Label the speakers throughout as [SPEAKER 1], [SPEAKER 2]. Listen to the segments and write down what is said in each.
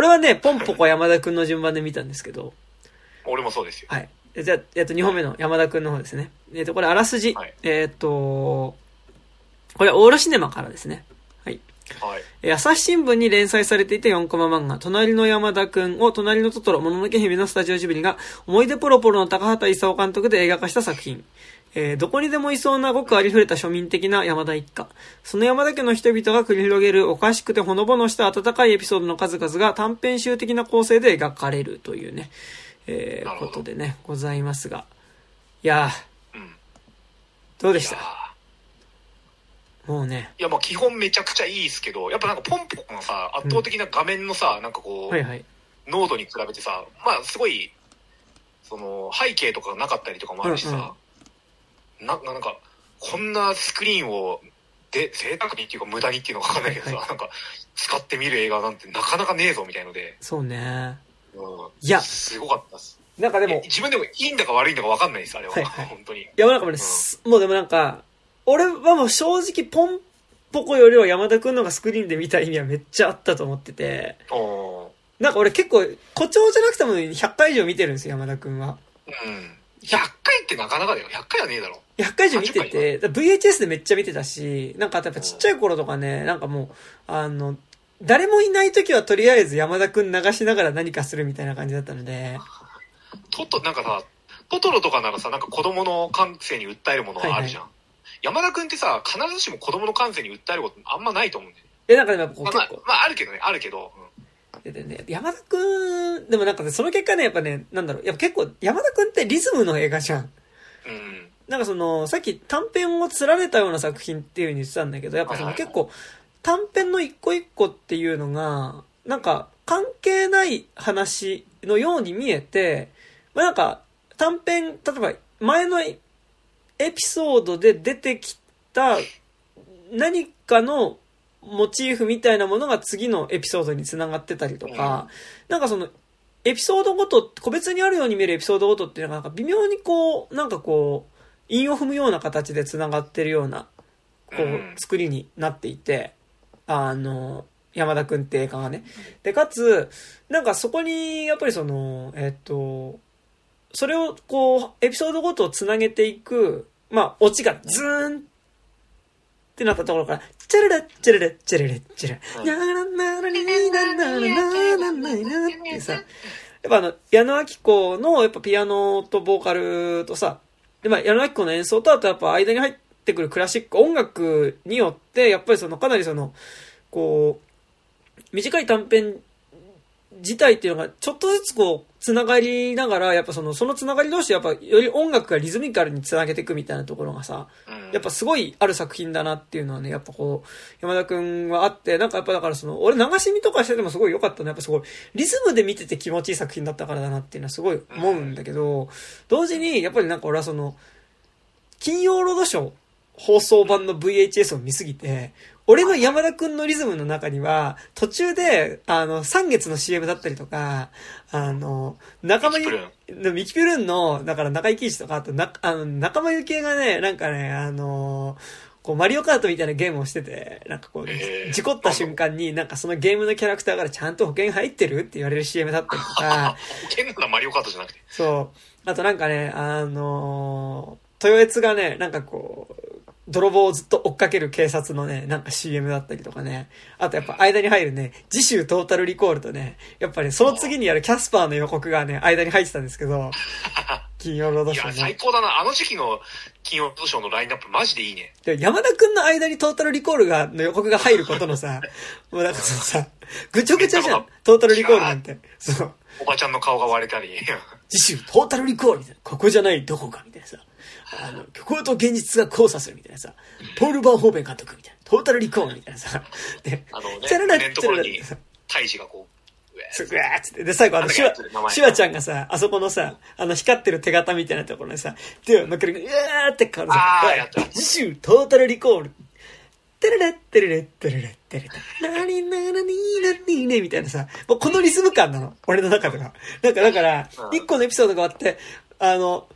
[SPEAKER 1] 俺はね、ポンポコ山田くんの順番で見たんですけど、
[SPEAKER 2] 俺もそうですよ。
[SPEAKER 1] はい。じゃあ、えっと、2本目の山田くんの方ですね。えっと、これ、あらすじ。
[SPEAKER 2] はい
[SPEAKER 1] えっと、これ、オールシネマからですね。はい。
[SPEAKER 2] はい。
[SPEAKER 1] え朝日新聞に連載されていた4コマ漫画、隣の山田くんを隣のトトロ、もののけ姫のスタジオジブリが、思い出ポロポロの高畑勲監督で映画化した作品。えーどこにでもいそうなごくありふれた庶民的な山田一家。その山田家の人々が繰り広げるおかしくてほのぼのした温かいエピソードの数々が短編集的な構成で描かれるというね、えーことでね、ございますが。いやー、
[SPEAKER 2] うん。
[SPEAKER 1] どうでした？もうね。
[SPEAKER 2] ーいや、まあ基本めちゃくちゃいいですけど、やっぱなんかポンポコのさ、圧倒的な画面のさ、なんかこう、
[SPEAKER 1] はいはい。
[SPEAKER 2] 濃度に比べてさ、まあすごい、その、背景とかがなかったりとかもあるしさ、ななんか、こんなスクリーンを、で、贅沢にっていうか無駄にっていうのかわかんないけどさ、
[SPEAKER 1] はい
[SPEAKER 2] なんか、使って見る映画なんてなかなかねえぞみたいので、
[SPEAKER 1] そうね。
[SPEAKER 2] うん、
[SPEAKER 1] いや
[SPEAKER 2] すごかったっす。
[SPEAKER 1] なんかでも
[SPEAKER 2] 自分でもいいんだか悪いんだかわかんないです、あれは。
[SPEAKER 1] はいはい
[SPEAKER 2] 本当に。
[SPEAKER 1] いや、なんかもうね、すもうでもなんか、俺はもう正直ポンポコよりは山田くんのがスクリーンで見た意味はめっちゃあったと思ってて、なんか俺結構、誇張じゃなくても100回以上見てるんですよ、山田くんは。
[SPEAKER 2] うん。100回ってなかなかだよ。100回はねえだろ。
[SPEAKER 1] 100回以上見てて、VHS でめっちゃ見てたし、なんかやっぱちっちゃい頃とかね、なんかもう、あの、誰もいない時はとりあえず山田くん流しながら何かするみたいな感じだったので、
[SPEAKER 2] トト、なんかさ、トトロとかならさ、なんか子供の感性に訴えるものがあるじゃん。山田くんってさ、必ずしも子供の感性に訴えることあんまないと思うんだよね。
[SPEAKER 1] え、なんかでもやっぱこ結構、、
[SPEAKER 2] あまあ、あるけどね、あるけど。うん
[SPEAKER 1] ででね、山田くん、でもなんかね、その結果ね、やっぱね、なんだろう、やっぱ結構、山田くんってリズムの映画じゃん。
[SPEAKER 2] うん。
[SPEAKER 1] なんかその、さっき短編を連ねたような作品っていう風に言ってたんだけど、やっぱその結構、短編の一個一個っていうのが、なんか関係ない話のように見えて、まあなんか短編、例えば前のエピソードで出てきた何かのモチーフみたいなものが次のエピソードにつながってたりとか、なんかその、エピソードごと、個別にあるように見えるエピソードごとっていうのが、なんか微妙にこう、なんかこう、韻を踏むような形で繋がってるような、こ
[SPEAKER 2] う
[SPEAKER 1] 作りになっていて、あの、山田くんって映画がね。で、かつ、なんかそこに、やっぱりその、えっと、それをこう、エピソードごとを繋げていく、まあ、オチがズーンってなったところから、チャララ、チャララ、チャララ、チャララ、ニャラナラニーナナラナナナナってさ、やっぱあの、矢野明子のやっぱピアノとボーカルとさ、で、まあ、矢野明子の演奏と、あとやっぱ間に入ってくるクラシック音楽によって、やっぱりそのかなりその、こう、短い短編自体っていうのがちょっとずつこう、つながりながら、やっぱその、そのつながり同士でやっぱより音楽がリズミカルにつなげていくみたいなところがさ、
[SPEAKER 2] うん
[SPEAKER 1] やっぱすごいある作品だなっていうのはね、やっぱこう、山田くんはあって、なんかやっぱだからその、俺流し見とかしててもすごい良かったね。やっぱすごい、リズムで見てて気持ちいい作品だったからだなっていうのはすごい思うんだけど、同時に、やっぱりなんか俺はその、金曜ロードショー放送版の VHS を見すぎて、俺の山田くんのリズムの中には、途中で、あの、三月の CM だったりとか、あの、仲間
[SPEAKER 2] ミキプル
[SPEAKER 1] でミキピュルンの、だから中井貴一とか、あとな、あの、仲間由紀恵がね、なんかね、あのこう、マリオカートみたいなゲームをしてて、なんかこう、事故った瞬間に、なんかそのゲームのキャラクターからちゃんと保険入ってるって言われる CM だったりとか、
[SPEAKER 2] 保険なマリオカートじゃなくて。
[SPEAKER 1] そう。あとなんかね、あのー、豊悦がね、なんかこう、泥棒をずっと追っかける警察のね、なんか CM だったりとかね。あとやっぱ間に入るね、次週トータルリコールとね、やっぱりその次にやるキャスパーの予告がね、間に入ってたんですけど、金曜ロード
[SPEAKER 2] いや、
[SPEAKER 1] ショーね。
[SPEAKER 2] 最高だな。あの時期の金曜ロードショーのラインナップマジでいいね。
[SPEAKER 1] で山田くんの間にトータルリコールが、の予告が入ることのさ、もうなんかそのさ、ぐちゃぐちゃじゃん、トータルリコールなんて。そう。
[SPEAKER 2] おばちゃんの顔が割れたり。
[SPEAKER 1] 次週トータルリコールみたいな。ここじゃないどこかみたいなさ。あの、虚構と現実が交差するみたいなさ。ポール・バーホーベン監督みたいな。トータルリコールみたいなさ。で、
[SPEAKER 2] あのね、
[SPEAKER 1] チャララチャララ、
[SPEAKER 2] 胎児がこう、
[SPEAKER 1] すぐわーっつって。で、最後あの、シュワ、シュワちゃんがさ、あそこのさ、あの、光ってる手形みたいなところにさ、手を乗っける、うわーって変わるさ。
[SPEAKER 2] あーやった
[SPEAKER 1] 次週トータルリコール。テレレッテレレッテレレッテレレナリナラニーナニーネみたいなさ、もうこのリズム感なの。俺の中では。なんか、だから
[SPEAKER 2] う、ん
[SPEAKER 1] 一個のエピソードがあって、あの、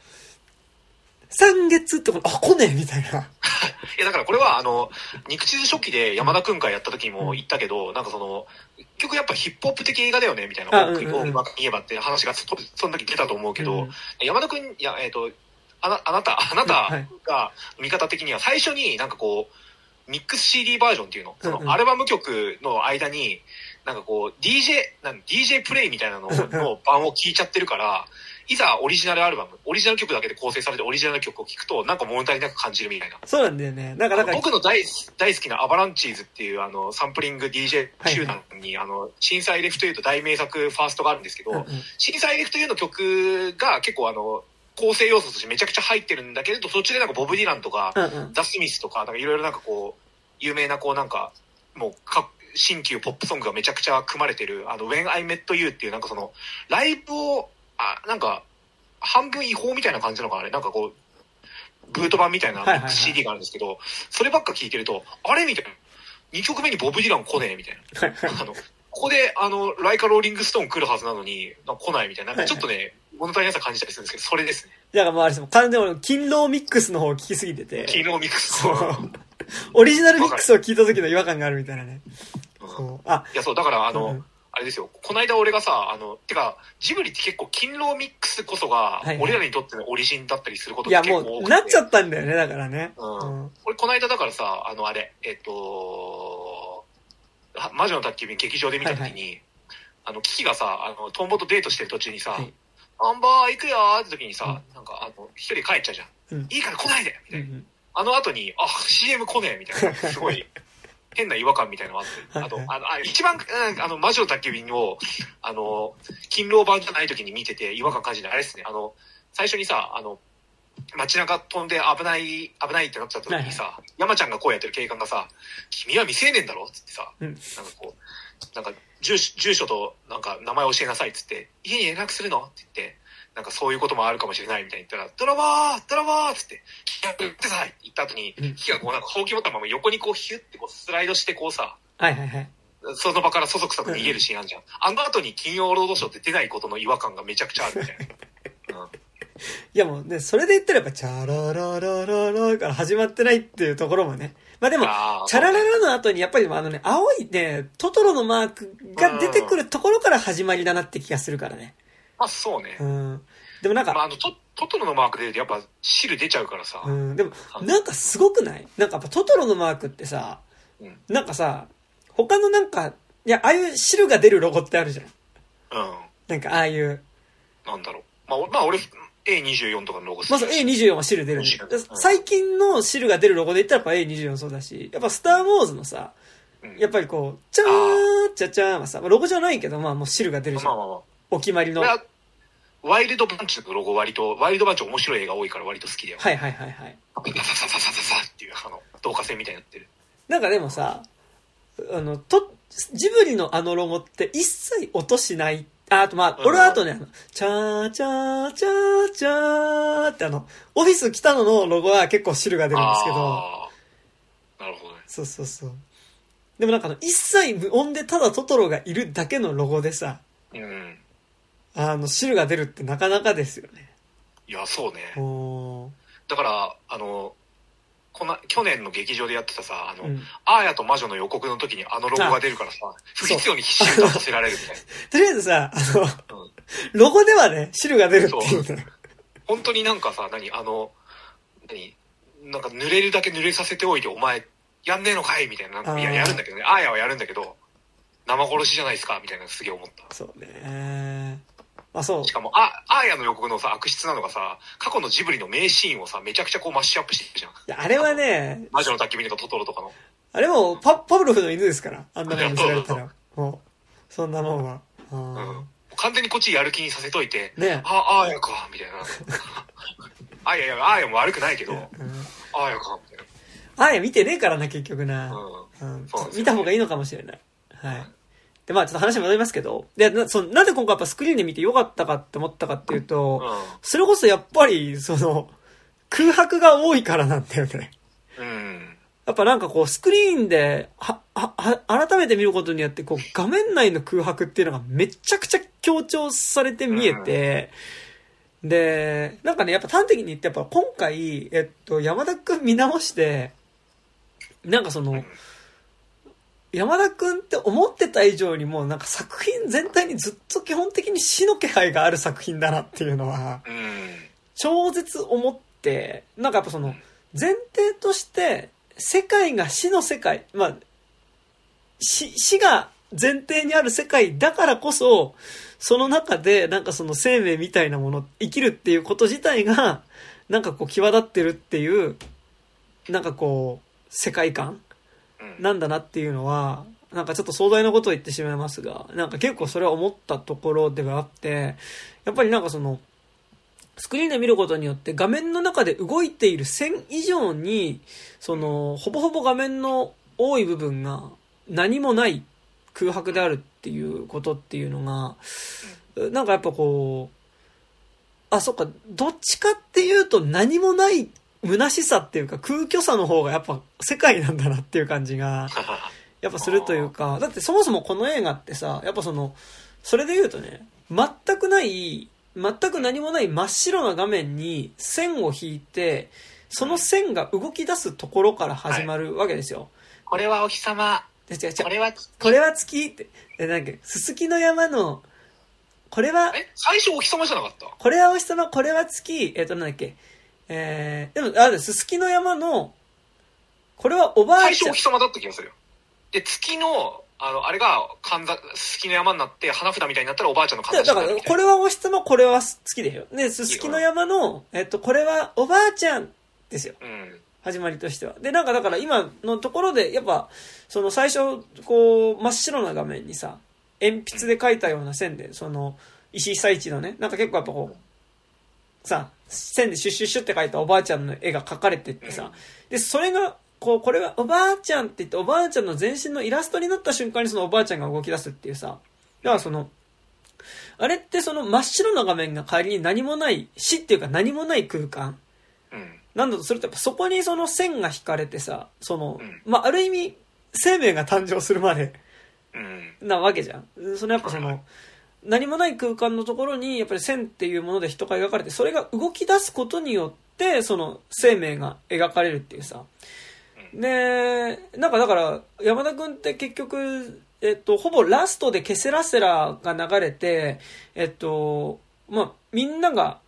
[SPEAKER 1] 三月ってこあ、来ねえみたいな。
[SPEAKER 2] いや、だからこれは、あの、肉地図初期で山田くん会やった時にも言ったけど、なんかその、結局やっぱヒップホップ的映画だよね、みたいな、
[SPEAKER 1] あうんうん。
[SPEAKER 2] 言えばって話がそその時出たと思うけど、
[SPEAKER 1] うん。
[SPEAKER 2] 山田くん、いや、えっ、と、あな、あなた、あな
[SPEAKER 1] はい。
[SPEAKER 2] たが見方的には最初になんかこう、ミックス CD バージョンっていうの、そ
[SPEAKER 1] うんうん。
[SPEAKER 2] のアルバム曲の間に、なんかこう、DJ、なん DJ プレイみたいなのの版を聞いちゃってるから、いざオリジナルアルバム、オリジナル曲だけで構成されてオリジナル曲を聞くと、なんか物足りなく感じるみたいな。
[SPEAKER 1] そうなんだよね。なんか、なんか、
[SPEAKER 2] 僕の大大好きなアバランチーズっていうあのサンプリング DJ 集団に、あの震災レフというと大名作ファーストがあるんですけど、
[SPEAKER 1] うんうん
[SPEAKER 2] 震災レフというの曲が結構あの構成要素としてめちゃくちゃ入ってるんだけれどそっちでなんかボブ・ディランとか、
[SPEAKER 1] うんうん。
[SPEAKER 2] ザ・スミスとかなんかいろいろなんかこう有名なこうなんかもうか新旧ポップソングがめちゃくちゃ組まれてるあの When I Met You っていうなんかそのライブをあなんか半分違法みたいな感じなのかなあれ。なんかこうブート版みたいない CD があるんですけど、そればっか聞いてるとあれみたいな。2曲目にボブ・ディラン来ねえみたいな。あのここであのライカ・ローリング・ストーン来るはずなのに来ないみたいな。なんかちょっとね物足りなさ感じたりするんですけどそれですね。
[SPEAKER 1] だからもうあれです。もん完全に俺、勤労ミックスの方を聞きすぎてて、
[SPEAKER 2] 昨日ミックス
[SPEAKER 1] そう。オリジナルミックスを聞いた時の違和感があるみたいなね。
[SPEAKER 2] うん。
[SPEAKER 1] そう。あ、
[SPEAKER 2] いやそうだからあの、
[SPEAKER 1] うん
[SPEAKER 2] あれですよ。この間俺がさあのてかジブリって結構勤労ミックスこそが
[SPEAKER 1] いはい。
[SPEAKER 2] 俺らにとってのオリジンだったりすること
[SPEAKER 1] いやもう、
[SPEAKER 2] が結構多くて。
[SPEAKER 1] なっちゃったんだよね、だからね。
[SPEAKER 2] うん。
[SPEAKER 1] うん。
[SPEAKER 2] 俺この間だからさあのあれえっとは魔女の宅急便劇場で見た時に、
[SPEAKER 1] はい
[SPEAKER 2] あのキキがさあのトンボとデートしてる途中にさ
[SPEAKER 1] はい「
[SPEAKER 2] アンバー行くよ」って時にさ、なんかあの一人帰っちゃうじゃん。
[SPEAKER 1] うん「
[SPEAKER 2] いいから来ないで」みたいな、
[SPEAKER 1] うん
[SPEAKER 2] あの後に「あ CM 来ねえ」みたいな。すごい変な違和感みたいなのがあって。あと
[SPEAKER 1] はい
[SPEAKER 2] あのあ一番うんあの魔女の宅急便をあの勤労版じゃない時に見てて違和感感じるのあれですね。あの最初にさあの街中飛んで危ない危ないってなっちゃった時にさ、山ちゃんがこうやってる警官がさ「君は未成年だろ?」っつってさ、
[SPEAKER 1] うん。
[SPEAKER 2] なんかこうなんか住所住所となんか名前教えなさいっつって「家に連絡するの?」って言ってなんかそういうこともあるかもしれないみたいに言ったら「ドラマードラマー!」っつって「キキやってさい!」って言った後に、
[SPEAKER 1] うん
[SPEAKER 2] キキがこうなんかほうき持ったまま横にこうヒュッてこうスライドしてこうさ
[SPEAKER 1] はいはいはい。
[SPEAKER 2] その場からそそくさと逃げるシーンあるじゃん、あの後に金曜ロードショーって出ないことの違和感がめちゃくちゃあるみたいな、う ん
[SPEAKER 1] いやもうね、それで言ったらやっぱ、チャラララララから始まってないっていうところもね。まあでも、チャラララの後にやっぱりあのね、青いね、トトロのマークが出てくるところから始まりだなって気がするからね。
[SPEAKER 2] まあそうね、
[SPEAKER 1] うん。でもなん
[SPEAKER 2] まあ、
[SPEAKER 1] か、
[SPEAKER 2] あのトトトロのマーク出るとやっぱ汁出ちゃうからさ、
[SPEAKER 1] うん、でも、なんかすごくない？なんかやっぱトトロのマークってさ、
[SPEAKER 2] うん。
[SPEAKER 1] なんかさ、他のなんか、いや、ああいう汁が出るロゴってあるじゃん。
[SPEAKER 2] うん。
[SPEAKER 1] なんかああいう。
[SPEAKER 2] なんだろう。まあ、おまあ俺 A24 とかのロゴ
[SPEAKER 1] まず
[SPEAKER 2] だし
[SPEAKER 1] A24 は汁出るね。最近の汁が出るロゴで言ったらやっぱ A24 そうだし、やっぱスター・ウォーズのさ、
[SPEAKER 2] うん。
[SPEAKER 1] やっぱりこう、チャーチャチャーはさ、まあロゴじゃないけど、まあもう汁が出るじゃん。
[SPEAKER 2] まあまあまあ
[SPEAKER 1] お決まりの。
[SPEAKER 2] ワイルドバンチのロゴ割とワイルドバンチ面白い映画多いから割と好きだよ、
[SPEAKER 1] いはいはいはい。
[SPEAKER 2] サササササササっていうあの導火線みたいになってる
[SPEAKER 1] なんかでもさ、あの、と、ジブリのあのロゴって一切音しない。あ、あとまあ、
[SPEAKER 2] うん
[SPEAKER 1] 俺はあとね、あのチャーチャーチャーチャーってあの、オフィス来たののロゴは結構汁が出るんですけど、
[SPEAKER 2] なるほどね
[SPEAKER 1] そうそうそう。でもなんかあの、一切無音でただトトロがいるだけのロゴでさ、
[SPEAKER 2] うん
[SPEAKER 1] あの、汁が出るってなかなかですよね。
[SPEAKER 2] いやそうね。だからあのこな去年の劇場でやってたさあの、
[SPEAKER 1] うん。
[SPEAKER 2] アーヤと魔女の予告の時にあのロゴが出るからさ不必要に必死にさせられるみたいな。
[SPEAKER 1] とりあえずさ、あの、
[SPEAKER 2] うん。
[SPEAKER 1] ロゴではね、汁が出るっていうね。
[SPEAKER 2] 本当になんかさ何あの何なんか濡れるだけ濡れさせておいてお前やんねえのかいみたいななんかいややるんだけどね。アーヤはやるんだけど生殺しじゃないですかみたいなのすげえ思った。
[SPEAKER 1] そうね。まあそう
[SPEAKER 2] し。かもあアーヤの予告のさ悪質なのがさ過去のジブリの名シーンをさめちゃくちゃこうマッシュアップしてるじゃん
[SPEAKER 1] いや、あれはね、
[SPEAKER 2] 魔女の宅急便とかトトロとかの
[SPEAKER 1] あれもパ、パブロフの犬ですから。あんなもん見せられた
[SPEAKER 2] い
[SPEAKER 1] ら。もう、そんなもんは。あ
[SPEAKER 2] うん
[SPEAKER 1] ー
[SPEAKER 2] 完全にこっちやる気にさせといて
[SPEAKER 1] ね
[SPEAKER 2] あアーヤかみたいな あやアーヤも悪くないけど
[SPEAKER 1] う
[SPEAKER 2] ーヤかみたい
[SPEAKER 1] あーや見てねえからな、結局な。
[SPEAKER 2] なうん
[SPEAKER 1] うん見た方がいいのかもしれない。はい。で、まあちょっと話戻りますけど、で、な、そのなぜ今回やっぱスクリーンで見てよかったかって思ったかっていうと、それこそやっぱり、その、空白が多いからなんだよね。
[SPEAKER 2] うん。うん
[SPEAKER 1] やっぱなんかこう、スクリーンで、は、は、は改めて見ることによって、こう、画面内の空白っていうのがめちゃくちゃ強調されて見えて、で、なんかね、やっぱ端的に言って、やっぱ今回、えっと、山田くん見直して、なんかその
[SPEAKER 2] うん、
[SPEAKER 1] 山田くんって思ってた以上にもうなんか作品全体にずっと基本的に死の気配がある作品だなっていうのは、
[SPEAKER 2] うん。
[SPEAKER 1] 超絶思って、なんかやっぱその、前提として、世界が死の世界、まあ、死、死が前提にある世界だからこそ、その中でなんかその生命みたいなもの、生きるっていうこと自体が、なんかこう際立ってるっていう、なんかこう、世界観
[SPEAKER 2] うん。
[SPEAKER 1] なんだなっていうのは、なんかちょっと壮大なことを言ってしまいますが、なんか結構それは思ったところではあって、やっぱりなんかその、スクリーンで見ることによって画面の中で動いている線以上に、その、ほぼほぼ画面の多い部分が何もない空白であるっていうことっていうのが、なんかやっぱこう、あ、そっか、どっちかっていうと何もない虚しさっていうか空虚さの方がやっぱ世界なんだなっていう感じが、やっぱするというか、だってそもそもこの映画ってさ、やっぱその、それで言うとね、全くない、全く何もない真っ白な画面に線を引いて、その線が動き出すところから始まるわけですよ。
[SPEAKER 2] これはお日様。
[SPEAKER 1] で違う違う。
[SPEAKER 2] これは、
[SPEAKER 1] これは月って、え、なんか、すすきの山の、これは、
[SPEAKER 2] え最初お日様じゃなかった？
[SPEAKER 1] これはお日様、これは月、えっ、と、なんだっけ、えー、でも、あれ、すすきの山の、これはおばあちゃん
[SPEAKER 2] 最初お日、様だった気がするよ。で、月の、あの、あれが、神座、月の山になって、花札みたいになったらおばあちゃんの神
[SPEAKER 1] だだから、これはお日様、これは月でしょ。で、すすきの山の、えっと、これはおばあちゃんですよ。
[SPEAKER 2] うん。
[SPEAKER 1] 始まりとしては。で、なんかだから今のところで、やっぱ、その最初、こう、真っ白な画面にさ、鉛筆で描いたような線で、その、石井久一のね、なんか結構やっぱこう、さ、線でシュッシュッシュって描いたおばあちゃんの絵が描かれてってさ、で、それが、こう、これはおばあちゃんって言って、おばあちゃんの全身のイラストになった瞬間にそのおばあちゃんが動き出すっていうさ、だからその、あれってその真っ白な画面が仮に何もない、死っていうか何もない空間、
[SPEAKER 2] うん。
[SPEAKER 1] なんだとすると、やっぱそこにその線が引かれてさ、その、
[SPEAKER 2] うん
[SPEAKER 1] まあ、ある意味、生命が誕生するまで
[SPEAKER 2] うん。
[SPEAKER 1] なわけじゃん。そのやっぱその、何もない空間のところに、やっぱり線っていうもので人が描かれて、それが動き出すことによって、その生命が描かれるっていうさ。で、なんかだから、山田くんって結局、えっと、ほぼラストでケセラセラが流れて、えっと、まあ、みんなが、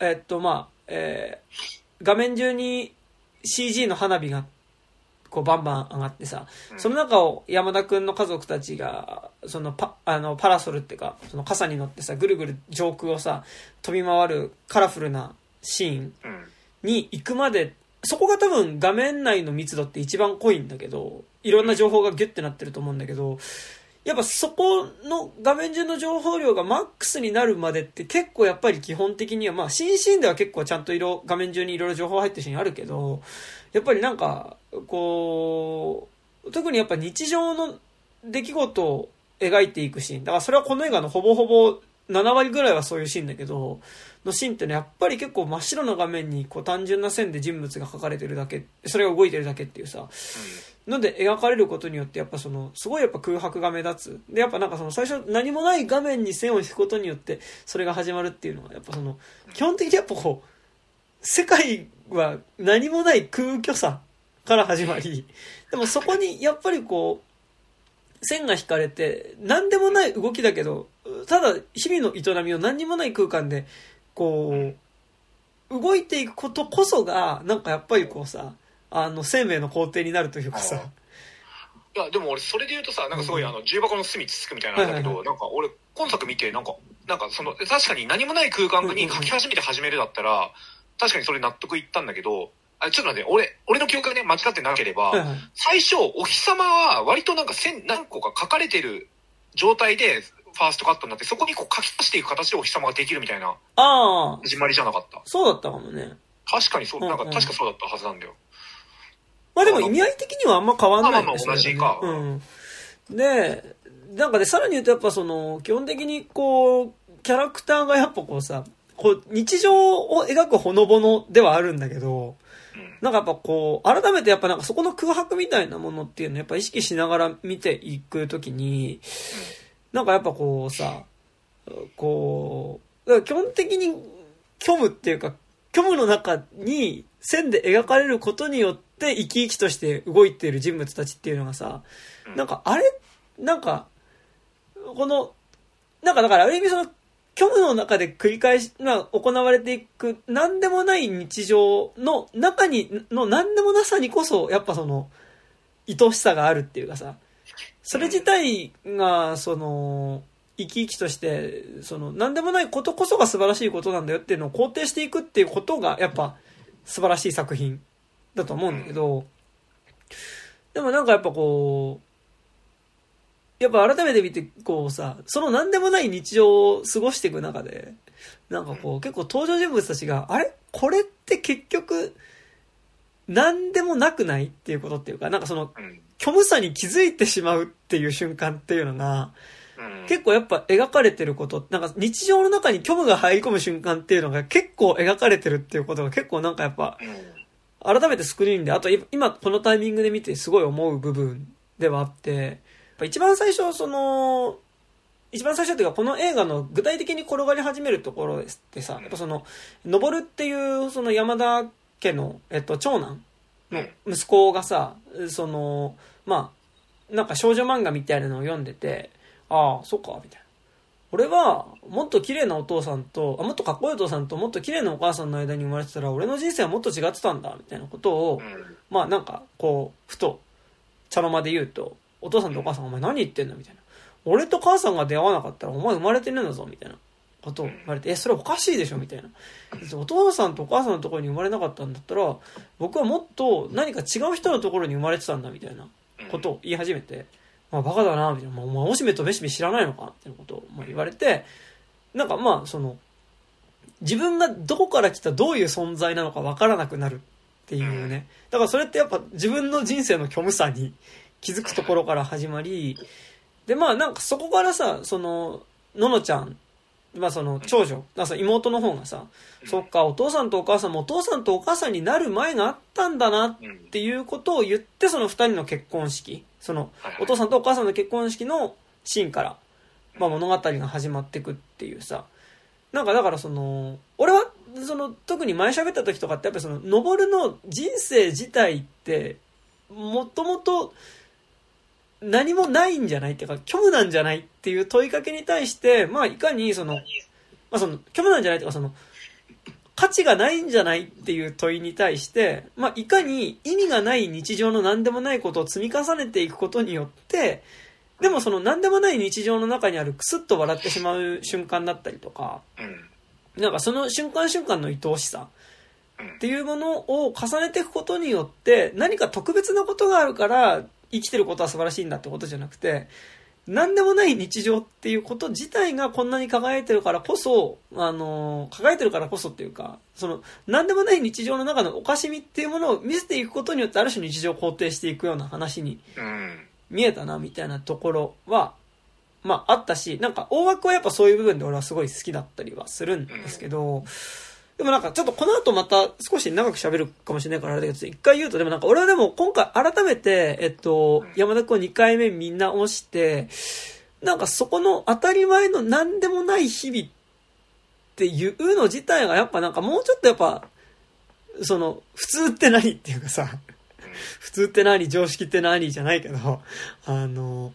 [SPEAKER 1] えっと、まあ、えー画面中に CG の花火が、こうバンバン上がってさ、
[SPEAKER 2] うん
[SPEAKER 1] その中を山田くんの家族たちが、そのパ、あの、パラソルってか、その傘に乗ってさ、ぐるぐる上空をさ、飛び回るカラフルなシーン
[SPEAKER 2] うん。
[SPEAKER 1] に行くまで、そこが多分画面内の密度って一番濃いんだけど、いろんな情報がギュッてなってると思うんだけど、やっぱそこの画面中の情報量がマックスになるまでって結構やっぱり基本的には、まあ、新シーンでは結構ちゃんと色、画面中にいろいろ情報入ってるシーンあるけど、やっぱりなんか、こう、特にやっぱ日常の出来事を描いていくシーン。だからそれはこの映画のほぼほぼ7割ぐらいはそういうシーンだけど、のシーンってね、やっぱり結構真っ白な画面にこう単純な線で人物が描かれてるだけ、それが動いてるだけっていうさ、ので描かれることによってやっぱその、すごいやっぱ空白が目立つ。で、やっぱなんかその最初何もない画面に線を引くことによってそれが始まるっていうのは、やっぱその、基本的にやっぱこう、世界は何もない空虚さから始まり、でもそこにやっぱりこう、線が引かれて、何でもない動きだけど、ただ日々の営みを何にもない空間で、こう、動いていくことこそが、なんかやっぱりこうさ、あの、生命の工程になるというかさ、
[SPEAKER 2] いや、でも俺、それで言うとさ、なんかすごい、
[SPEAKER 1] うん。
[SPEAKER 2] あの、重箱の隅つつくみたいなんだけど、なんか俺、今作見て、なんか、なんかその、確かに何もない空間に書き始めて始めるだったら、確かにそれ納得いったんだけど、あちょっと待って、俺、俺の記憶がね、間違ってなければ、最初、お日様は割となんか線何個か書かれてる状態で、ファーストカットになって、そこにこう書き足していく形でお日様ができるみたいな
[SPEAKER 1] ああ、
[SPEAKER 2] 始まりじゃなかった。
[SPEAKER 1] そうだったかもね。
[SPEAKER 2] 確かにそう、なんか
[SPEAKER 1] うんうん
[SPEAKER 2] 確かそうだったはずなんだよ。
[SPEAKER 1] まあでも意味合い的にはあんま変わんない
[SPEAKER 2] まあまあまあ同じか
[SPEAKER 1] うん。で、なんかで、さらに言うとやっぱその、基本的にこう、キャラクターがやっぱこうさ、こう、日常を描くほのぼのではあるんだけど、
[SPEAKER 2] うん。
[SPEAKER 1] なんかやっぱこう、改めてやっぱなんかそこの空白みたいなものっていうのをやっぱ意識しながら見ていくときに、なんかやっぱこうさ、こう、基本的に虚無っていうか、虚無の中に線で描かれることによって生き生きとして動いている人物たちっていうのがさ、なんかあれなんか、この、なんかだからある意味その、虚無の中で繰り返し、まあ、行われていく、何でもない日常の中に、の何でもなさにこそ、やっぱその、愛しさがあるっていうかさ、それ自体が、その、生き生きとして、その、何でもないことこそが素晴らしいことなんだよっていうのを肯定していくっていうことが、やっぱ、素晴らしい作品だと思うんだけど、でもなんかやっぱこう、やっぱ改めて見て、こうさ、その何でもない日常を過ごしていく中で、なんかこう、結構登場人物たちが、あれ？これって結局、何でもなくないっていうことっていうか、なんかその、虚無さに気づいてしまうっていう瞬間っていうのが、結構やっぱ描かれてること、なんか日常の中に虚無が入り込む瞬間っていうのが結構描かれてるっていうことが結構なんかやっぱ、改めてスクリーンで、あと今このタイミングで見てすごい思う部分ではあって、一番最初その、一番最初っていうかこの映画の具体的に転がり始めるところですってさ、やっぱその、登るっていうその山田家の、えっと、長男の息子がさ、その、まあ、なんか少女漫画みたいなのを読んでて、ああ、そっか、みたいな。俺は、もっと綺麗なお父さんと、あもっとかっこいいお父さんと、もっと綺麗なお母さんの間に生まれてたら、俺の人生はもっと違ってたんだ、みたいなことを、まあなんか、こう、ふと、茶の間で言うと、お父さんとお母さん、お前何言ってんだみたいな。俺と母さんが出会わなかったら、お前生まれてねえんだぞ、みたいなことを言われて、え、それおかしいでしょ？みたいな。お父さんとお母さんのところに生まれなかったんだったら、僕はもっと何か違う人のところに生まれてたんだ、みたいなことを言い始めて、まあ、バカだな、みたいな。お前、おしめとめしめ知らないのかっていうことを言われて、なんかまあ、その、自分がどこから来たどういう存在なのかわからなくなるっていうね。だからそれってやっぱ自分の人生の虚無さに気づくところから始まり、でまあなんかそこからさ、その、ののちゃんまあその長女、ださ妹の方がさ、そっか、お父さんとお母さんもお父さんとお母さんになる前があったんだなっていうことを言って、その二人の結婚式、その、お父さんとお母さんの結婚式のシーンから、まあ物語が始まっていくっていうさ、なんかだからその、俺は、その、特に前喋った時とかってやっぱりその、登るの人生自体って、もともと、何もないんじゃないっていうか、虚無なんじゃないっていう問いかけに対して、まあ、いかにその、まあ、その、虚無なんじゃないっていうか、その、価値がないんじゃないっていう問いに対して、まあ、いかに意味がない日常の何でもないことを積み重ねていくことによって、でもその何でもない日常の中にあるクスッと笑ってしまう瞬間だったりとか、なんかその瞬間瞬間の愛おしさっていうものを重ねていくことによって、何か特別なことがあるから、生きてることは素晴らしいんだってことじゃなくて、何でもない日常っていうこと自体がこんなに輝いてるからこそ、あの、輝いてるからこそっていうか、その、何でもない日常の中のおかしみっていうものを見せていくことによってある種日常を肯定していくような話に見えたな、みたいなところは、まああったし、なんか大枠はやっぱそういう部分で俺はすごい好きだったりはするんですけど、でもなんかちょっとこの後また少し長く喋るかもしれないからあれだけど、一回言うと、でもなんか俺はでも今回改めて、えっと、山田君を2回目みんな押して、なんかそこの当たり前の何でもない日々っていうの自体がやっぱなんかもうちょっとやっぱ、その、普通って何っていうかさ、普通って何常識って何じゃないけど、あの、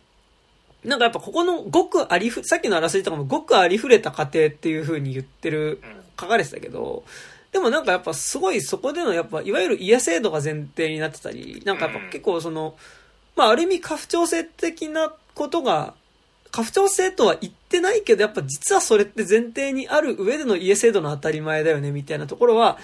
[SPEAKER 1] なんかやっぱここのごくありふ、さっきのあらすじとかもごくありふれた過程っていう風に言ってる書かれてたけど、でもなんかやっぱすごいそこでのやっぱ、いわゆる家制度が前提になってたり、なんかやっぱ結構その、まあある意味家父長制的なことが、家父長制とは言ってないけど、やっぱ実はそれって前提にある上での家制度の当たり前だよね、みたいなところは、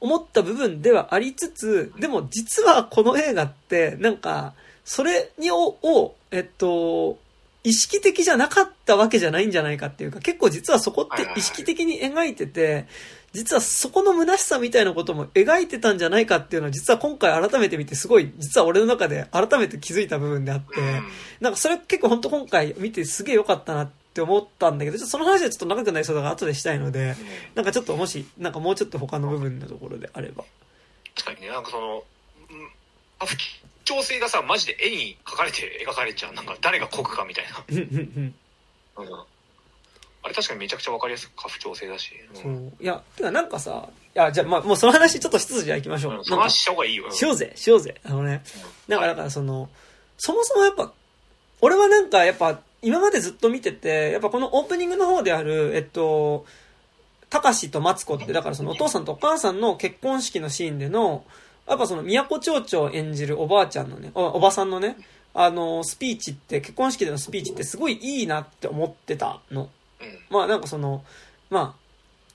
[SPEAKER 1] 思った部分ではありつつ、でも実はこの映画って、なんか、それにを、をえっと、意識的じゃなかったわけじゃないんじゃないかっていうか、結構実はそこって意識的に描いてて、実はそこの虚しさみたいなことも描いてたんじゃないかっていうのは実は今回改めて見てすごい、実は俺の中で改めて気づいた部分であって、なんかそれ結構本当今回見てすげえ良かったなって思ったんだけど、ちょっとその話はちょっと長くなりそうだから後でしたいので、なんかちょっともし、なんかもうちょっと他の部分のところであれば。
[SPEAKER 2] 確かにね、なんかその、あ、吹き調性がさマジで絵に描かれて描かれちゃう。なんか誰がこぐかみたいな、うん、あれ確かにめちゃくちゃわかりやすく家父長制だし。うん
[SPEAKER 1] そう。いや、てかなんかさ、いや、じゃあまあもうその話ちょっとしつつじゃあ行きましょう。
[SPEAKER 2] うん、した方がいいよ。うん。
[SPEAKER 1] しようぜ、しようぜ。あのね、だから、だからその、そもそもやっぱ、俺はなんかやっぱ、今までずっと見てて、やっぱこのオープニングの方である、えっと、たかしとマツコって、だからそのお父さんとお母さんの結婚式のシーンでの、やっぱその宮古町長を演じるおばあちゃんのね、おおばさんのね、あの、スピーチって、結婚式でのスピーチってすごいいいなって思ってたの。
[SPEAKER 2] うん。
[SPEAKER 1] まあなんかその、まあ、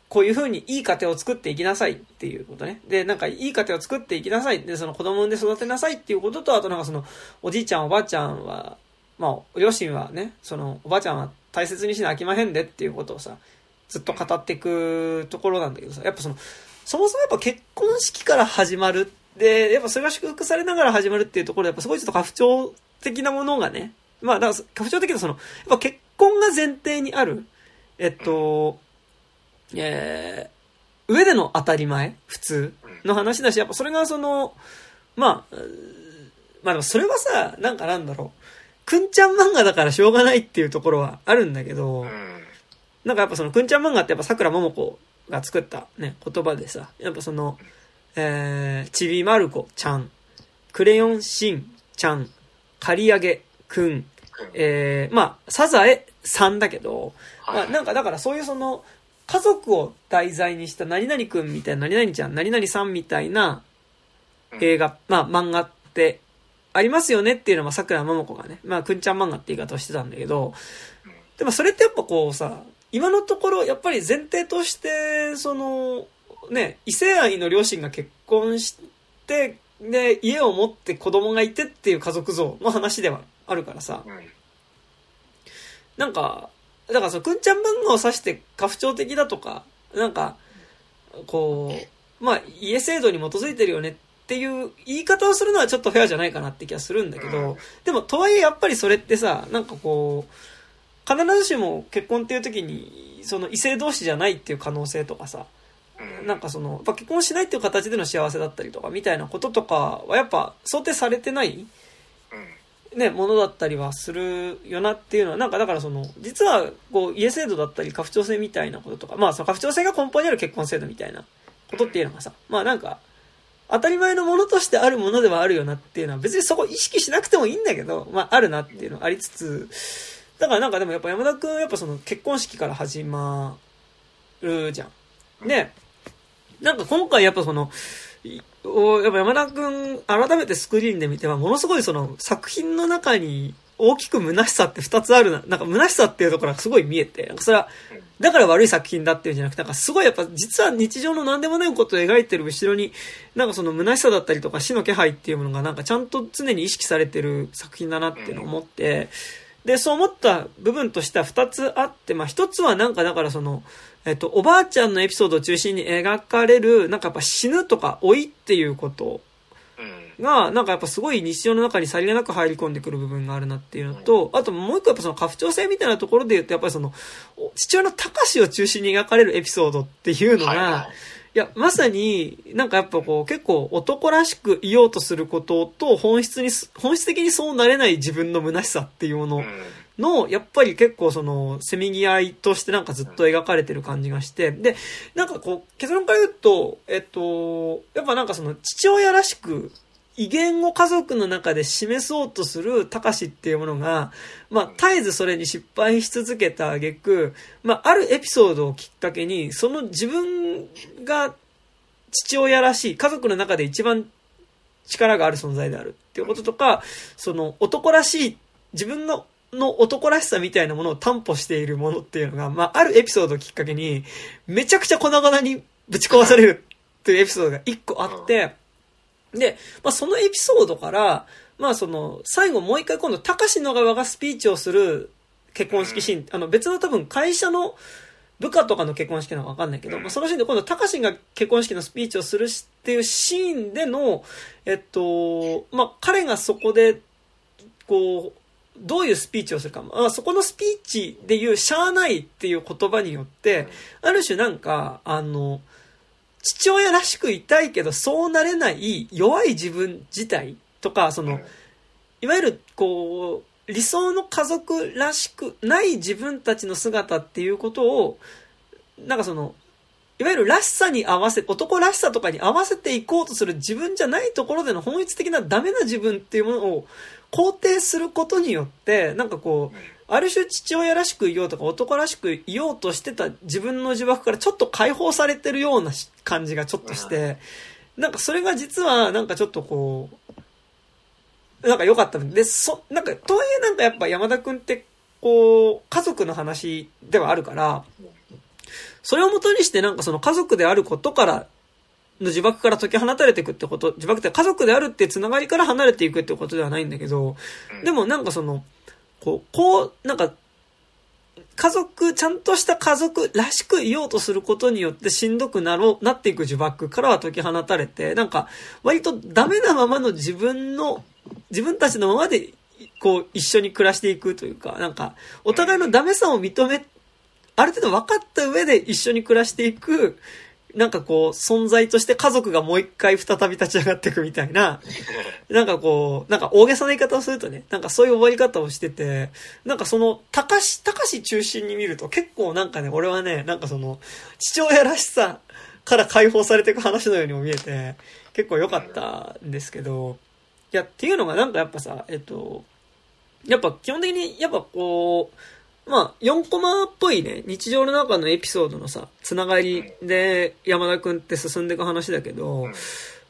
[SPEAKER 1] こういう風にいい家庭を作っていきなさいっていうことね。で、なんかいい家庭を作っていきなさい。で、その子供産んで育てなさいっていうことと、あとなんかその、おじいちゃんおばあちゃんは、まあ、お両親はね、その、おばあちゃんは大切にしなあきまへんでっていうことをさ、ずっと語っていくところなんだけどさ、やっぱその、そもそもやっぱ結婚式から始まる。で、やっぱそれが祝福されながら始まるっていうところで、やっぱすごいちょっと家父長的なものがね、まあ、だから、家父長的なその、やっぱ結婚が前提にある、えっと、えー、上での当たり前、普通の話だし、やっぱそれがその、まあ、まあでもそれはさ、なんかなんだろう、くんちゃん漫画だからしょうがないっていうところはあるんだけど、
[SPEAKER 2] うん。
[SPEAKER 1] なんかやっぱそのくんちゃん漫画ってやっぱ桜ももこが作ったね、言葉でさ、やっぱその、えー、ちびまる子ちゃん、クレヨンしんちゃん、刈り上げくん、えー、まあ、サザエさんだけど、まあ、なんかだからそういうその、家族を題材にした何々くんみたいな、何々ちゃん、何々さんみたいな映画、まあ漫画ってありますよねっていうのは桜ももこがね、まあくんちゃん漫画って言い方をしてたんだけど、でもそれってやっぱこうさ、今のところやっぱり前提として、その、ね、異性愛の両親が結婚して、で、家を持って子供がいてっていう家族像の話ではあるからさ、
[SPEAKER 2] うん。
[SPEAKER 1] なんか、だからその、くんちゃん漫画を指して家父長的だとか、なんか、こう、まあ、家制度に基づいてるよねっていう言い方をするのはちょっとフェアじゃないかなって気がするんだけ
[SPEAKER 2] うん
[SPEAKER 1] ど、でも、とはいえやっぱりそれってさ、なんかこう、必ずしも結婚っていう時に、その異性同士じゃないっていう可能性とかさ、
[SPEAKER 2] うん。
[SPEAKER 1] なんかその、やっぱ結婚しないっていう形での幸せだったりとか、みたいなこととかはやっぱ想定されてない
[SPEAKER 2] うん。
[SPEAKER 1] ね、ものだったりはするよなっていうのは、なんかだからその、実は、こう、家制度だったり、家父長制みたいなこととか、まあ、その家父長制が根本にある結婚制度みたいなことっていうのがさ、まあなんか、当たり前のものとしてあるものではあるよなっていうのは、別にそこ意識しなくてもいいんだけど、まああるなっていうのはありつつ、だからなんかでもやっぱ山田くんはやっぱその結婚式から始まるじゃん。で、なんか今回やっぱその、やっぱ山田くん、改めてスクリーンで見ては、ものすごいその作品の中に大きく虚しさって二つあるな。なんか虚しさっていうところがすごい見えて、なんかそれは、だから悪い作品だっていうんじゃなくて、なんかすごいやっぱ実は日常の何でもないことを描いてる後ろに、なんかその虚しさだったりとか死の気配っていうものがなんかちゃんと常に意識されてる作品だなっていうのを思って、で、そう思った部分としては二つあって、まあ一つはなんかだからその、えっと、おばあちゃんのエピソードを中心に描かれる、なんかやっぱ死ぬとか老いっていうこと
[SPEAKER 2] うん。
[SPEAKER 1] が、なんかやっぱすごい日常の中にさりげなく入り込んでくる部分があるなっていうのと、あともう一個やっぱその家父長制みたいなところで言うと、やっぱりその、お父親の高しを中心に描かれるエピソードっていうのが、
[SPEAKER 2] はいはい
[SPEAKER 1] いや、まさに、なんかやっぱこう、結構男らしくいようとすることと、本質にす、本質的にそうなれない自分の虚しさっていうもの
[SPEAKER 2] うん。
[SPEAKER 1] の、やっぱり結構その、せめぎ合いとしてなんかずっと描かれてる感じがして、で、なんかこう、結論から言うと、えっと、やっぱなんかその、父親らしく、威厳を家族の中で示そうとする高しっていうものが、まあ、絶えずそれに失敗し続けた挙句、まあ、あるエピソードをきっかけに、その自分が父親らしい、家族の中で一番力がある存在であるっていうこととか、その男らしい、自分のの男らしさみたいなものを担保しているものっていうのが、まあ、あるエピソードをきっかけに、めちゃくちゃ粉々にぶち壊されるっていうエピソードが一個あって、で、まあ、そのエピソードから、まあ、その、最後もう一回今度、高志の側がスピーチをする結婚式シーン、あの、別の多分会社の部下とかの結婚式なのかわかんないけど、まあ、そのシーンで今度、高志が結婚式のスピーチをするしっていうシーンでの、えっと、まあ、彼がそこで、こう、どういうスピーチをするか、まあ、そこのスピーチで言う、しゃあないっていう言葉によって、ある種なんか、あの、父親らしくいたいけど、そうなれない弱い自分自体とか、その、いわゆる、こう、理想の家族らしくない自分たちの姿っていうことを、なんかその、いわゆるらしさに合わせ、男らしさとかに合わせていこうとする自分じゃないところでの本質的なダメな自分っていうものを肯定することによって、なんかこう、ある種父親らしくいようとか男らしくいようとしてた自分の呪縛からちょっと解放されてるような感じがちょっとして、なんかそれが実はなんかちょっとこう、なんか良かったで、そ、なんか、とはいえなんかやっぱ山田くんってこう、家族の話ではあるから、それをもとにしてなんかその家族であることからの呪縛から解き放たれていくってこと、呪縛って家族であるってつながりから離れていくってことではないんだけど、でもなんかその、こう、こう、なんか、家族、ちゃんとした家族らしくいようとすることによってしんどくなろう、なっていく呪縛からは解き放たれて、なんか、割とダメなままの自分の、自分たちのままで、こう、一緒に暮らしていくというか、なんか、お互いのダメさを認め、ある程度分かった上で一緒に暮らしていく、なんかこう、存在として家族がもう一回再び立ち上がっていくみたいな、なんかこう、なんか大げさな言い方をするとね、なんかそういう終わり方をしてて、なんかその、高し、高し中心に見ると結構なんかね、俺はね、なんかその、父親らしさから解放されていく話のようにも見えて、結構良かったんですけど、いや、っていうのがなんかやっぱさ、えっと、やっぱ基本的に、やっぱこう、まあ、4コマっぽいね、日常の中のエピソードのさ、つながりで山田くんって進んでいく話だけど、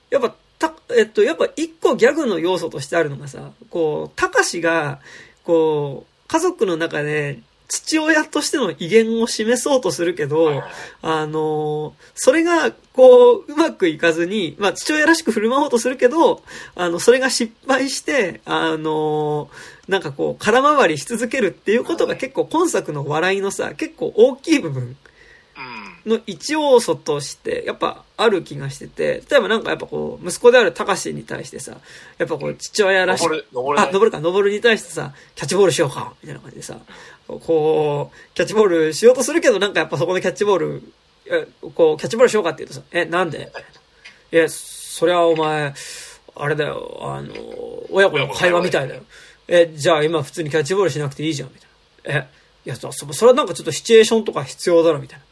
[SPEAKER 1] やっぱ、た、えっと、やっぱ一個ギャグの要素としてあるのがさ、こう、たかしが、こう、家族の中で父親としての威厳を示そうとするけど、あの、それが、こう、うまくいかずに、まあ、父親らしく振る舞おうとするけど、あの、それが失敗して、あの、なんかこう、空回りし続けるっていうことが結構今作の笑いのさ、結構大きい部分の一要素として、やっぱある気がしてて、例えばなんかやっぱこう、息子である高志に対してさ、やっぱこう、父親らしく、あ、登るか、登るに対してさ、キャッチボールしようか、みたいな感じでさ、こう、キャッチボールしようとするけど、なんかやっぱそこでキャッチボール、え、こう、キャッチボールしようかって言うとさ、え、なんで？え、そりゃお前、あれだよ、あの、親子の会話みたいだよ。え、じゃあ今普通にキャッチボールしなくていいじゃん、みたいな。え、いや、そ、それはなんかちょっとシチュエーションとか必要だろ、みたいな。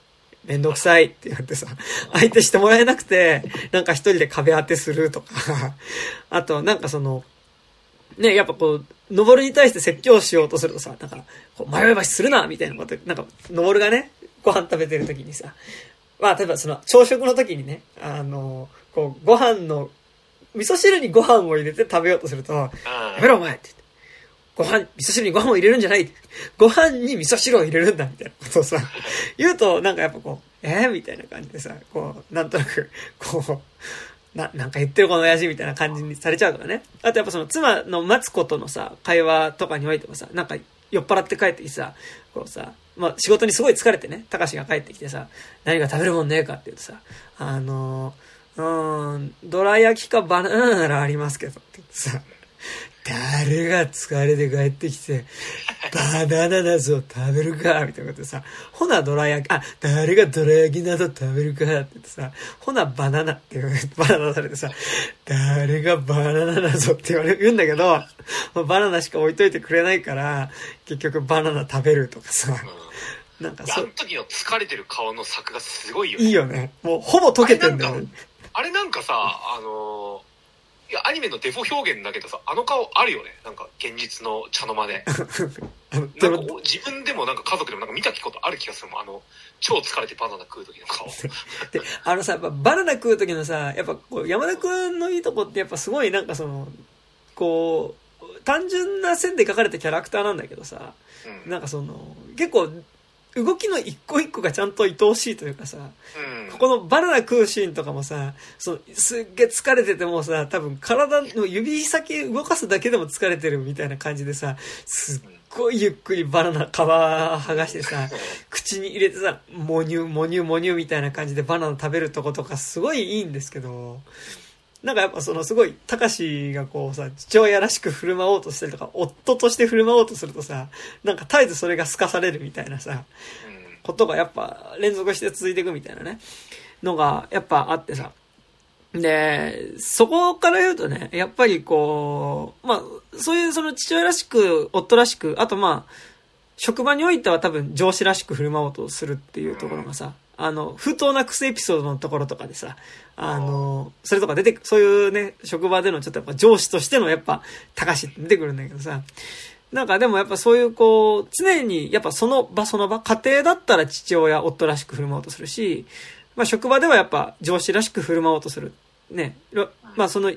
[SPEAKER 1] めんどくさいって言われてさ、相手してもらえなくて、なんか一人で壁当てするとか、あと、なんかその、ね、やっぱこう、登るに対して説教しようとするとさ、なんか、こう迷い橋するなみたいなこと、なんか、登るがね、ご飯食べてる時にさ、まあ、例えばその、朝食の時にね、あの、こう、ご飯の、味噌汁にご飯を入れて食べようとすると、やめろお前ってって。ご飯、味噌汁にご飯を入れるんじゃないご飯に味噌汁を入れるんだみたいなことをさ、言うとなんかやっぱこう、えー、みたいな感じでさ、こう、なんとなく、こう、な、なんか言ってるこの親父みたいな感じにされちゃうとかね。あとやっぱその妻の待つことのさ、会話とかにおいてもさ、なんか酔っ払って帰ってきてさ、こうさ、まあ仕事にすごい疲れてね、高志が帰ってきてさ、何か食べるもんねえかって言うとさ、あのー、うん、どら焼きかバナナならありますけどって言ってさ、誰が疲れて帰ってきて、バナナなぞ食べるかみたいなことでさ、ほなどら焼き、あ、誰がどら焼きなど食べるかって言ってさ、ほなバナナってバナナされてさ、誰がバナナなぞって言われる、んだけど、バナナしか置いといてくれないから、結局バナナ食べるとかさ、
[SPEAKER 2] なんかそう。あの時の疲れてる顔の作がすごいよ
[SPEAKER 1] ね。いいよね。もうほぼ溶けてんだよね。
[SPEAKER 2] あれなんかさ、あのーいや、アニメのデフォ表現だけどさ、あの顔あるよね。なんか、現実の茶の間で。なんか、自分でもなんか家族でもなんか見たことある気がするもん。あの、超疲れてバナナ食う時の顔。
[SPEAKER 1] で、あのさ、やっぱバナナ食う時のさ、やっぱこう、山田くんのいいとこってやっぱすごいなんかその、こう、単純な線で描かれたキャラクターなんだけどさ、うん、なんかその、結構動きの一個一個がちゃんと愛おしいというかさ、うん、ここのバナナ食うシーンとかもさ、そのすっげえ疲れててもさ、多分体の指先動かすだけでも疲れてるみたいな感じでさ、すっごいゆっくりバナナ皮剥がしてさ、口に入れてさ、もにゅもにゅもにゅみたいな感じでバナナ食べるとことかすごいいいんですけど、なんかやっぱそのすごい、たかしがこうさ、父親らしく振る舞おうとしたりとか、夫として振る舞おうとするとさ、なんか絶えずそれが透かされるみたいなさ、ことがやっぱ連続して続いていくみたいなね、のがやっぱあってさ。で、そこから言うとね、やっぱりこう、まあ、そういうその父親らしく、夫らしく、あとまあ、職場においては多分上司らしく振る舞おうとするっていうところがさ、あの、不当なくすエピソードのところとかでさ、あの、それとか出てく、そういうね、職場でのちょっとやっぱ上司としてのやっぱ、高しって出てくるんだけどさ、なんかでもやっぱそういうこう、常にやっぱその場その場、家庭だったら父親、夫らしく振る舞おうとするし、まあ職場ではやっぱ上司らしく振る舞おうとする。ね。まあその、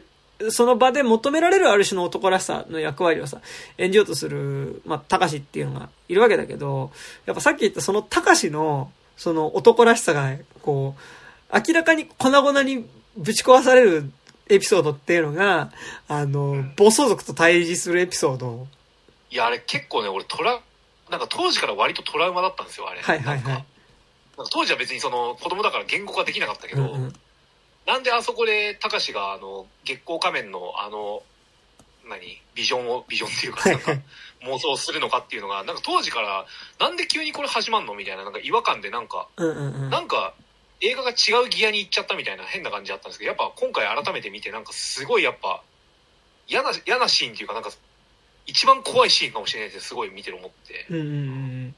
[SPEAKER 1] その場で求められるある種の男らしさの役割をさ、演じようとする、まあ、たかしっていうのがいるわけだけど、やっぱさっき言ったそのたかしの、その男らしさが、こう、明らかに粉々にぶち壊されるエピソードっていうのが、あの、暴走族と対峙するエピソード。
[SPEAKER 2] いや、あれ結構ね、俺トラ、なんか当時から割とトラウマだったんですよ、あれ。
[SPEAKER 1] はいはいはい。
[SPEAKER 2] なんか当時は別にその子供だから言語化できなかったけど、
[SPEAKER 1] うんうん
[SPEAKER 2] なんであそこでたかしがあの月光仮面のあの何ビジョンをビジョンっていうかなんか妄想するのかっていうのがなんか当時からなんで急にこれ始まんのみたいななんか違和感でなんか
[SPEAKER 1] うんうんうん。
[SPEAKER 2] なんか映画が違うギアに行っちゃったみたいな変な感じだったんですけどやっぱ今回改めて見てなんかすごいやっぱ嫌な嫌なシーンっていうかなんか一番怖いシーンかもしれないってすごい見てる思って。
[SPEAKER 1] うんうんうん。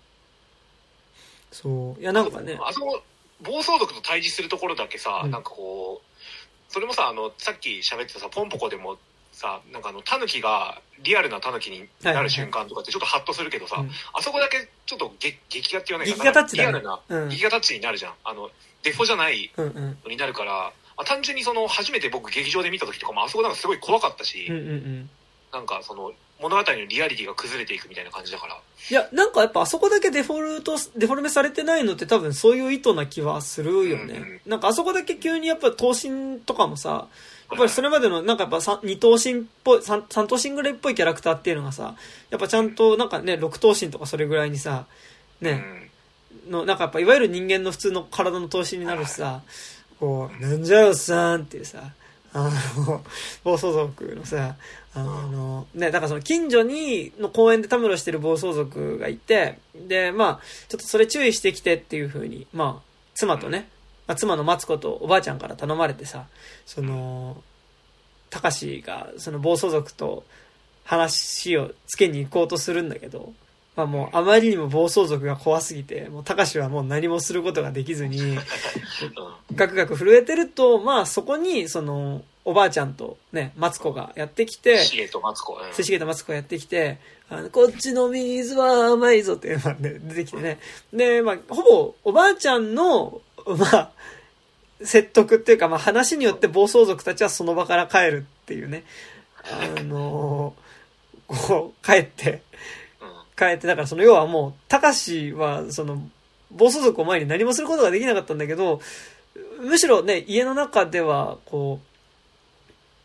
[SPEAKER 1] そう。いや、なんかね。
[SPEAKER 2] あそこ暴走族と対峙するところだけさ、
[SPEAKER 1] うん
[SPEAKER 2] なんかこうそれもさあのさっき喋ってたさポンポコでもさなんかあのタヌキがリアルなタヌキになる瞬間とかってちょっとハッとするけどさ、
[SPEAKER 1] うん。
[SPEAKER 2] あそこだけちょっと劇劇画って言わない
[SPEAKER 1] 劇画タッチ
[SPEAKER 2] リアルな、
[SPEAKER 1] うん。
[SPEAKER 2] 劇画タッチになるじゃん。あのデフォじゃない
[SPEAKER 1] うんうん。
[SPEAKER 2] のになるからあ単純にその初めて僕劇場で見た時とかもあそこなんかすごい怖かったし、
[SPEAKER 1] うんうんうん。
[SPEAKER 2] なんかその物語のリアリティが崩れていくみたいな感じだから。
[SPEAKER 1] いや、なんかやっぱあそこだけデフォルト、デフォルメされてないのって多分そういう意図な気はするよね。なんかあそこだけ急にやっぱ頭身とかもさ、やっぱりそれまでのなんかやっぱ三二頭身っぽい、三三頭身ぐらいっぽいキャラクターっていうのがさ、やっぱちゃんとなんかね、六頭身とかそれぐらいにさ、ね、の、なんかやっぱいわゆる人間の普通の体の頭身になるしさ、こう、なんじゃよさんっていうさ、あの、暴走族のさ、あの、ね、だからその近所に、の公園でたむろしてる暴走族がいて、で、まあ、ちょっとそれ注意してきてっていう風に、まあ、妻とね、まあ、妻のマツコとおばあちゃんから頼まれてさ、その、たかしがその暴走族と話をつけに行こうとするんだけど、まあもうあまりにも暴走族が怖すぎて、もうたかしはもう何もすることができずに、
[SPEAKER 2] うん。
[SPEAKER 1] ガクガク震えてると、まあそこに、その、おばあちゃんとね、マツコがやってきて、
[SPEAKER 2] シゲとマツコ、うん。
[SPEAKER 1] 瀬重とマツコがやってきて、あの、こっちの水は甘いぞって、まあね、出てきてね。で、まあ、ほぼ、おばあちゃんの、まあ、説得っていうか、まあ話によって暴走族たちはその場から帰るっていうね。あのこう、帰って、
[SPEAKER 2] うん
[SPEAKER 1] 帰って、だからその要はもう、たかしは、その、暴走族を前に何もすることができなかったんだけど、むしろね、家の中では、こ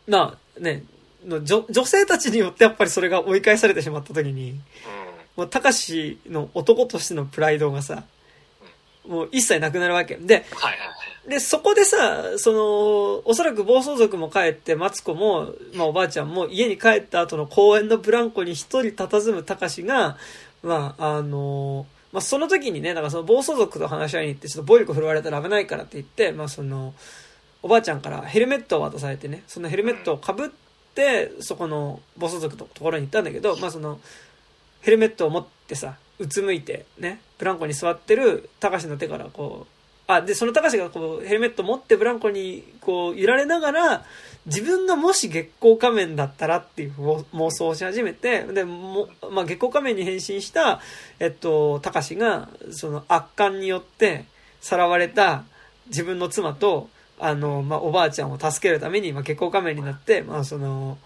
[SPEAKER 1] う、まあね、の女女性たちによってやっぱりそれが追い返されてしまった時に、
[SPEAKER 2] うん
[SPEAKER 1] もう、たかしの男としてのプライドがさ、もう一切なくなるわけ。で、
[SPEAKER 2] はいはいはい
[SPEAKER 1] で、そこでさ、その、おそらく暴走族も帰って、マツコも、まあおばあちゃんも家に帰った後の公園のブランコに一人佇むたかしが、まあ、あの、まあその時にね、だからその暴走族と話し合いに行って、ちょっと暴力振るわれたら危ないからって言って、まあその、おばあちゃんからヘルメットを渡されてね、そのヘルメットをかぶって、そこの暴走族のところに行ったんだけど、まあその、ヘルメットを持ってさ、うつむいて、ね、ブランコに座ってるたかしの手からこう、あ、で、そのたかしがこう、ヘルメット持ってブランコにこう、揺られながら、自分がもし月光仮面だったらっていう妄想をし始めて、で、も、まあ、月光仮面に変身した、えっと、たかしが、その悪漢によって、さらわれた自分の妻と、あの、まあ、おばあちゃんを助けるために、まあ、月光仮面になって、まあ、その、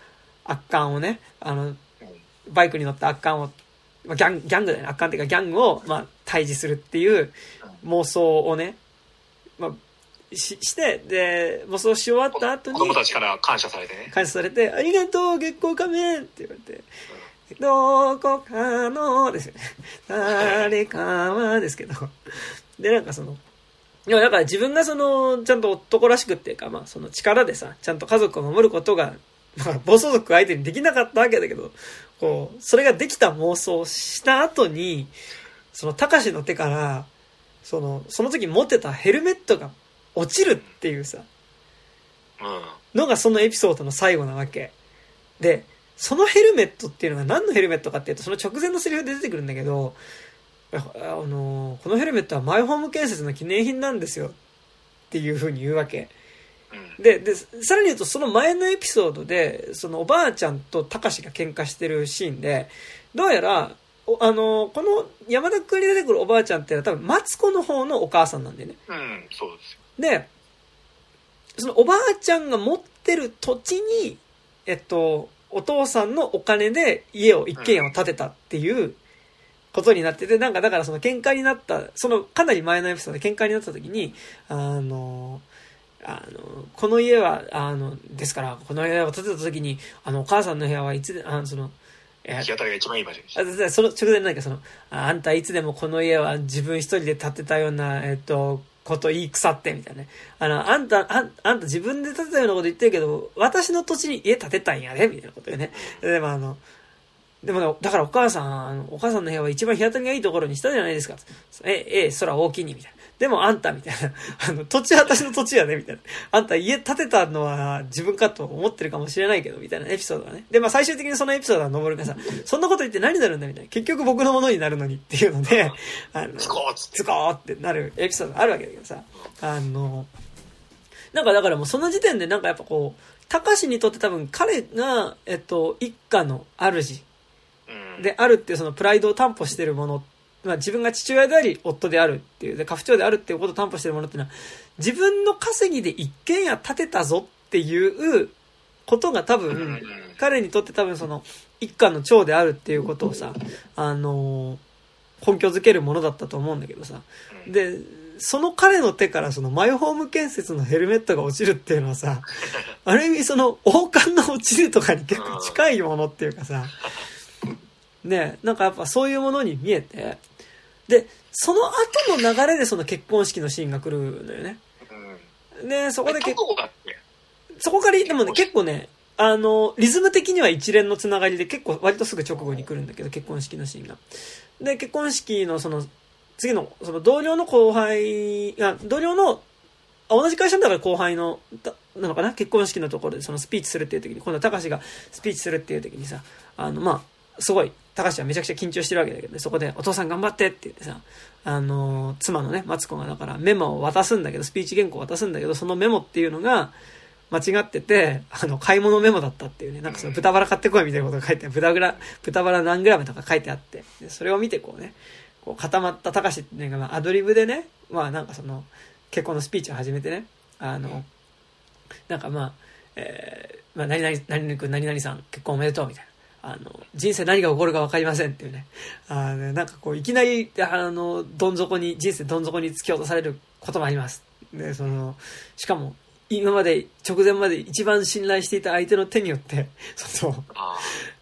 [SPEAKER 1] 悪漢をね、あの、バイクに乗った悪漢を、まあ、ギャン、ギャングだよね。悪漢っていうかギャングを、まあ、退治するっていう妄想をね、まあ、し、して、で、妄想し終わった後に、
[SPEAKER 2] 子供たちから感謝されてね
[SPEAKER 1] 感謝されて、ありがとう、月光仮面って言われて、どこかの、ですよね。誰かは、ですけど。で、なんかその、いや、だから自分がその、ちゃんと男らしくっていうか、まあ、その力でさ、ちゃんと家族を守ることが、まあ、暴走族相手にできなかったわけだけど、こう、それができた妄想をした後に、その、たかしの手から、その、その時持ってたヘルメットが落ちるっていうさ、のがそのエピソードの最後なわけ。で、そのヘルメットっていうのが何のヘルメットかっていうと、その直前のセリフで出てくるんだけど、ああの、このヘルメットはマイホーム建設の記念品なんですよっていう風に言うわけ。
[SPEAKER 2] うん。
[SPEAKER 1] で、で、さらに言うとその前のエピソードで、そのおばあちゃんとたかしが喧嘩してるシーンで、どうやら、おあの、この山田君に出てくるおばあちゃんっていうのは多分マツコの方のお母さんなんだよね。
[SPEAKER 2] うん、そうですよ。
[SPEAKER 1] で、そのおばあちゃんが持ってる土地に、えっと、お父さんのお金で家を、一軒家を建てたっていうことになってて、なんかだからその喧嘩になった、そのかなり前のエピソードで喧嘩になった時に、あの、あの、この家は、あの、ですから、この家を建てた時に、あの、お母さんの部屋はいつで、あの、その、え
[SPEAKER 2] 日当たりが一番いい場所でした。
[SPEAKER 1] その直前なんかその、ああんたいつでもこの家は自分一人で建てたような、えっと、こといい腐って、みたいなね。あの、あんた、あんあんた自分で建てたようなこと言ってるけど、私の土地に家建てたんやで、みたいなことでね。でもあの、でもね、だからお母さん、お母さんの部屋は一番日当たりがいいところにしたじゃないですか。え、ええ、空大きいに、みたいな。でもあんた、みたいな。あの、土地は私の土地やで、みたいな。あんた家建てたのは自分かと思ってるかもしれないけど、みたいなエピソードがね。で、まあ最終的にそのエピソードは登るがさ、そんなこと言って何になるんだ、みたいな。結局僕のものになるのにっていうので、あ の、
[SPEAKER 2] ズコーッつって。
[SPEAKER 1] ズコーってなるエピソードがあるわけだけどさ、あの、なんかだからもうその時点でなんかやっぱこう、高志にとって多分彼が、えっと、一家の主
[SPEAKER 2] うん。
[SPEAKER 1] であるっていうそのプライドを担保してるもの、まあ自分が父親であり、夫であるっていう、で、家父長であるっていうことを担保してるものっていうのは、自分の稼ぎで一軒家建てたぞっていうことが多分、彼にとって多分その、一家の長であるっていうことをさ、あのー根拠づけるものだったと思うんだけどさ。で、その彼の手からそのマイホーム建設のヘルメットが落ちるっていうのはさ、ある意味その王冠が落ちるとかに結構近いものっていうかさ、ねなんかやっぱそういうものに見えて、で、その後の流れでその結婚式のシーンが来るのよね。
[SPEAKER 2] うん。
[SPEAKER 1] で、そこで
[SPEAKER 2] 結
[SPEAKER 1] 結構。そこから、でもね、結構ね、あの、リズム的には一連のつながりで結構割とすぐ直後に来るんだけど、結婚式のシーンが。で、結婚式のその、次の、その同僚の後輩が、同僚の、あ同じ会社だから後輩の、だなのかな？結婚式のところでそのスピーチするっていう時に、今度は高志がスピーチするっていう時にさ、あの、まあ、すごい、高志はめちゃくちゃ緊張してるわけだけど、ね、そこで、お父さん頑張ってって言ってさ、あの、妻のね、マツコがだからメモを渡すんだけど、スピーチ原稿を渡すんだけど、そのメモっていうのが、間違ってて、あの、買い物メモだったっていうね、なんかその豚バラ買ってこいみたいなことが書いて豚グラ、豚バラ何グラムとか書いてあって、でそれを見てこうね、こう固まった高志っていうのが、まあアドリブでね、まあなんかその、結婚のスピーチを始めてね、あの、なんかまあ、えー、まあ何々、何々君何々さん結婚おめでとうみたいな。あの、人生何が起こるか分かりませんっていうね。あの、なんかこう、いきなり、あの、どん底に、人生どん底に突き落とされることもあります。で、その、しかも、今まで、直前まで一番信頼していた相手の手によって、その、
[SPEAKER 2] あ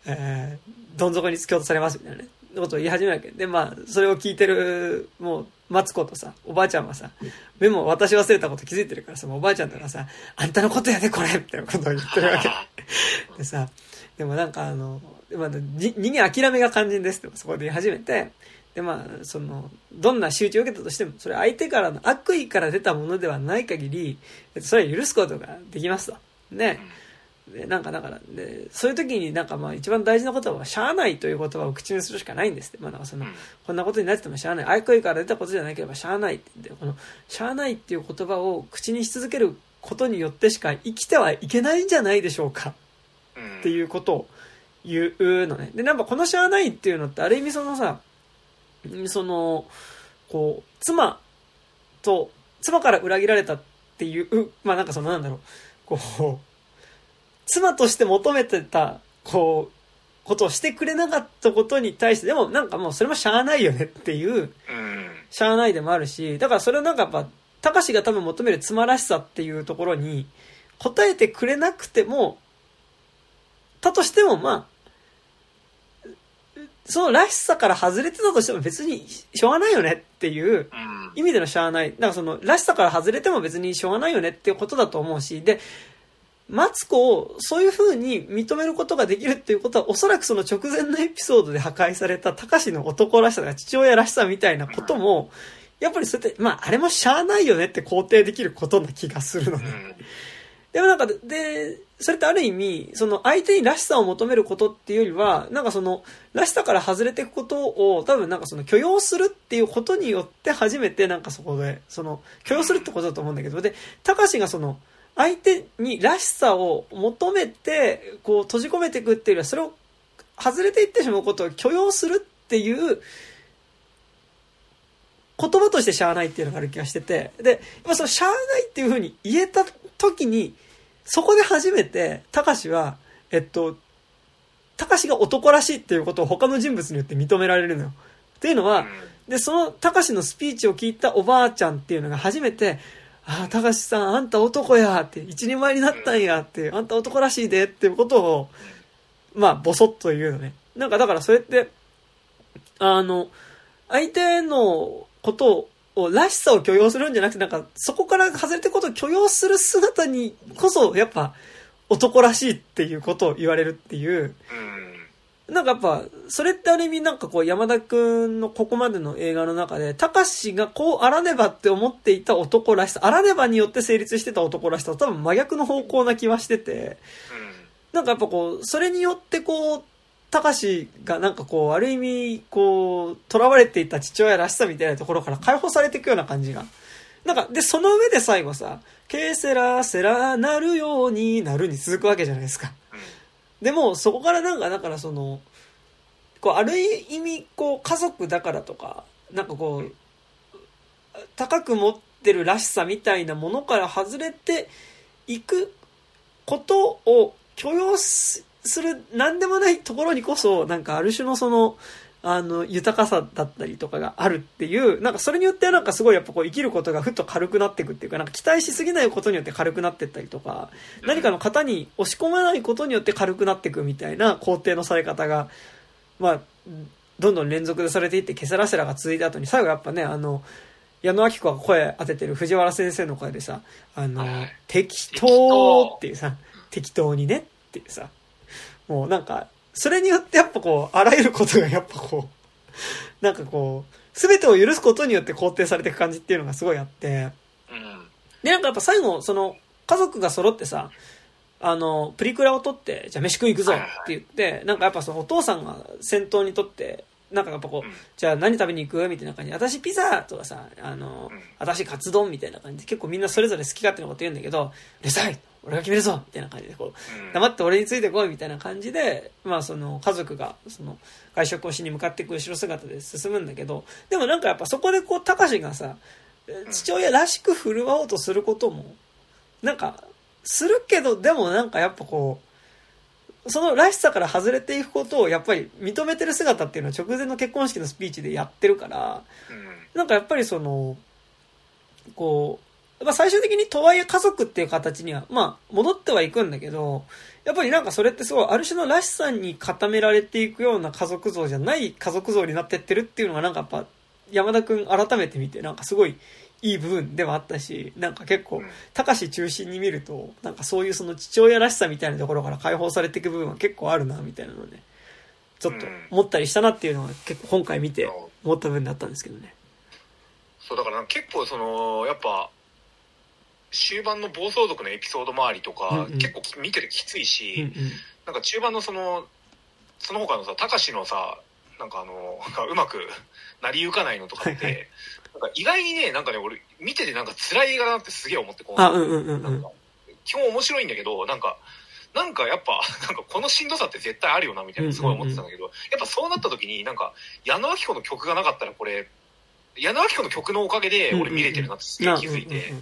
[SPEAKER 1] えー、どん底に突き落とされますみたいなね、ことを言い始めるわけ。で、まあ、それを聞いてる、もう、マツコとさ、おばあちゃんはさ、メモ渡し忘れたこと気づいてるからさ、もうおばあちゃんとかさ、あんたのことやで、これみたいなことを言ってるわけ。
[SPEAKER 2] あ。
[SPEAKER 1] でさ、でもなんかあの、まあ、に人間諦めが肝心ですってそこで言い始めて、でまあ、その、どんな仕打ちを受けたとしても、それ相手からの悪意から出たものではない限り、それは許すことができますと。ね。で、なんかだから、で、そういう時になんかまあ一番大事なことは、しゃあないという言葉を口にするしかないんですって。まあなんかその、
[SPEAKER 2] うん
[SPEAKER 1] こんなことになっててもしゃあない。悪意から出たことじゃなければしゃあないって言って、この、しゃあないっていう言葉を口にし続けることによってしか生きてはいけないんじゃないでしょうか。
[SPEAKER 2] うん。
[SPEAKER 1] っていうことを言うのね。で、なんかこのしゃあないっていうのって、ある意味そのさ、その、こう、妻と、妻から裏切られたっていう、まあなんかそのなんだろう、こう、妻として求めてた、こう、ことをしてくれなかったことに対して、でもなんかもうそれもしゃあないよねっていう、しゃあないでもあるし、だからそれはなんかやっぱ、たかしが多分求める妻らしさっていうところに、答えてくれなくても、たとしてもまあ、そのらしさから外れてたとしても別にしょうがないよねっていう
[SPEAKER 2] うん。
[SPEAKER 1] 意味でのしゃあない。だからそのらしさから外れても別にしょうがないよねっていうことだと思うし、で、マツコをそういう風に認めることができるっていうことは、おそらくその直前のエピソードで破壊された高志の男らしさが父親らしさみたいなことも、やっぱりそうやって、まあ、あれもしゃあないよねって肯定できることな気がするのね。でもなんか、で、それってある意味、その相手にらしさを求めることっていうよりは、なんかその、らしさから外れていくことを、多分なんかその許容するっていうことによって初めてなんかそこで、その、許容するってことだと思うんだけど、で、たかしがその、相手にらしさを求めて、こう閉じ込めていくっていうよりは、それを外れていってしまうことを許容するっていう言葉としてしゃあないっていうのがある気がしてて、で、まあそのしゃあないっていうふうに言えた時に、そこで初めて、たかしは、えっと、たかしが男らしいっていうことを他の人物によって認められるのよ。っていうのは、で、そのたかしのスピーチを聞いたおばあちゃんっていうのが初めて、ああ、たかしさん、あんた男やって、一人前になったんやって、あんた男らしいでっていうことを、まあ、ぼそっと言うのね。なんかだからそれって、あの、相手のことを、らしさを許容するんじゃなくて、なんか、そこから外れてることを許容する姿にこそ、やっぱ、男らしいっていうことを言われるっていう。なんかやっぱ、それってある意味なんかこう、山田くんのここまでの映画の中で、たかしがこうあらねばって思っていた男らしさ、あらねばによって成立してた男らしさと多分真逆の方向な気はしてて、なんかやっぱこう、それによってこう、たかしがなんかこう、ある意味、こう、囚われていた父親らしさみたいなところから解放されていくような感じが。なんか、で、その上で最後さ、ケーセラセラなるようになるに続くわけじゃないですか。でも、そこからなんか、だからその、こう、ある意味、こう、家族だからとか、なんかこう、高く持ってるらしさみたいなものから外れていくことを許容する、なんでもないところにこそ、なんかある種のその、あの、豊かさだったりとかがあるっていう、なんかそれによってなんかすごいやっぱこう生きることがふっと軽くなっていくっていうか、なんか期待しすぎないことによって軽くなっていったりとか、何かの型に押し込まないことによって軽くなっていくみたいな工程のされ方が、まあ、どんどん連続でされていって、ケセラセラが続いた後に、最後やっぱね、あの、矢野明子が声当ててる藤原先生の声でさ、あの、適当っていうさ、適当にねっていうさ、もうなんか、それによってやっぱこう、あらゆることがやっぱこう、なんかこう、すべてを許すことによって肯定されていく感じっていうのがすごいあって、で、なんかやっぱ最後、その、家族が揃ってさ、あの、プリクラを撮って、じゃあ飯食い行くぞって言って、なんかやっぱそのお父さんが先頭にとって、なんかやっぱこう、じゃあ何食べに行くみたいな感じで、私ピザとかさ、あの、私カツ丼みたいな感じで、結構みんなそれぞれ好き勝手なこと言うんだけど、うるさい俺が決めるぞみたいな感じで、こう、黙って俺についてこいみたいな感じで、まあその家族が、その、外食をしに向かっていく後ろ姿で進むんだけど、でもなんかやっぱそこでこう、たかしがさ、父親らしく振る舞おうとすることも、なんか、するけど、でもなんかやっぱこう、そのらしさから外れていくことをやっぱり認めてる姿っていうのは直前の結婚式のスピーチでやってるから、なんかやっぱりその、こう、まあ最終的にとはいえ家族っていう形には、まあ戻ってはいくんだけど、やっぱりなんかそれってすごいある種のらしさに固められていくような家族像じゃない家族像になってってるっていうのがなんかやっぱ山田くん改めて見てなんかすごいいい部分ではあったし、なんか結構、たかし中心に見ると、なんかそういうその父親らしさみたいなところから解放されていく部分は結構あるな、みたいなのね、ちょっと思ったりしたなっていうのは結構今回見て思った部分だったんですけどね。
[SPEAKER 2] そう、だから結構その、やっぱ、終盤の暴走族のエピソード周りとか、うんうん、結構見ててきついし、うんうん、なんか中盤のその、その他のさ、たかしのさ、なんかあの、うまく成り行かないのとかって、なんか意外にね、なんかね、俺、見ててなんか辛い映画だなってすげえ思って、こ
[SPEAKER 1] あ、うんうんうん、なんか、
[SPEAKER 2] 基本面白いんだけど、なんか、なんかやっぱ、なんかこのしんどさって絶対あるよな、みたいなすごい思ってたんだけど、やっぱそうなった時に、なんか、矢野明子の曲がなかったらこれ、矢野明子の曲のおかげで俺見れてるなってすげえ気づいて、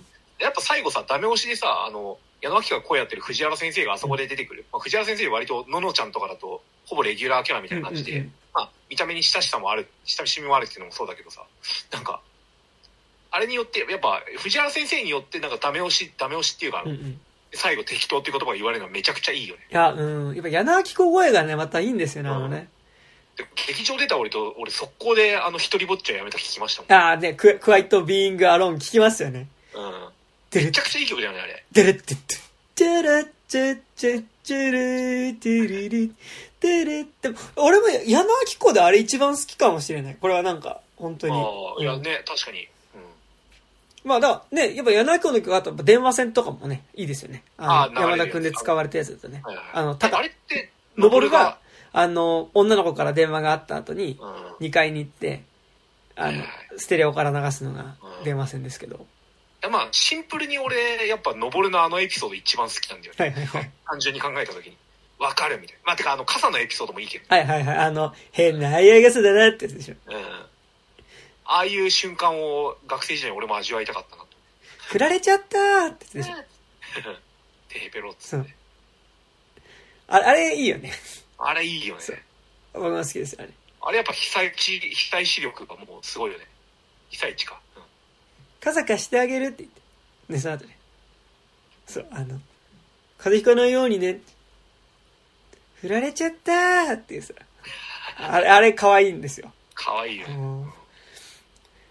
[SPEAKER 2] やっぱ最後さ、ダメ押しでさ、あの、矢野明子が声やってる藤原先生があそこで出てくる。まあ、藤原先生割とののちゃんとかだと、ほぼレギュラーキャラみたいな感じで、まあ、見た目に親しさもある、親しみもあるっていうのもそうだけどさ、なんか、あれによって、やっぱ、藤原先生によって、なんかダメ押し、ダメ押しっていうか、うんうん、最後適当っていう言葉が言われるのはめちゃくちゃいいよね。
[SPEAKER 1] いや、うん。やっぱ柳明子声がね、またいいんですよね、あのね。
[SPEAKER 2] で劇場出た俺と、俺速攻であの一人ぼっちはやめた聞きましたも
[SPEAKER 1] ん。ああ、ね、ククワイトビーイングアローン聞きますよね。
[SPEAKER 2] うん。めちゃくちゃいい曲だよね、あれ。
[SPEAKER 1] デレッテッテ。チャラチャチャチャレティリリテレって、俺も矢野明子であれ一番好きかもしれない。これはなんか、本当に。あ
[SPEAKER 2] あ、いやね、確かに。
[SPEAKER 1] まあ、だね、やっぱ柳君の曲があと、電話線とかもね、いいですよね。あの
[SPEAKER 2] あ
[SPEAKER 1] 山田君で使われたやつだとね。
[SPEAKER 2] はいはい
[SPEAKER 1] あの、た
[SPEAKER 2] あ
[SPEAKER 1] か、
[SPEAKER 2] れって、
[SPEAKER 1] のぼるが、あの、女の子から電話があった後に、
[SPEAKER 2] うん。い
[SPEAKER 1] 2階に行って、あの
[SPEAKER 2] はい、
[SPEAKER 1] ステレオから流すのが
[SPEAKER 2] うん
[SPEAKER 1] 電話線ですけど。
[SPEAKER 2] やまあ、シンプルに俺、やっぱ、のぼるのあのエピソード一番好きなんだよね。
[SPEAKER 1] はいはいはい。
[SPEAKER 2] 単純に考えた時に。わかるみたいな。まあ、てか、あの、傘のエピソードもいいけど。
[SPEAKER 1] はいはいはい。あの、変な早い傘だなってやつでしょ。
[SPEAKER 2] うん。ああいう瞬間を学生時代に俺も味わいたかったなと。
[SPEAKER 1] 振られちゃったーってやつでしょ。
[SPEAKER 2] テーペロっつって。
[SPEAKER 1] あれ、あれいいよね。
[SPEAKER 2] あれいいよね。
[SPEAKER 1] 僕も好きですよ、あれ。
[SPEAKER 2] あれやっぱ被災地、被災視力がもうすごいよね。被災地か。うん
[SPEAKER 1] 傘貸してあげるって言って。で、その後ね。そう、あの、風邪ひかないようにね。振られちゃったーっていうさ。あれ、あれ可愛いんですよ。
[SPEAKER 2] 可愛いよね。
[SPEAKER 1] うん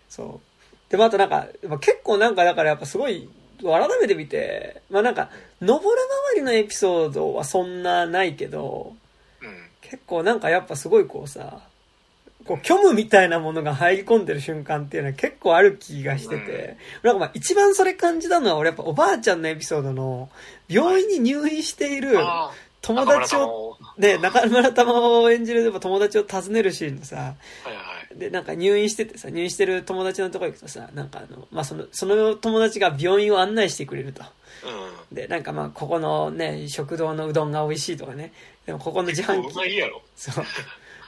[SPEAKER 1] そう。で、まあ、あとなんか、まあ結構なんかだからやっぱすごい、改めて見て、まあなんか、登る周りのエピソードはそんなないけど、
[SPEAKER 2] うん。
[SPEAKER 1] 結構なんかやっぱすごいこうさ、こう虚無みたいなものが入り込んでる瞬間っていうのは結構ある気がしてて、なんかまあ一番それ感じたのは俺やっぱおばあちゃんのエピソードの、病院に入院している友達を、
[SPEAKER 2] を。
[SPEAKER 1] ね、中村玉を演じる友達を訪ねるシーンのさ。で、なんか入院しててさ、入院してる友達のとこ行くとさ、なんかあの、まあ、その、その友達が病院を案内してくれると。
[SPEAKER 2] うん。
[SPEAKER 1] で、なんかまあ、ここのね、食堂のうどんが美味しいとかね。でもここの自販
[SPEAKER 2] う
[SPEAKER 1] 機、
[SPEAKER 2] まいやろ。
[SPEAKER 1] そう。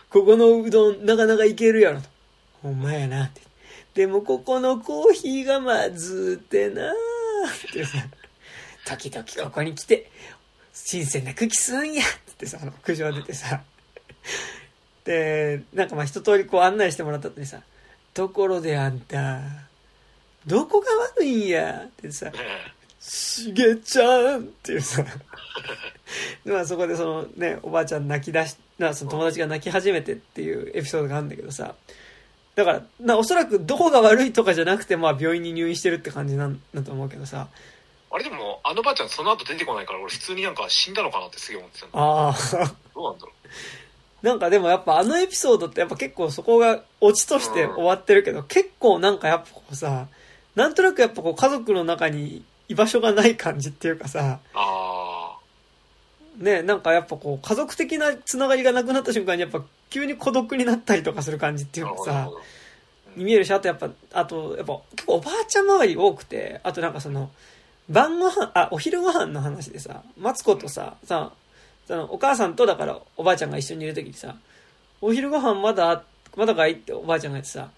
[SPEAKER 1] ここのうどんなかなかいけるやろと。ほんまやなって。でもここのコーヒーがまずってなってさ、時々ここに来て、新鮮な空気吸うんやってさ、あの、苦情出てさ。で、なんかまあ一通りこう案内してもらった後にさ、ところであんた、どこが悪いんやってさ、しげちゃんっていうさ、で まあそこでそのね、おばあちゃん泣き出し、なその友達が泣き始めてっていうエピソードがあるんだけどさ、だから、なおそらくどこが悪いとかじゃなくて、まあ病院に入院してるって感じなんだと思うけどさ、
[SPEAKER 2] あれでも、あのばあちゃんその後出てこないから俺普通になんか死んだのかなってすげえ思ってたの。
[SPEAKER 1] ああ、
[SPEAKER 2] どうなんだろ
[SPEAKER 1] なんかでもやっぱあのエピソードってやっぱ結構そこがオチとして終わってるけど、結構なんかやっぱこうさ、なんとなくやっぱこう家族の中に居場所がない感じっていうかさ、
[SPEAKER 2] う。あ
[SPEAKER 1] ね、なんかやっぱこう家族的なつながりがなくなった瞬間にやっぱ急に孤独になったりとかする感じって
[SPEAKER 2] あ。
[SPEAKER 1] いうかさ。に見えるし、あとやっぱ、あとやっぱ結構おばあちゃん周り多くて、あとなんかその、晩ご飯、あ、お昼ご飯の話でさ、マツコとさ、さ、そのお母さんとだからおばあちゃんが一緒にいる時にさ、お昼ご飯まだ、まだかいっておばあちゃんが言ってさ、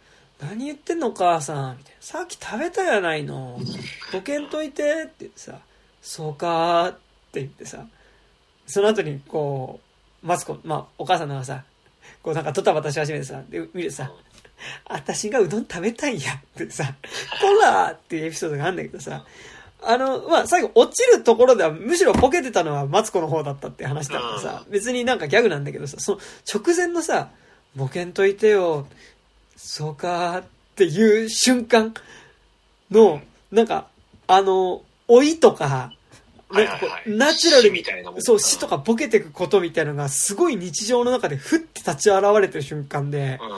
[SPEAKER 1] 何言ってんのお母さんみたいな。さっき食べたやないの。ボケんといてって言ってさ、そうかーって言ってさ、その後にこう、マツコ、まあお母さんのがさ、こうなんかドタバタし始めてさ、で、見るとさ、私がうどん食べたいんやってさ、こらーっていうエピソードがあるんだけどさ、あの、まあ、最後落ちるところではむしろボケてたのはマツコの方だったって話だからさ、別になんかギャグなんだけどさ、その直前のさ、ボケんといてよ、そうかーっていう瞬間の、なんか、あの、老いとか、なんかこ
[SPEAKER 2] はいはいは
[SPEAKER 1] う、
[SPEAKER 2] い
[SPEAKER 1] ナチュラルに
[SPEAKER 2] 死みたいなもん、
[SPEAKER 1] そう、死とかボケてくことみたいなのがすごい日常の中でふって立ち現れてる瞬間で、
[SPEAKER 2] うん。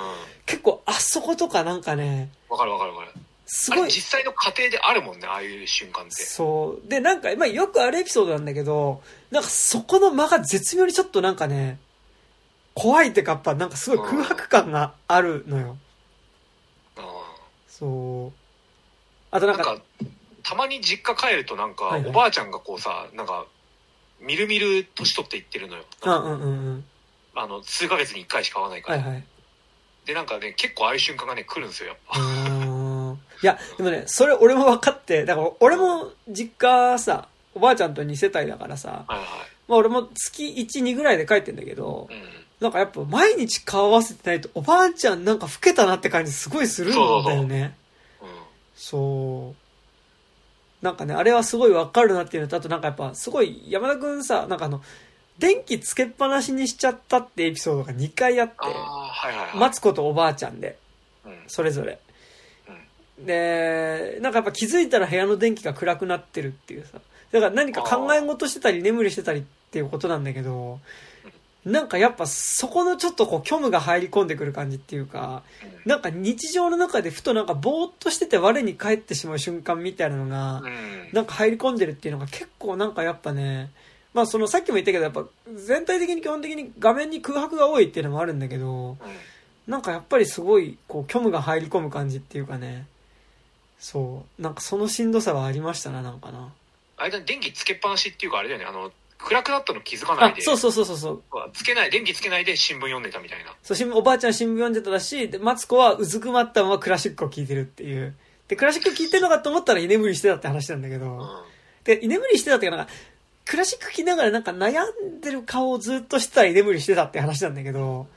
[SPEAKER 1] 結構あそことかなんかね、
[SPEAKER 2] わかるわかるわかる。
[SPEAKER 1] すごい、
[SPEAKER 2] 実際の家庭であるもんね、ああいう瞬間って。
[SPEAKER 1] そう。で、なんか、まあよくあるエピソードなんだけど、なんかそこの間が絶妙にちょっとなんかね、怖いってかやっぱなんかすごい空白感があるのよ。
[SPEAKER 2] うん
[SPEAKER 1] そう。あとなか、
[SPEAKER 2] なんんか、たまに実家帰るとなんか、
[SPEAKER 1] はいはい
[SPEAKER 2] おばあちゃんがこうさ、なんか、みるみる年取っていってるのよ。
[SPEAKER 1] うんうんうんうん。
[SPEAKER 2] あの、数ヶ月に一回しか会わないから。
[SPEAKER 1] はいはい。
[SPEAKER 2] で、なんかね、結構ああいう瞬間がね、来るんですよ、やっ
[SPEAKER 1] う
[SPEAKER 2] ぱ。
[SPEAKER 1] いや、でもね、それ俺も分かって、だから俺も実家さ、おばあちゃんと2世帯だからさ、
[SPEAKER 2] はいは
[SPEAKER 1] まあ俺も月1、2ぐらいで帰ってんだけど
[SPEAKER 2] い。、うん。
[SPEAKER 1] なんかやっぱ毎日顔合わせてないとおばあちゃんなんか老けたなって感じすごいするんだよね。
[SPEAKER 2] うん。
[SPEAKER 1] そう。なんかね、あれはすごいわかるなっていうのと、あとなんかやっぱすごい山田くんさ、なんかあの、電気つけっぱなしにしちゃったってエピソードが2回あって
[SPEAKER 2] あ、あ、はいはいはい。
[SPEAKER 1] マツコとおばあちゃんで、
[SPEAKER 2] うん。
[SPEAKER 1] それぞれ。で、なんかやっぱ気づいたら部屋の電気が暗くなってるっていうさ。だから何か考え事してたり眠りしてたりっていうことなんだけど、なんかやっぱそこのちょっとこう虚無が入り込んでくる感じっていうか、なんか日常の中でふとなんかぼーっとしてて我に返ってしまう瞬間みたいなのが、
[SPEAKER 2] うん。
[SPEAKER 1] なんか入り込んでるっていうのが結構なんかやっぱね、まあそのさっきも言ったけどやっぱ全体的に基本的に画面に空白が多いっていうのもあるんだけど、
[SPEAKER 2] うん
[SPEAKER 1] なんかやっぱりすごいこう虚無が入り込む感じっていうかね、そう、なんかそのしんどさはありましたな、なんかな。
[SPEAKER 2] あれだね、電気つけっぱなしっていうかあれだよね、あの、暗くなったの気づかないで、、
[SPEAKER 1] あそうそうそうそうそう。
[SPEAKER 2] つけない、電気つけないで新聞読んでたみたいな。
[SPEAKER 1] そう、おばあちゃん新聞読んでたらしい、で、マツコはうずくまったままクラシックを聴いてるっていう。で、クラシック聴いてるのかと思ったら居眠りしてたって話なんだけど、
[SPEAKER 2] うん。
[SPEAKER 1] で、居眠りしてたっていうか、なんか、クラシック聴きながらなんか悩んでる顔をずっとしてたら居眠りしてたって話なんだけど、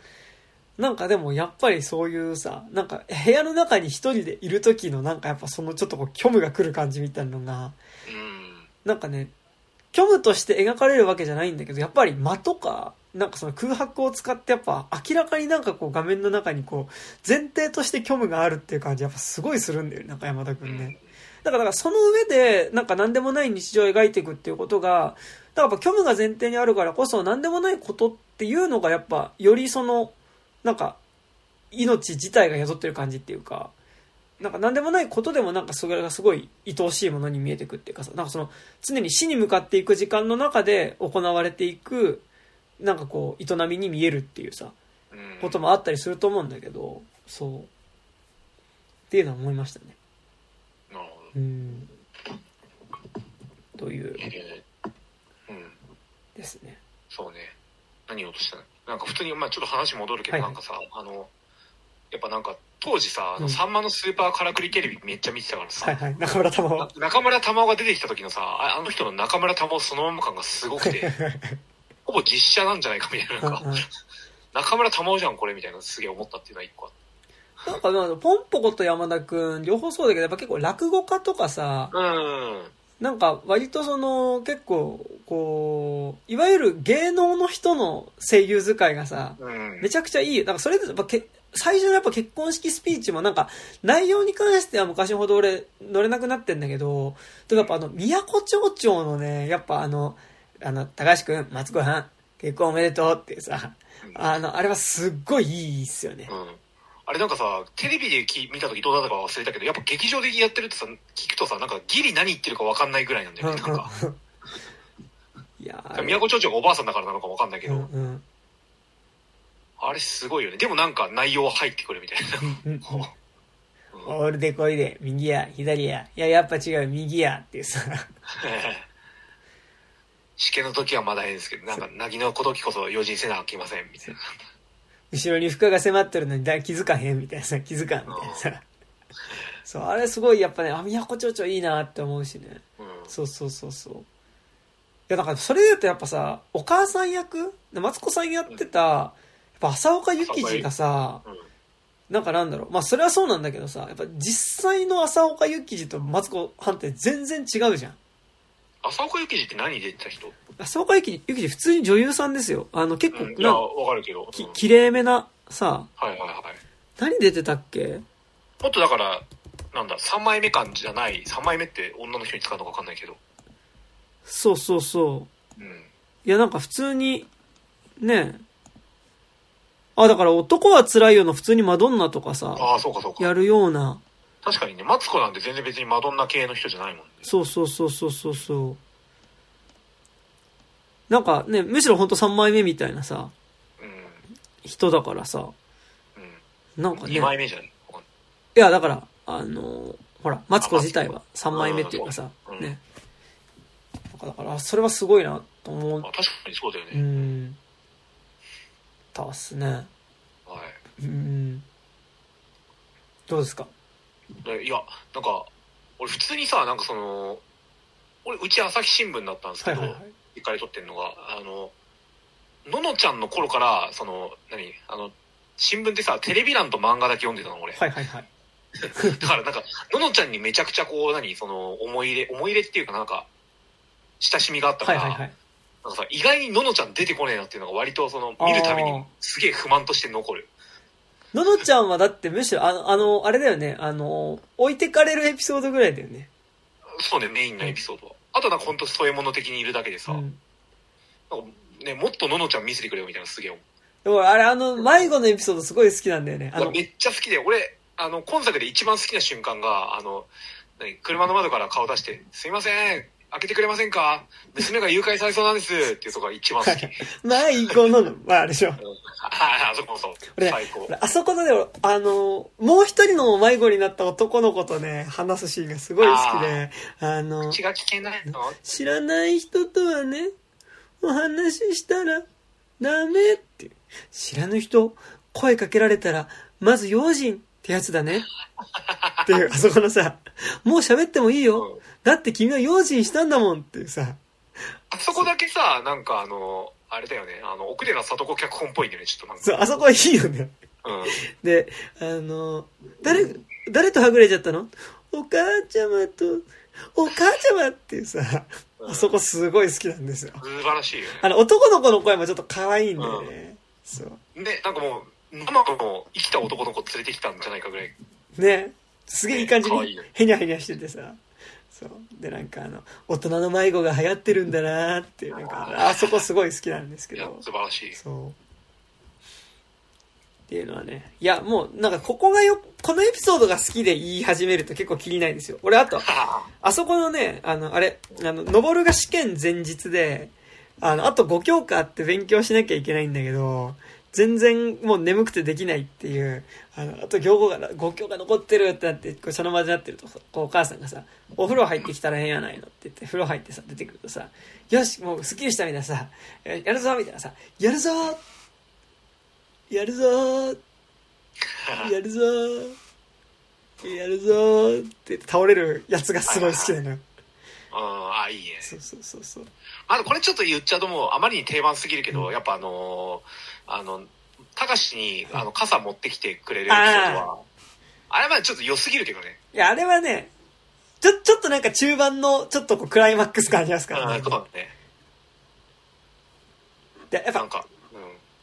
[SPEAKER 1] なんかでもやっぱりそういうさ、なんか部屋の中に一人でいる時のなんかやっぱそのちょっとこう虚無が来る感じみたいなのが、
[SPEAKER 2] うん。
[SPEAKER 1] なんかね、虚無として描かれるわけじゃないんだけど、やっぱり間とか、なんかその空白を使ってやっぱ明らかになんかこう画面の中にこう前提として虚無があるっていう感じやっぱすごいするんだよね、なんか山田くんね。だから、かその上で、なんか何でもない日常を描いていくっていうことが、だからやっぱ虚無が前提にあるからこそ何でもないことっていうのがやっぱ、よりその、なんか、命自体が宿ってる感じっていうか、なんか何でもないことでもなんかそれがすごい愛おしいものに見えてくっていうかさ、なんかその常に死に向かっていく時間の中で行われていく、なんかこう営みに見えるっていうさ、
[SPEAKER 2] うん。
[SPEAKER 1] こともあったりすると思うんだけど、そう。っていうのは思いましたね。
[SPEAKER 2] なるほ
[SPEAKER 1] うん。という。ですね。
[SPEAKER 2] そうね。何言おうとしたの？なんか普通に、まあちょっと話戻るけど、
[SPEAKER 1] はい
[SPEAKER 2] なんかさ、あの、やっぱなんか当時さ、あの、
[SPEAKER 1] うん
[SPEAKER 2] さんまのスーパーカラクリテレビめっちゃ見てたからさ、
[SPEAKER 1] はいはい。中村玉
[SPEAKER 2] な
[SPEAKER 1] 緒。
[SPEAKER 2] 中村玉緒が出てきた時のさ、ああの人の中村玉緒そのまま感がすごくて、ほぼ実写なんじゃないかみたいな、なんか、中村玉緒じゃんこれみたいなすげえ思ったっていうのは一個あっ
[SPEAKER 1] なんかまあ、ポンポコと山田くん、両方そうだけど、やっぱ結構落語家とかさ、
[SPEAKER 2] た。うん。
[SPEAKER 1] なんか割とその、結構、こう、いわゆる芸能の人の声優使いがさ、
[SPEAKER 2] うん。
[SPEAKER 1] めちゃくちゃいいよ。なんかそれでやっぱけ、最初のやっぱ結婚式スピーチもなんか、内容に関しては昔ほど俺乗れなくなってんだけど、でもやっぱあの、宮古町長のね、やっぱあの、あの、高橋くん、松子さん、結婚おめでとうってさ、あの、あれはすっごいいいっすよね。
[SPEAKER 2] うん。あれなんかさ、テレビでき見た時どうだったか忘れたけど、やっぱ劇場でやってるってさ、聞くとさ、なんかギリ何言ってるか分かんないぐらいなんだよね。なんか、
[SPEAKER 1] いやー
[SPEAKER 2] 宮古町長がおばあさんだからなのか分かんないけど、
[SPEAKER 1] うんうん
[SPEAKER 2] あれすごいよね。でもなんか内容入ってくるみたいな。うん
[SPEAKER 1] オールでこいで、右や、左や。いや、やっぱ違う、右や、っていうさ。
[SPEAKER 2] 試験の時はまだいいんですけど、なんか、なぎの小時こそ用心せなあきません、みたいな。
[SPEAKER 1] 後ろに負荷が迫ってるのに気づかへんみたいなさ、気づかんみたいなさ。そう、あれすごいやっぱね、あ、宮古町長いいなって思うしね。
[SPEAKER 2] うん。
[SPEAKER 1] そうそうそうそう。いや、だからそれで言うとやっぱさ、お母さん役マツコさんやってた、ぱ浅岡幸二がさ、
[SPEAKER 2] うん。
[SPEAKER 1] なんかなんだろう。まあそれはそうなんだけどさ、やっぱ実際の浅岡幸二とマツコ判定全然違うじゃん。
[SPEAKER 2] 浅岡幸二って何に出てた人？
[SPEAKER 1] 浅岡幸二、幸二普通に女優さんですよ。あの結構、
[SPEAKER 2] うん。いや、
[SPEAKER 1] な
[SPEAKER 2] わかるけど。
[SPEAKER 1] き
[SPEAKER 2] うん
[SPEAKER 1] 綺麗めなさ、
[SPEAKER 2] はいはいはい。
[SPEAKER 1] 何出てたっけ？
[SPEAKER 2] もっとだから、なんだ、3枚目感じゃない、3枚目って女の人に使うのかわかんないけど。
[SPEAKER 1] そうそうそう。
[SPEAKER 2] うん。
[SPEAKER 1] いやなんか普通に、ねあ、だから男は辛いよの普通にマドンナとかさ、
[SPEAKER 2] ああ、そうかそうか。
[SPEAKER 1] やるような、
[SPEAKER 2] 確かにね、マツコなんて全然別にマドンナ系の人じゃないもんね。
[SPEAKER 1] そうそうそうそうそうそう。なんかね、むしろほんと3枚目みたいなさ、
[SPEAKER 2] うん。
[SPEAKER 1] 人だからさ、
[SPEAKER 2] うん。
[SPEAKER 1] なんかね、
[SPEAKER 2] 2
[SPEAKER 1] い
[SPEAKER 2] 枚目じゃない？い
[SPEAKER 1] やだから、あの、ほら、マツコ自体は3枚目っていうかさ
[SPEAKER 2] うん、
[SPEAKER 1] ね。だから、それはすごいなと思う
[SPEAKER 2] あ。確かにそうだよ
[SPEAKER 1] う
[SPEAKER 2] ね。
[SPEAKER 1] ん。たっすね。
[SPEAKER 2] はい。
[SPEAKER 1] うん。どうですか？
[SPEAKER 2] でいや、なんか、俺普通にさ、なんかその、俺、うち朝日新聞だったんですけど、
[SPEAKER 1] はいはいはい。
[SPEAKER 2] 一回撮ってんのが、あの、ののちゃんの頃から、その、何？あの、新聞ってさ、テレビ欄と漫画だけ読んでたの、俺。
[SPEAKER 1] はいはいはい。
[SPEAKER 2] だからなんか、ののちゃんにめちゃくちゃこう、何？その、思い入れ、思い入れっていうかなんか、親しみがあったから、
[SPEAKER 1] はいはいはい。
[SPEAKER 2] なんかさ、意外にののちゃん出てこねえなっていうのが割とその、見るたびにすげえ不満として残る。
[SPEAKER 1] ののちゃんはだってむしろ、あの、あの、あれだよね、あの、置いてかれるエピソードぐらいだよね。
[SPEAKER 2] そうね、メインのエピソードは。あとなんかほんと添え物的にいるだけでさ、
[SPEAKER 1] うん。
[SPEAKER 2] なんかね、もっとののちゃん見せてくれよみたいなのすげえ思う
[SPEAKER 1] でもあれ、あの、迷子のエピソードすごい好きなんだよね。あの、
[SPEAKER 2] めっちゃ好きで、俺、あの、今作で一番好きな瞬間が、あの、何車の窓から顔出して、すいません、開けてくれませんか？娘が誘拐されそうなんですっていうとこが一番好き。
[SPEAKER 1] 迷子のの、まああれでしょ。
[SPEAKER 2] うんああそこそう。
[SPEAKER 1] 俺
[SPEAKER 2] 最高。
[SPEAKER 1] あそこのね、あの、もう一人の迷子になった男の子とね、話すシーンがすごい好きで、あの、
[SPEAKER 2] 口が聞けないの？
[SPEAKER 1] 知らない人とはね、お話ししたらダメって。知らぬ人、声かけられたら、まず用心ってやつだね。っていう、あそこのさ、もう喋ってもいいよ。だって君は用心したんだもんっていうさ、
[SPEAKER 2] あそこだけさ、なんかあの、あれだよね、あの、奥での里子脚本っぽいんだよね、ちょっとなんか。
[SPEAKER 1] そう、あそこはいいよね。
[SPEAKER 2] うん。
[SPEAKER 1] で、あの、誰、誰とはぐれちゃったの？お母ちゃまと、お母ちゃまっていうさ、あそこすごい好きなんですよ。
[SPEAKER 2] 素晴らしいよね。
[SPEAKER 1] あの、男の子の声もちょっと可愛いんだよね。そう。
[SPEAKER 2] で、なんかもう、生の生きた男の子連れてきたんじゃないかぐらい。
[SPEAKER 1] ね。すげえいい感じに
[SPEAKER 2] 可愛いよ
[SPEAKER 1] ヘニャヘニャしててさ。そう。で、なんかあの、大人の迷子が流行ってるんだなーっていう、なんか、あそこすごい好きなんですけど、。
[SPEAKER 2] 素晴らしい。
[SPEAKER 1] そう。っていうのはね。いや、もう、なんかここがよ、このエピソードが好きで言い始めると結構気にないんですよ。俺、あと、あそこのね、あの、あれ、あの、登るが試験前日で、あの、あと5教科あって勉強しなきゃいけないんだけど、全然もう眠くてできないっていう、あの、あと行語が、5教科残ってるってなって、こうその場でなってると、こうお母さんがさ、お風呂入ってきたらええやないのって言って、風呂入ってさ、出てくるとさ、よし、もうスッキリしたみたいなさ、えやるぞみたいなさ、やるぞやるぞ やるぞやるぞって言って倒れるやつがすごい好きなのよ。
[SPEAKER 2] うん、あ、いいね。
[SPEAKER 1] そうそうそうそう。
[SPEAKER 2] あの、これちょっと言っちゃうともう、あまりに定番すぎるけど、やっぱあのーあの、たかしに、あの、傘持ってきてくれるエピソードは、あれはまあちょっと良すぎるけどね。
[SPEAKER 1] いや、あれはね、ちょ、ちょっとなんか中盤の、ちょっとこうクライマックス感ありますからね
[SPEAKER 2] うん、。そうだね。
[SPEAKER 1] で、やっぱ、
[SPEAKER 2] うん。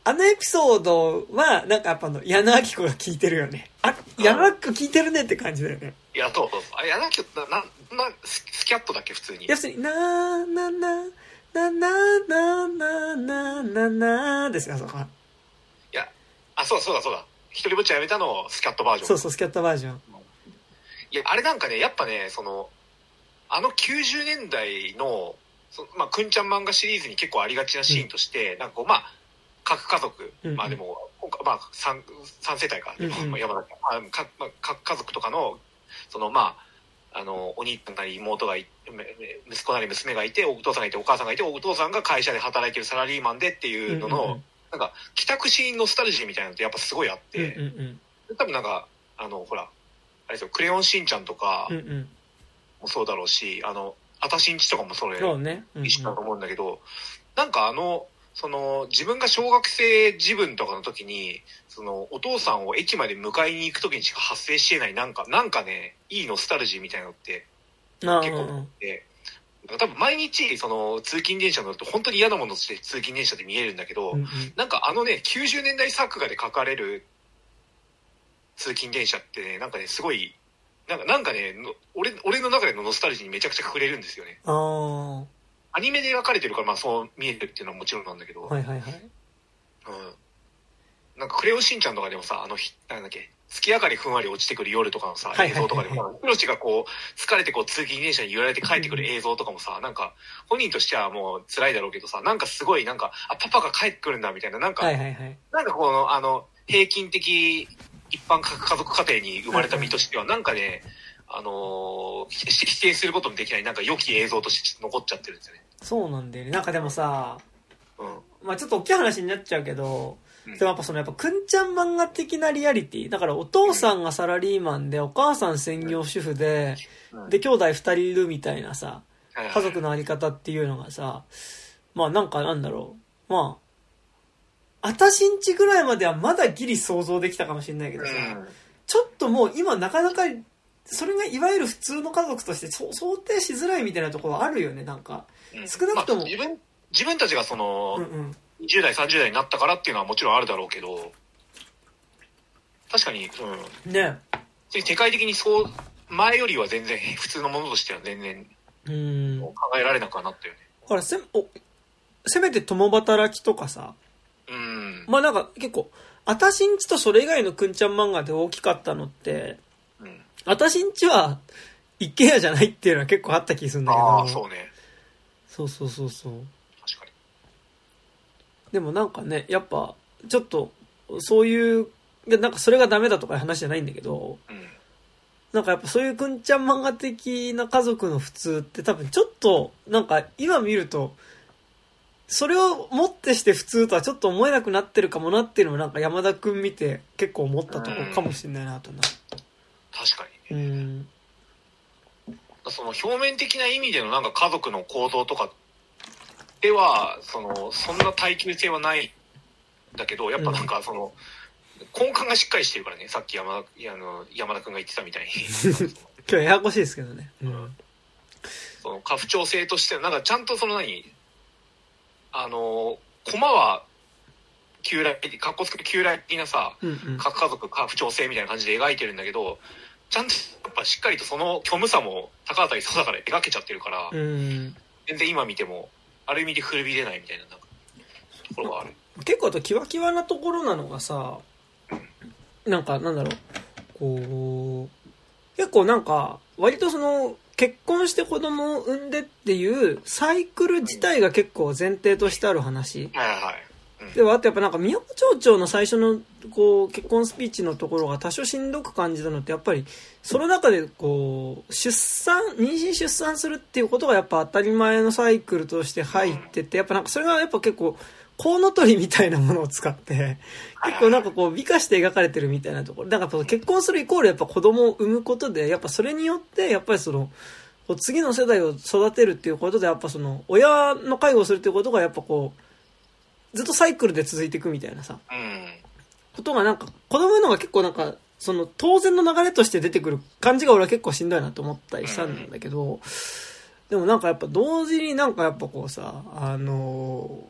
[SPEAKER 1] あのエピソードは、なんかやっぱあの、矢野明子が聞いてるよね。あ、矢野明子聞いてるねって感じだよね。
[SPEAKER 2] いや、そうそうそう。あれ、やらなきゃ、な、な、なススキャットだっけ、普通に。
[SPEAKER 1] 要するに、なーなな、なななななななですよ、あそこは。
[SPEAKER 2] いや、あ、そうだそうだそうだ。一人ぼっちやめたのスキャットバージョン。
[SPEAKER 1] そうそう、スキャットバージョン。
[SPEAKER 2] いや、あれなんかね、やっぱね、その、あの90年代の、そまあ、くんちゃん漫画シリーズに結構ありがちなシーンとして、なんかこう、まあ、各家族、
[SPEAKER 1] うん
[SPEAKER 2] まあでも、まあ、三、三世帯か、でも
[SPEAKER 1] うんうん
[SPEAKER 2] まあ山田あか、まあ、各家族とかの、その、まあ、あの、お兄ちゃんなり妹がい、息子なり娘がいて、お父さんがいて、お母さんがいて、お父さんが会社で働いてるサラリーマンでっていうのの、
[SPEAKER 1] うんうんうん
[SPEAKER 2] なんか、帰宅シーンノスタルジーみたいなのってやっぱすごいあっ
[SPEAKER 1] うん
[SPEAKER 2] て、
[SPEAKER 1] うん
[SPEAKER 2] 多分なんか、あの、ほら、あれですよ、クレヨンしんちゃんとか
[SPEAKER 1] うん。うんうん。
[SPEAKER 2] もそうだろうし、あの、あたしんちとかもそれ
[SPEAKER 1] ね。うんうん
[SPEAKER 2] 一緒だと思うんだけど、なんかあの、その、自分が小学生自分とかの時に、その、お父さんを駅まで迎えに行く時にしか発生し得ない、なんか、なんかね、いいノスタルジーみたいなのって
[SPEAKER 1] あ
[SPEAKER 2] 結構あって、多分毎日、その、通勤電車乗ると本当に嫌なものとして通勤電車で見えるんだけど、
[SPEAKER 1] うんうん。
[SPEAKER 2] なんかあのね、90年代作画で書かれる通勤電車ってね、なんかね、すごい、なんかなんかね、の俺俺の中でのノスタルジーにめちゃくちゃ触れるんですよね。アニメで描かれてるから、まあそう見えるっていうのはもちろんなんだけど、
[SPEAKER 1] いはいはい。
[SPEAKER 2] うん。なんかクレヨンしんちゃんとかでもさ、あのひ、なんだっけ、月明かりふんわり落ちてくる夜とかのさ、
[SPEAKER 1] はいはいはい
[SPEAKER 2] 映像とかでも、ヒロシがこう、疲れてこう通勤電車に揺られて帰ってくる映像とかもさ、なんか、本人としてはもう辛いだろうけどさ、なんかすごいなんか、あ、パパが帰ってくるんだみたいな、なんか、
[SPEAKER 1] はいはいはい。
[SPEAKER 2] なんかこの、あの、平均的一般家族家庭に生まれた身としては、なんかね、あのー、決して否定することのできない、なんか良き映像として残っちゃってるんですよね。
[SPEAKER 1] そうなんだよね。なんかでもさ、
[SPEAKER 2] うん。
[SPEAKER 1] まあちょっと大きい話になっちゃうけど、
[SPEAKER 2] うん
[SPEAKER 1] でもやっぱそのやっぱくんちゃん漫画的なリアリティ。だからお父さんがサラリーマンで、お母さん専業主婦で、
[SPEAKER 2] うん
[SPEAKER 1] で、兄弟二人いるみたいなさ、家族のあり方っていうのがさ、まあなんかなんだろう。まあ、あたしんちぐらいまではまだギリ想像できたかもしれないけどさ、ちょっともう今なかなか、それがいわゆる普通の家族として想定しづらいみたいなところはあるよね、なんか。
[SPEAKER 2] うん
[SPEAKER 1] 少なくとも
[SPEAKER 2] まあ自分、自分たちがその、
[SPEAKER 1] うんうん。
[SPEAKER 2] 20代、30代になったからっていうのはもちろんあるだろうけど、確かに、うん。
[SPEAKER 1] ね
[SPEAKER 2] 世界的にそう、前よりは全然普通のものとしては全然
[SPEAKER 1] うん。
[SPEAKER 2] 考えられなくはなったよね。
[SPEAKER 1] ほら、せん、お、せめて共働きとかさ、
[SPEAKER 2] うん。
[SPEAKER 1] まあなんか結構、あたしんちとそれ以外のくんちゃん漫画で大きかったのって、
[SPEAKER 2] うん。
[SPEAKER 1] ちは一軒家じゃないっていうのは結構あった気するんだけど。
[SPEAKER 2] ああ、そうね。
[SPEAKER 1] そうそうそうそう。
[SPEAKER 2] 確かに。
[SPEAKER 1] でもなんかね、やっぱ、ちょっと、そういう、でなんかそれがダメだとかいう話じゃないんだけど、
[SPEAKER 2] うん。
[SPEAKER 1] なんかやっぱそういうくんちゃん漫画的な家族の普通って多分ちょっと、なんか今見ると、それをもってして普通とはちょっと思えなくなってるかもなっていうのもなんか山田くん見て結構思ったところかもしれないなとな。
[SPEAKER 2] 確か
[SPEAKER 1] う
[SPEAKER 2] にね。
[SPEAKER 1] ん。
[SPEAKER 2] その表面的な意味でのなんか家族の構造とかでは、その、そんな耐久性はないんだけど、やっぱなんかその、根幹がしっかりしてるからね、さっき山田、あの、山田くんが言ってたみたいに。
[SPEAKER 1] 今日ややこしいですけどね。うん。
[SPEAKER 2] その、家父長制としては、なんかちゃんとその何、あの、駒は、旧来、かっこつけ旧来的なさ、
[SPEAKER 1] うんうん。
[SPEAKER 2] 各家族、家父長制みたいな感じで描いてるんだけど、ちゃんとやっぱしっかりとその虚無さも高畑勲だから描けちゃってるから、
[SPEAKER 1] うん。
[SPEAKER 2] 全然今見ても、ある意味で古びれないみたいな、ところがある。
[SPEAKER 1] 結構あとキワキワなところなのがさ、なんかなんだろう、こう、結構なんか、割とその、結婚して子供を産んでっていうサイクル自体が結構前提としてある話。
[SPEAKER 2] はいはいはい。
[SPEAKER 1] では、あとやっぱなんか宮古町長の最初のこう結婚スピーチのところが多少しんどく感じたのってやっぱりその中でこう出産妊娠出産するっていうことがやっぱ当たり前のサイクルとして入っててやっぱなんかそれがやっぱ結構コウノトリみたいなものを使って結構なんかこう美化して描かれてるみたいなところだから結婚するイコールやっぱ子供を産むことでやっぱそれによってやっぱりそのこう次の世代を育てるっていうことでやっぱその親の介護をするっていうことがやっぱこうずっとサイクルで続いていくみたいなさ、
[SPEAKER 2] うん。
[SPEAKER 1] ことがなんか、子供のが結構なんか、その当然の流れとして出てくる感じが俺は結構しんどいなと思ったりしたんだけど、でもなんかやっぱ同時になんかやっぱこうさ、あの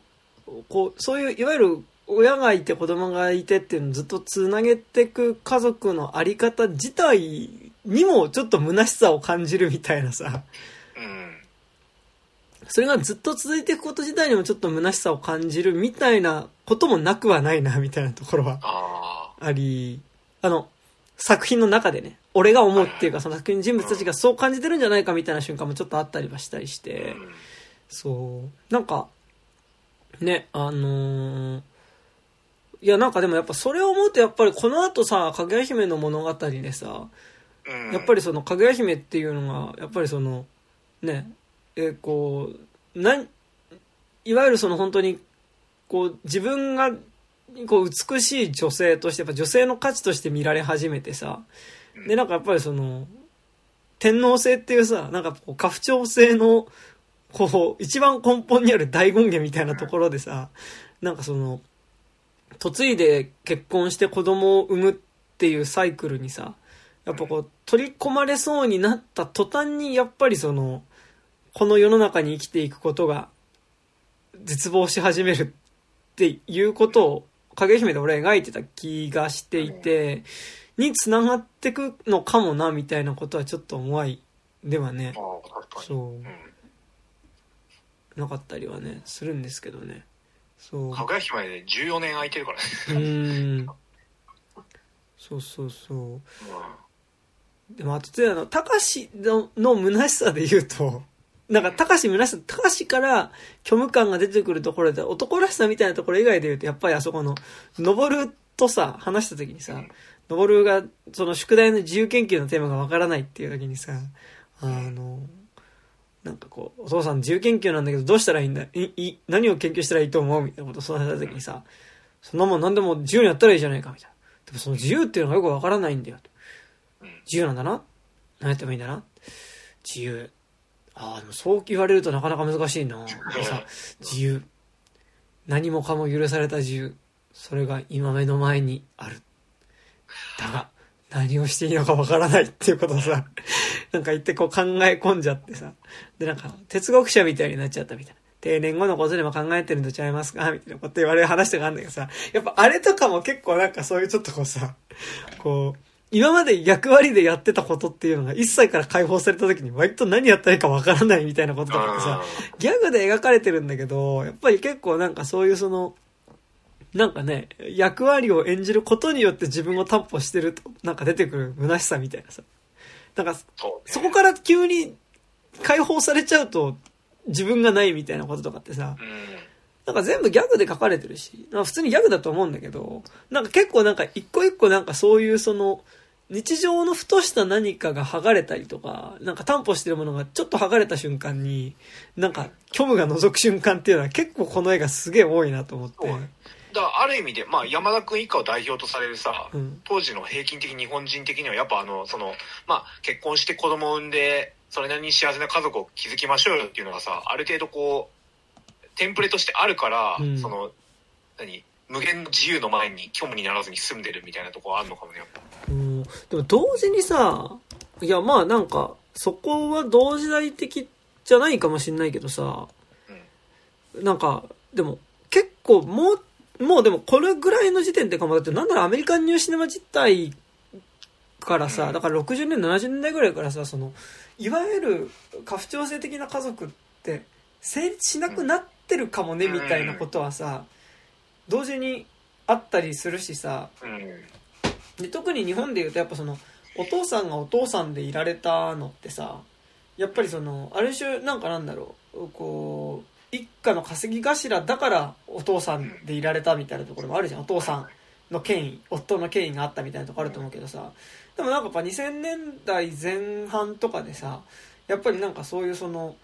[SPEAKER 1] ーこう、そういういわゆる親がいて子供がいてっていうのをずっとつなげていく家族のあり方自体にもちょっと虚しさを感じるみたいなさ、
[SPEAKER 2] うん。
[SPEAKER 1] それがずっと続いていくこと自体にもちょっと虚しさを感じるみたいなこともなくはないなみたいなところは
[SPEAKER 2] あ
[SPEAKER 1] あり、あの、作品の中でね、俺が思うっていうか、その作品の人物たちがそう感じてるんじゃないかみたいな瞬間もちょっとあったりはしたりし
[SPEAKER 2] あ。
[SPEAKER 1] て
[SPEAKER 2] う、ん。
[SPEAKER 1] そう、なんか、ね、あのーいや、なんかでもやっぱそれを思うとやっぱりこの後さ、かぐや姫の物語でさ、
[SPEAKER 2] うん。
[SPEAKER 1] やっぱりそのかぐや姫っていうのが、やっぱりその、ね、えーこう、なん、いわゆるその本当に、こう、自分が、こう、美しい女性として、やっぱ女性の価値として見られ始めてさ、で、なんかやっぱりその、天皇制っていうさ、なんかこう、家父長制の、こう、一番根本にある大権限みたいなところでさ、なんかその、嫁いで結婚して子供を産むっていうサイクルにさ、やっぱこう、取り込まれそうになった途端に、やっぱりその、この世の中に生きていくことが、絶望し始めるっていうことを、影姫で俺は描いてた気がしていて、に繋がってくのかもな、みたいなことはちょっと思いではね。そう
[SPEAKER 2] う、ん。
[SPEAKER 1] なかったりはね、するんですけどね。そう。
[SPEAKER 2] かぐや姫で14年空いてるからね。
[SPEAKER 1] うーん。そうそうそう。
[SPEAKER 2] う
[SPEAKER 1] でも、あと、あの、たかしの、の虚しさで言うと、なんか、たかし虚しさ、たかしから虚無感が出てくるところで、男らしさみたいなところ以外で言うと、やっぱりあそこの、のぼるとさ、話した時にさ、のぼるが、その宿題の自由研究のテーマがわからないっていう時にさ、あの、なんかこう、お父さん自由研究なんだけど、どうしたらいいんだい、い、何を研究したらいいと思うみたいなことを相談された時にさ、そんなもん何でも自由にやったらいいじゃないか、みたいな。でもその自由っていうのがよくわからないんだよ。自由なんだな何やってもいいんだな自由。ああ、でもそう言われるとなかなか難しいな。でさ自由。何もかも許された自由。それが今目の前にある。だが、何をしていいのかわからないっていうことをさ、なんか言ってこう考え込んじゃってさ。で、なんか、哲学者みたいになっちゃったみたいな。定年後のことでも考えてるんとちゃいますか？みたいなこと言われる話とかあるんだけどさ、やっぱあれとかも結構なんかそういうちょっとこうさ、こう、今まで役割でやってたことっていうのが1歳から解放された時に割と何やったらいいかわからないみたいなこととかってさ、ギャグで描かれてるんだけど、やっぱり結構なんかそういうその、なんかね、役割を演じることによって自分を担保してると、なんか出てくる虚しさみたいなさ。なんか、
[SPEAKER 2] そ
[SPEAKER 1] こから急に解放されちゃうと自分がないみたいなこととかってさ、
[SPEAKER 2] うん。
[SPEAKER 1] なんか全部ギャグで書かれてるし、普通にギャグだと思うんだけど、なんか結構なんか一個一個なんかそういうその、日常のふとした何かが剥がれたりとか、なんか担保してるものがちょっと剥がれた瞬間に、なんか虚無が覗く瞬間っていうのは結構この絵がすげえ多いなと思って。
[SPEAKER 2] だからある意味で、まあ、山田君一家を代表とされるさ、
[SPEAKER 1] うん。
[SPEAKER 2] 当時の平均的日本人的にはやっぱあのその、まあ、結婚して子供を産んでそれなりに幸せな家族を築きましょうよっていうのがさある程度こうテンプレとしてあるから、
[SPEAKER 1] うん。
[SPEAKER 2] その何？無限の自由の前に虚無にならずに済んでるみたいなところあるのかもねやっぱ。
[SPEAKER 1] うん。でも同時にさ、いやまあなんか、そこは同時代的じゃないかもしんないけどさ、なんか、でも結構もう、もうでもこれぐらいの時点でかも、だってなんならアメリカンニューシネマ自体からさ、
[SPEAKER 2] うん。
[SPEAKER 1] だから60年、70年代ぐらいからさ、その、いわゆる家父長制的な家族って成立しなくなってるかもね、
[SPEAKER 2] うん。
[SPEAKER 1] みたいなことはさ、同時にあったりするしさ、
[SPEAKER 2] うん。
[SPEAKER 1] で特に日本でいうとやっぱそのお父さんがお父さんでいられたのってさやっぱりそのある種なんかなんだろうこう一家の稼ぎ頭だからお父さんでいられたみたいなところもあるじゃん。お父さんの権威夫の権威があったみたいなところあると思うけどさ。でもなんかやっぱ2000年代前半とかでさやっぱりなんかそういうその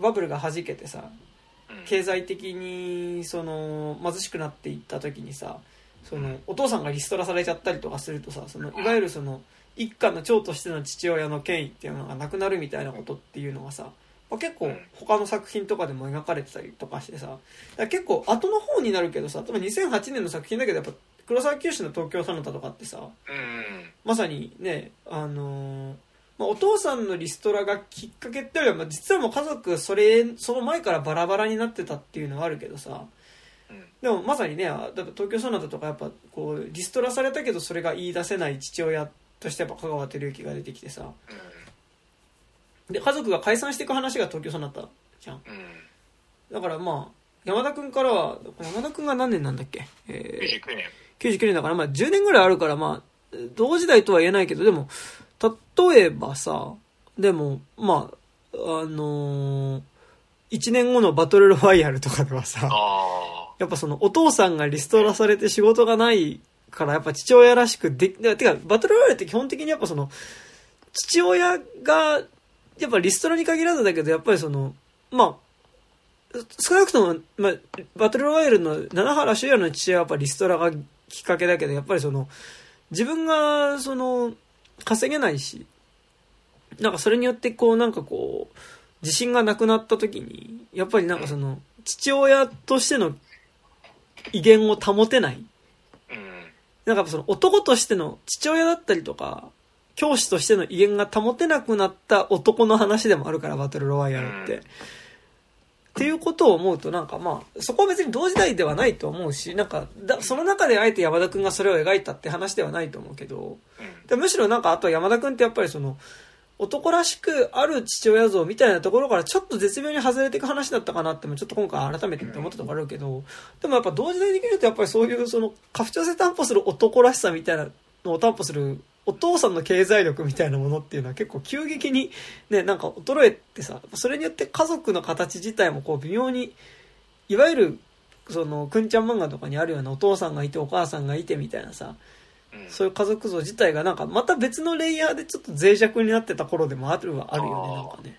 [SPEAKER 1] バブルが弾けてさ
[SPEAKER 2] うん
[SPEAKER 1] 経済的にその貧しくなっていった時にさそのお父さんがリストラされちゃったりとかするとさそのいわゆるその一家の長としての父親の権威っていうのがなくなるみたいなことっていうのがさ、まあ、結構他の作品とかでも描かれてたりとかしてさ結構後の方になるけどさ多分2008年の作品だけどやっぱ黒沢清の東京ソナタとかってさ
[SPEAKER 2] うん。
[SPEAKER 1] まさにね、あのーまあ、お父さんのリストラがきっかけってよりは、まあ、実はもう家族それその前からバラバラになってたっていうのはあるけどさ。
[SPEAKER 2] うん。
[SPEAKER 1] でもまさにねあだって東京ソナタとかやっぱこうリストラされたけどそれが言い出せない父親としてやっぱ香川照之が出てきてさ。で家族が解散していく話が東京ソナタじゃん。
[SPEAKER 2] うん。うん
[SPEAKER 1] だからまあ山田君からは山田君が何年なんだっけ、えー
[SPEAKER 2] 99年。
[SPEAKER 1] 99年だから、まあ10年ぐらいあるから、まあ、同時代とは言えないけど、でも、例えばさ、でも、まあ、あのー、1年後のバトルロワイヤルとかではさ、
[SPEAKER 2] あ
[SPEAKER 1] やっぱそのお父さんがリストラされて仕事がないから、やっぱ父親らしくでき、てか、バトルロワイヤルって基本的にやっぱその、父親が、やっぱリストラに限らずだけど、やっぱりその、まあ、少なくとも、まあ、バトルロワイヤルの七原修也の父親はやっぱリストラがきっかけだけど、やっぱりその、自分が、その、稼げないし、なんかそれによってこう、なんかこう、自信がなくなった時に、やっぱりなんかその、父親としての威厳を保てない。なんかその男としての父親だったりとか、教師としての威厳が保てなくなった男の話でもあるから、バトルロワイヤルって。
[SPEAKER 2] うん
[SPEAKER 1] っていうことを思うとなんかまあ、そこは別に同時代ではないと思うし、なんか、だその中であえて山田くんがそれを描いたって話ではないと思うけど、
[SPEAKER 2] うん。
[SPEAKER 1] でむしろなんかあとは山田くんってやっぱりその、男らしくある父親像みたいなところからちょっと絶妙に外れていく話だったかなってもちょっと今回改めて見て思ったところあるけど、でもやっぱ同時代できるとやっぱりそういうその、家父長制担保する男らしさみたいなのを担保するお父さんの経済力みたいなものっていうのは結構急激にね、なんか衰えてさ、それによって家族の形自体もこう微妙に、いわゆる、その、くんちゃん漫画とかにあるようなお父さんがいてお母さんがいてみたいなさ、
[SPEAKER 2] うん
[SPEAKER 1] そういう家族像自体がなんかまた別のレイヤーでちょっと脆弱になってた頃でもあるはあるよね、なんかね。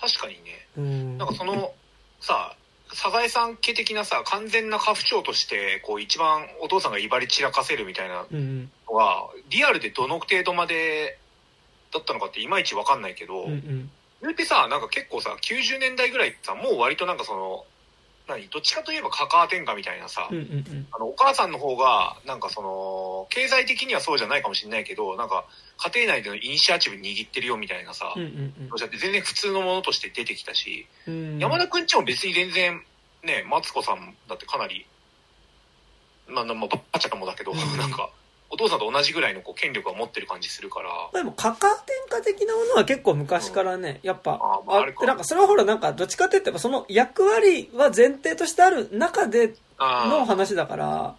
[SPEAKER 2] 確かにね
[SPEAKER 1] うん。
[SPEAKER 2] なんかそのさサザエさん家的なさ完全な家父長としてこう一番お父さんが威張り散らかせるみたいな
[SPEAKER 1] うん
[SPEAKER 2] のはリアルでどの程度までだったのかっていまいち分かんないけど、
[SPEAKER 1] うん。うん
[SPEAKER 2] 言うてさなんか結構さ90年代ぐらいってさもう割となんかその何どっちかといえばカカア天下みたいなさ、
[SPEAKER 1] うん。うんうんうん。
[SPEAKER 2] あのお母さんの方がなんかその経済的にはそうじゃないかもしれないけどなんか家庭内でのイニシアチブ握ってるよみたいなさ、
[SPEAKER 1] うんうん
[SPEAKER 2] だって全然普通のものとして出てきたし、
[SPEAKER 1] うん。うん
[SPEAKER 2] 山田くんちも別に全然ねマツコさんだってかなりまあまあバッチャかもだけど、
[SPEAKER 1] うん
[SPEAKER 2] なんかお父さんと同じぐらいのこう権力を持ってる感じするから、
[SPEAKER 1] でも、カカア天下的なものは結構昔からね、やっぱ、
[SPEAKER 2] あまああれか
[SPEAKER 1] あって、なんかそれはほら、なんか、どっちかって言ってば、その役割は前提としてある中での
[SPEAKER 2] あ
[SPEAKER 1] 話だから、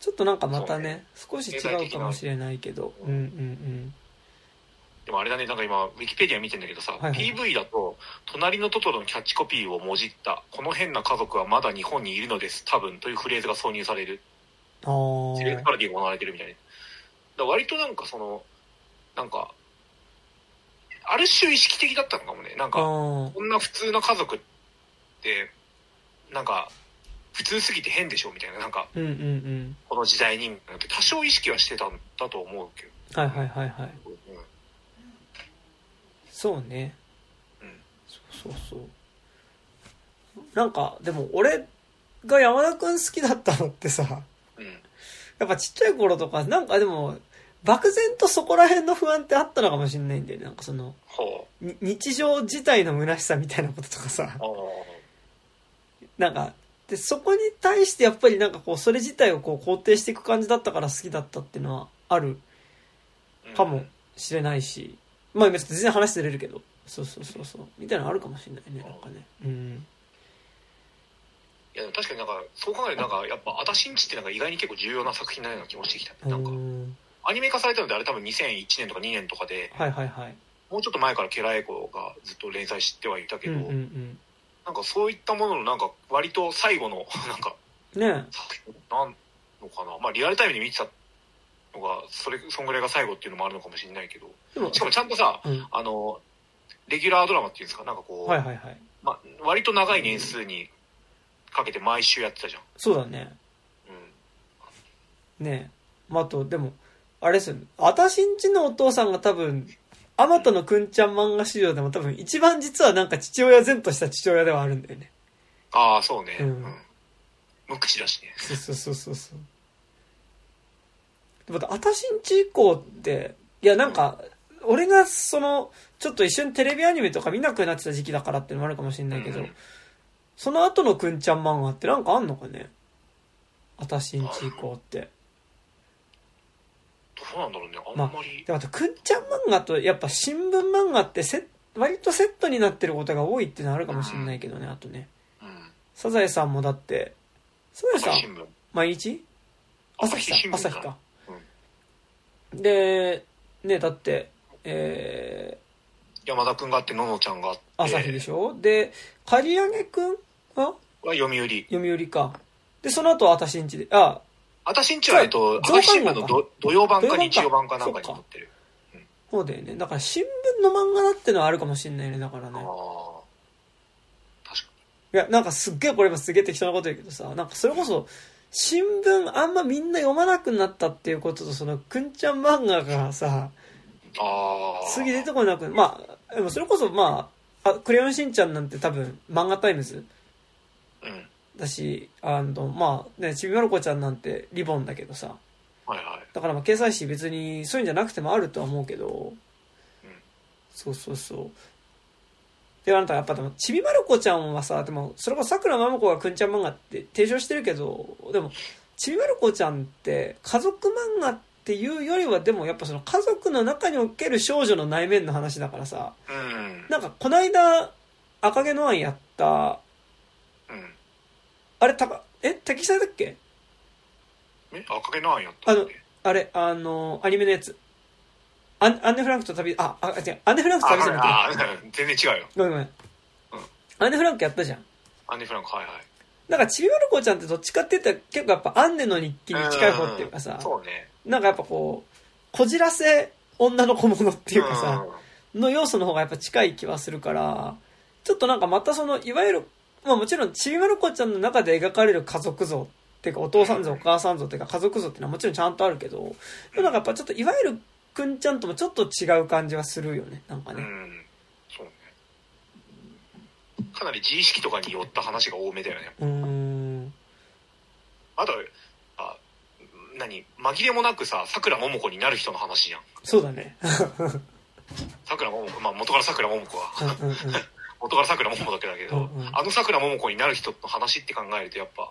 [SPEAKER 1] ちょっとなんかまた
[SPEAKER 2] そう
[SPEAKER 1] ね、少し違うかもしれないけど、うんうんうん。
[SPEAKER 2] でもあれだね、なんか今、ウィキペディア見てんだけどさ、
[SPEAKER 1] はいはい。
[SPEAKER 2] PV だと、隣のトトロのキャッチコピーをもじった、この変な家族はまだ日本にいるのです、多分、というフレーズが挿入される。セレクトパロディが行われてるみたいな。だ割となんかその、なんか、ある種意識的だったのかもね。なん
[SPEAKER 1] あ
[SPEAKER 2] か、
[SPEAKER 1] ー。
[SPEAKER 2] こんな普通の家族って、なんか、普通すぎて変でしょみたいな、なんか、
[SPEAKER 1] うんうんうん。
[SPEAKER 2] この時代に、多少意識はしてたんだと思うけど。
[SPEAKER 1] はいはいはいはい。
[SPEAKER 2] うん
[SPEAKER 1] そうね。
[SPEAKER 2] うん
[SPEAKER 1] そうそうそう。なんか、でも俺が山田くん好きだったのってさ、
[SPEAKER 2] うん。
[SPEAKER 1] やっぱちっちゃい頃とか、なんかでも、漠然とそこら辺の不安ってあったのかもしれないんだよね。なんかその、日常自体の虚しさみたいなこととかさなんか、で、そこに対してやっぱりなんかこう、それ自体をこう肯定していく感じだったから好きだったっていうのはある
[SPEAKER 2] あ。
[SPEAKER 1] かもしれないし、まあ別に全然話ずれるけど、そうそうそうそう、みたいなのあるかもしれないね、なんかね。うん。
[SPEAKER 2] いや、確かになんか、そう考えるとなんか、やっぱ、あたしんちってなんか意外に結構重要な作品なような気もしてきた。なんか
[SPEAKER 1] う、ん
[SPEAKER 2] アニメ化されたのであれ多分2001年とか2年とかで、
[SPEAKER 1] はいはいはい。
[SPEAKER 2] もうちょっと前からケラエコがずっと連載してはいたけど、
[SPEAKER 1] うんうん
[SPEAKER 2] なんかそういったもののなんか割と最後の なんか
[SPEAKER 1] うん。ね
[SPEAKER 2] 作品なんのかなまあリアルタイムで見てたのがそれそんぐらいが最後っていうのもあるのかもしれないけど
[SPEAKER 1] え。でも
[SPEAKER 2] し、かもちゃんとさ
[SPEAKER 1] うん。
[SPEAKER 2] あのレギュラードラマっていうんですか？なんかこう、
[SPEAKER 1] はいはいはい。
[SPEAKER 2] まあ、割と長い年数にかけて毎週やってたじゃん、
[SPEAKER 1] そうだね。
[SPEAKER 2] うん、
[SPEAKER 1] ねまあ、あと、でも、あれですよね。あたしんちのお父さんが多分、あまたのくんちゃん漫画史上でも多分一番実はなんか父親前とした父親ではあるんだよね。
[SPEAKER 2] ああそうね、
[SPEAKER 1] う
[SPEAKER 2] うん。ん無口だしね。
[SPEAKER 1] そうそうそうそうそう。でも、あたしんち以降って、いやなんか、俺がその、ちょっと一緒にテレビアニメとか見なくなってた時期だからっていうのもあるかもしれないけど、
[SPEAKER 2] うん
[SPEAKER 1] その後のくんちゃん漫画ってなんかあんのかね？あたしんち以降って。
[SPEAKER 2] どうなんだろうねあんまり、
[SPEAKER 1] でもあと、くんちゃん漫画とやっぱ新聞漫画ってセ割とセットになってることが多いっていうのはあるかもしれないけどね、あとね。
[SPEAKER 2] うん
[SPEAKER 1] サザエさんもだって、サザエさん毎日？朝日か。
[SPEAKER 2] 朝日新聞
[SPEAKER 1] 朝日か。で、ね、だって、え
[SPEAKER 2] 山田くんがあってののちゃんがあって
[SPEAKER 1] ー、朝日でしょ？で、刈り上げくんは？
[SPEAKER 2] は読売
[SPEAKER 1] 読売か。で、その後、あたしんちで、あ、
[SPEAKER 2] あたしんちは、えっと、
[SPEAKER 1] 増
[SPEAKER 2] 朝日新聞のど土曜版か
[SPEAKER 1] 土曜版か
[SPEAKER 2] 日曜版かなんかに載ってる。
[SPEAKER 1] そうだよね。だから新聞の漫画だってのはあるかもしれないね、だから
[SPEAKER 2] あ
[SPEAKER 1] ね。
[SPEAKER 2] あ。確か
[SPEAKER 1] いや、なんかすっげえこれもすげえ適当なこと言うけどさ、なんかそれこそ、新聞あんまみんな読まなくなったっていうことと、その、くんちゃん漫画がさ、
[SPEAKER 2] に。ああ。
[SPEAKER 1] 次出てこなく、まあ、でもそれこそまあ、あクレヨンしんちゃんなんて多分漫画タイムズ
[SPEAKER 2] うん。
[SPEAKER 1] だし、あの、まあね、ちびまる子ちゃんなんてりぼんだけどさ、
[SPEAKER 2] はいはい。
[SPEAKER 1] だからまあ掲載誌別にそういうんじゃなくてもあるとは思うけど、そうそうそう。で、あなたやっぱでも、ちびまる子ちゃんはさ、でも、それこそ桜まも子がくんちゃん漫画って提唱してるけど、でも、ちびまる子ちゃんって家族漫画っていうよりは、でもやっぱその家族の中における少女の内面の話だからさ、
[SPEAKER 2] うん。
[SPEAKER 1] なんかこないだ赤毛のアンやった、
[SPEAKER 2] うん。
[SPEAKER 1] あれ、たか、え、敵されだっけ？
[SPEAKER 2] え赤毛のアンやったっけ？
[SPEAKER 1] あれ、あの、アニメのやつ。アンアンネ・フランクと旅、あ、あ、違う、アンネ・フランクと旅じゃなくて、
[SPEAKER 2] ああ、全然違うよ。
[SPEAKER 1] ごめんごめん。アンネ・フランクやったじゃん。
[SPEAKER 2] アンディ・フランク、はいはい。
[SPEAKER 1] なんか、ちびまる子ちゃんってどっちかって言ったら結構やっぱアンネの日記に近い方っていうかさ、
[SPEAKER 2] そうね。
[SPEAKER 1] なんかやっぱこう、こじらせ女の子ものっていうかさ、の要素の方がやっぱ近い気はするから、ちょっとなんかまたその、いわゆる、まあもちろんちびまる子ちゃんの中で描かれる家族像っていうかお父さん像お母さん像っていうか家族像っていうのはもちろんちゃんとあるけど、でもなんかやっぱちょっといわゆるくんちゃんともちょっと違う感じはするよね、なんか
[SPEAKER 2] うん。
[SPEAKER 1] ね。
[SPEAKER 2] うん。そうね。かなり自意識とかによった話が多めだよね。
[SPEAKER 1] うーん。
[SPEAKER 2] あと、あ、何紛れもなくさ、桜桃子になる人の話じゃん。
[SPEAKER 1] そうだね。
[SPEAKER 2] 桜桃子、まあ元から桜桃子は。
[SPEAKER 1] うんうんうん。
[SPEAKER 2] 元から桜桃子だけだけど、
[SPEAKER 1] うんうん
[SPEAKER 2] あの桜桃子になる人の話って考えるとやっぱ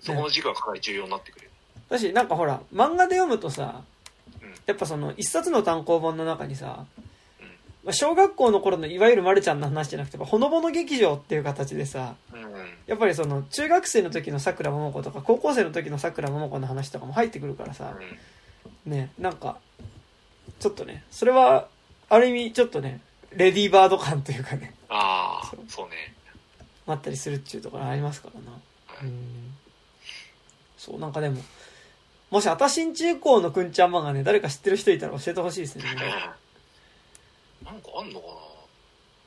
[SPEAKER 2] そこの軸がかなり重要になってくる、
[SPEAKER 1] だし、なんかほら、漫画で読むとさ
[SPEAKER 2] うん、
[SPEAKER 1] やっぱその、一冊の単行本の中にさ
[SPEAKER 2] うん、
[SPEAKER 1] まあ小学校の頃のいわゆるまるちゃんの話じゃなくて、ほのぼの劇場っていう形でさ。やっぱりその、中学生の時の桜桃子とか、高校生の時の桜桃子の話とかも入ってくるからさ、ね、なんか、ちょっとね、それは、ある意味、ちょっとね、レディーバード感というかね、
[SPEAKER 2] ああ
[SPEAKER 1] そう、
[SPEAKER 2] ね。
[SPEAKER 1] あったりするっちゅうところありますからな。うん。そう、なんかでも、もし、あたしんち以降のくんちゃん漫画ね、誰か知ってる人いたら教えてほしいですね。
[SPEAKER 2] なんかあんのかな？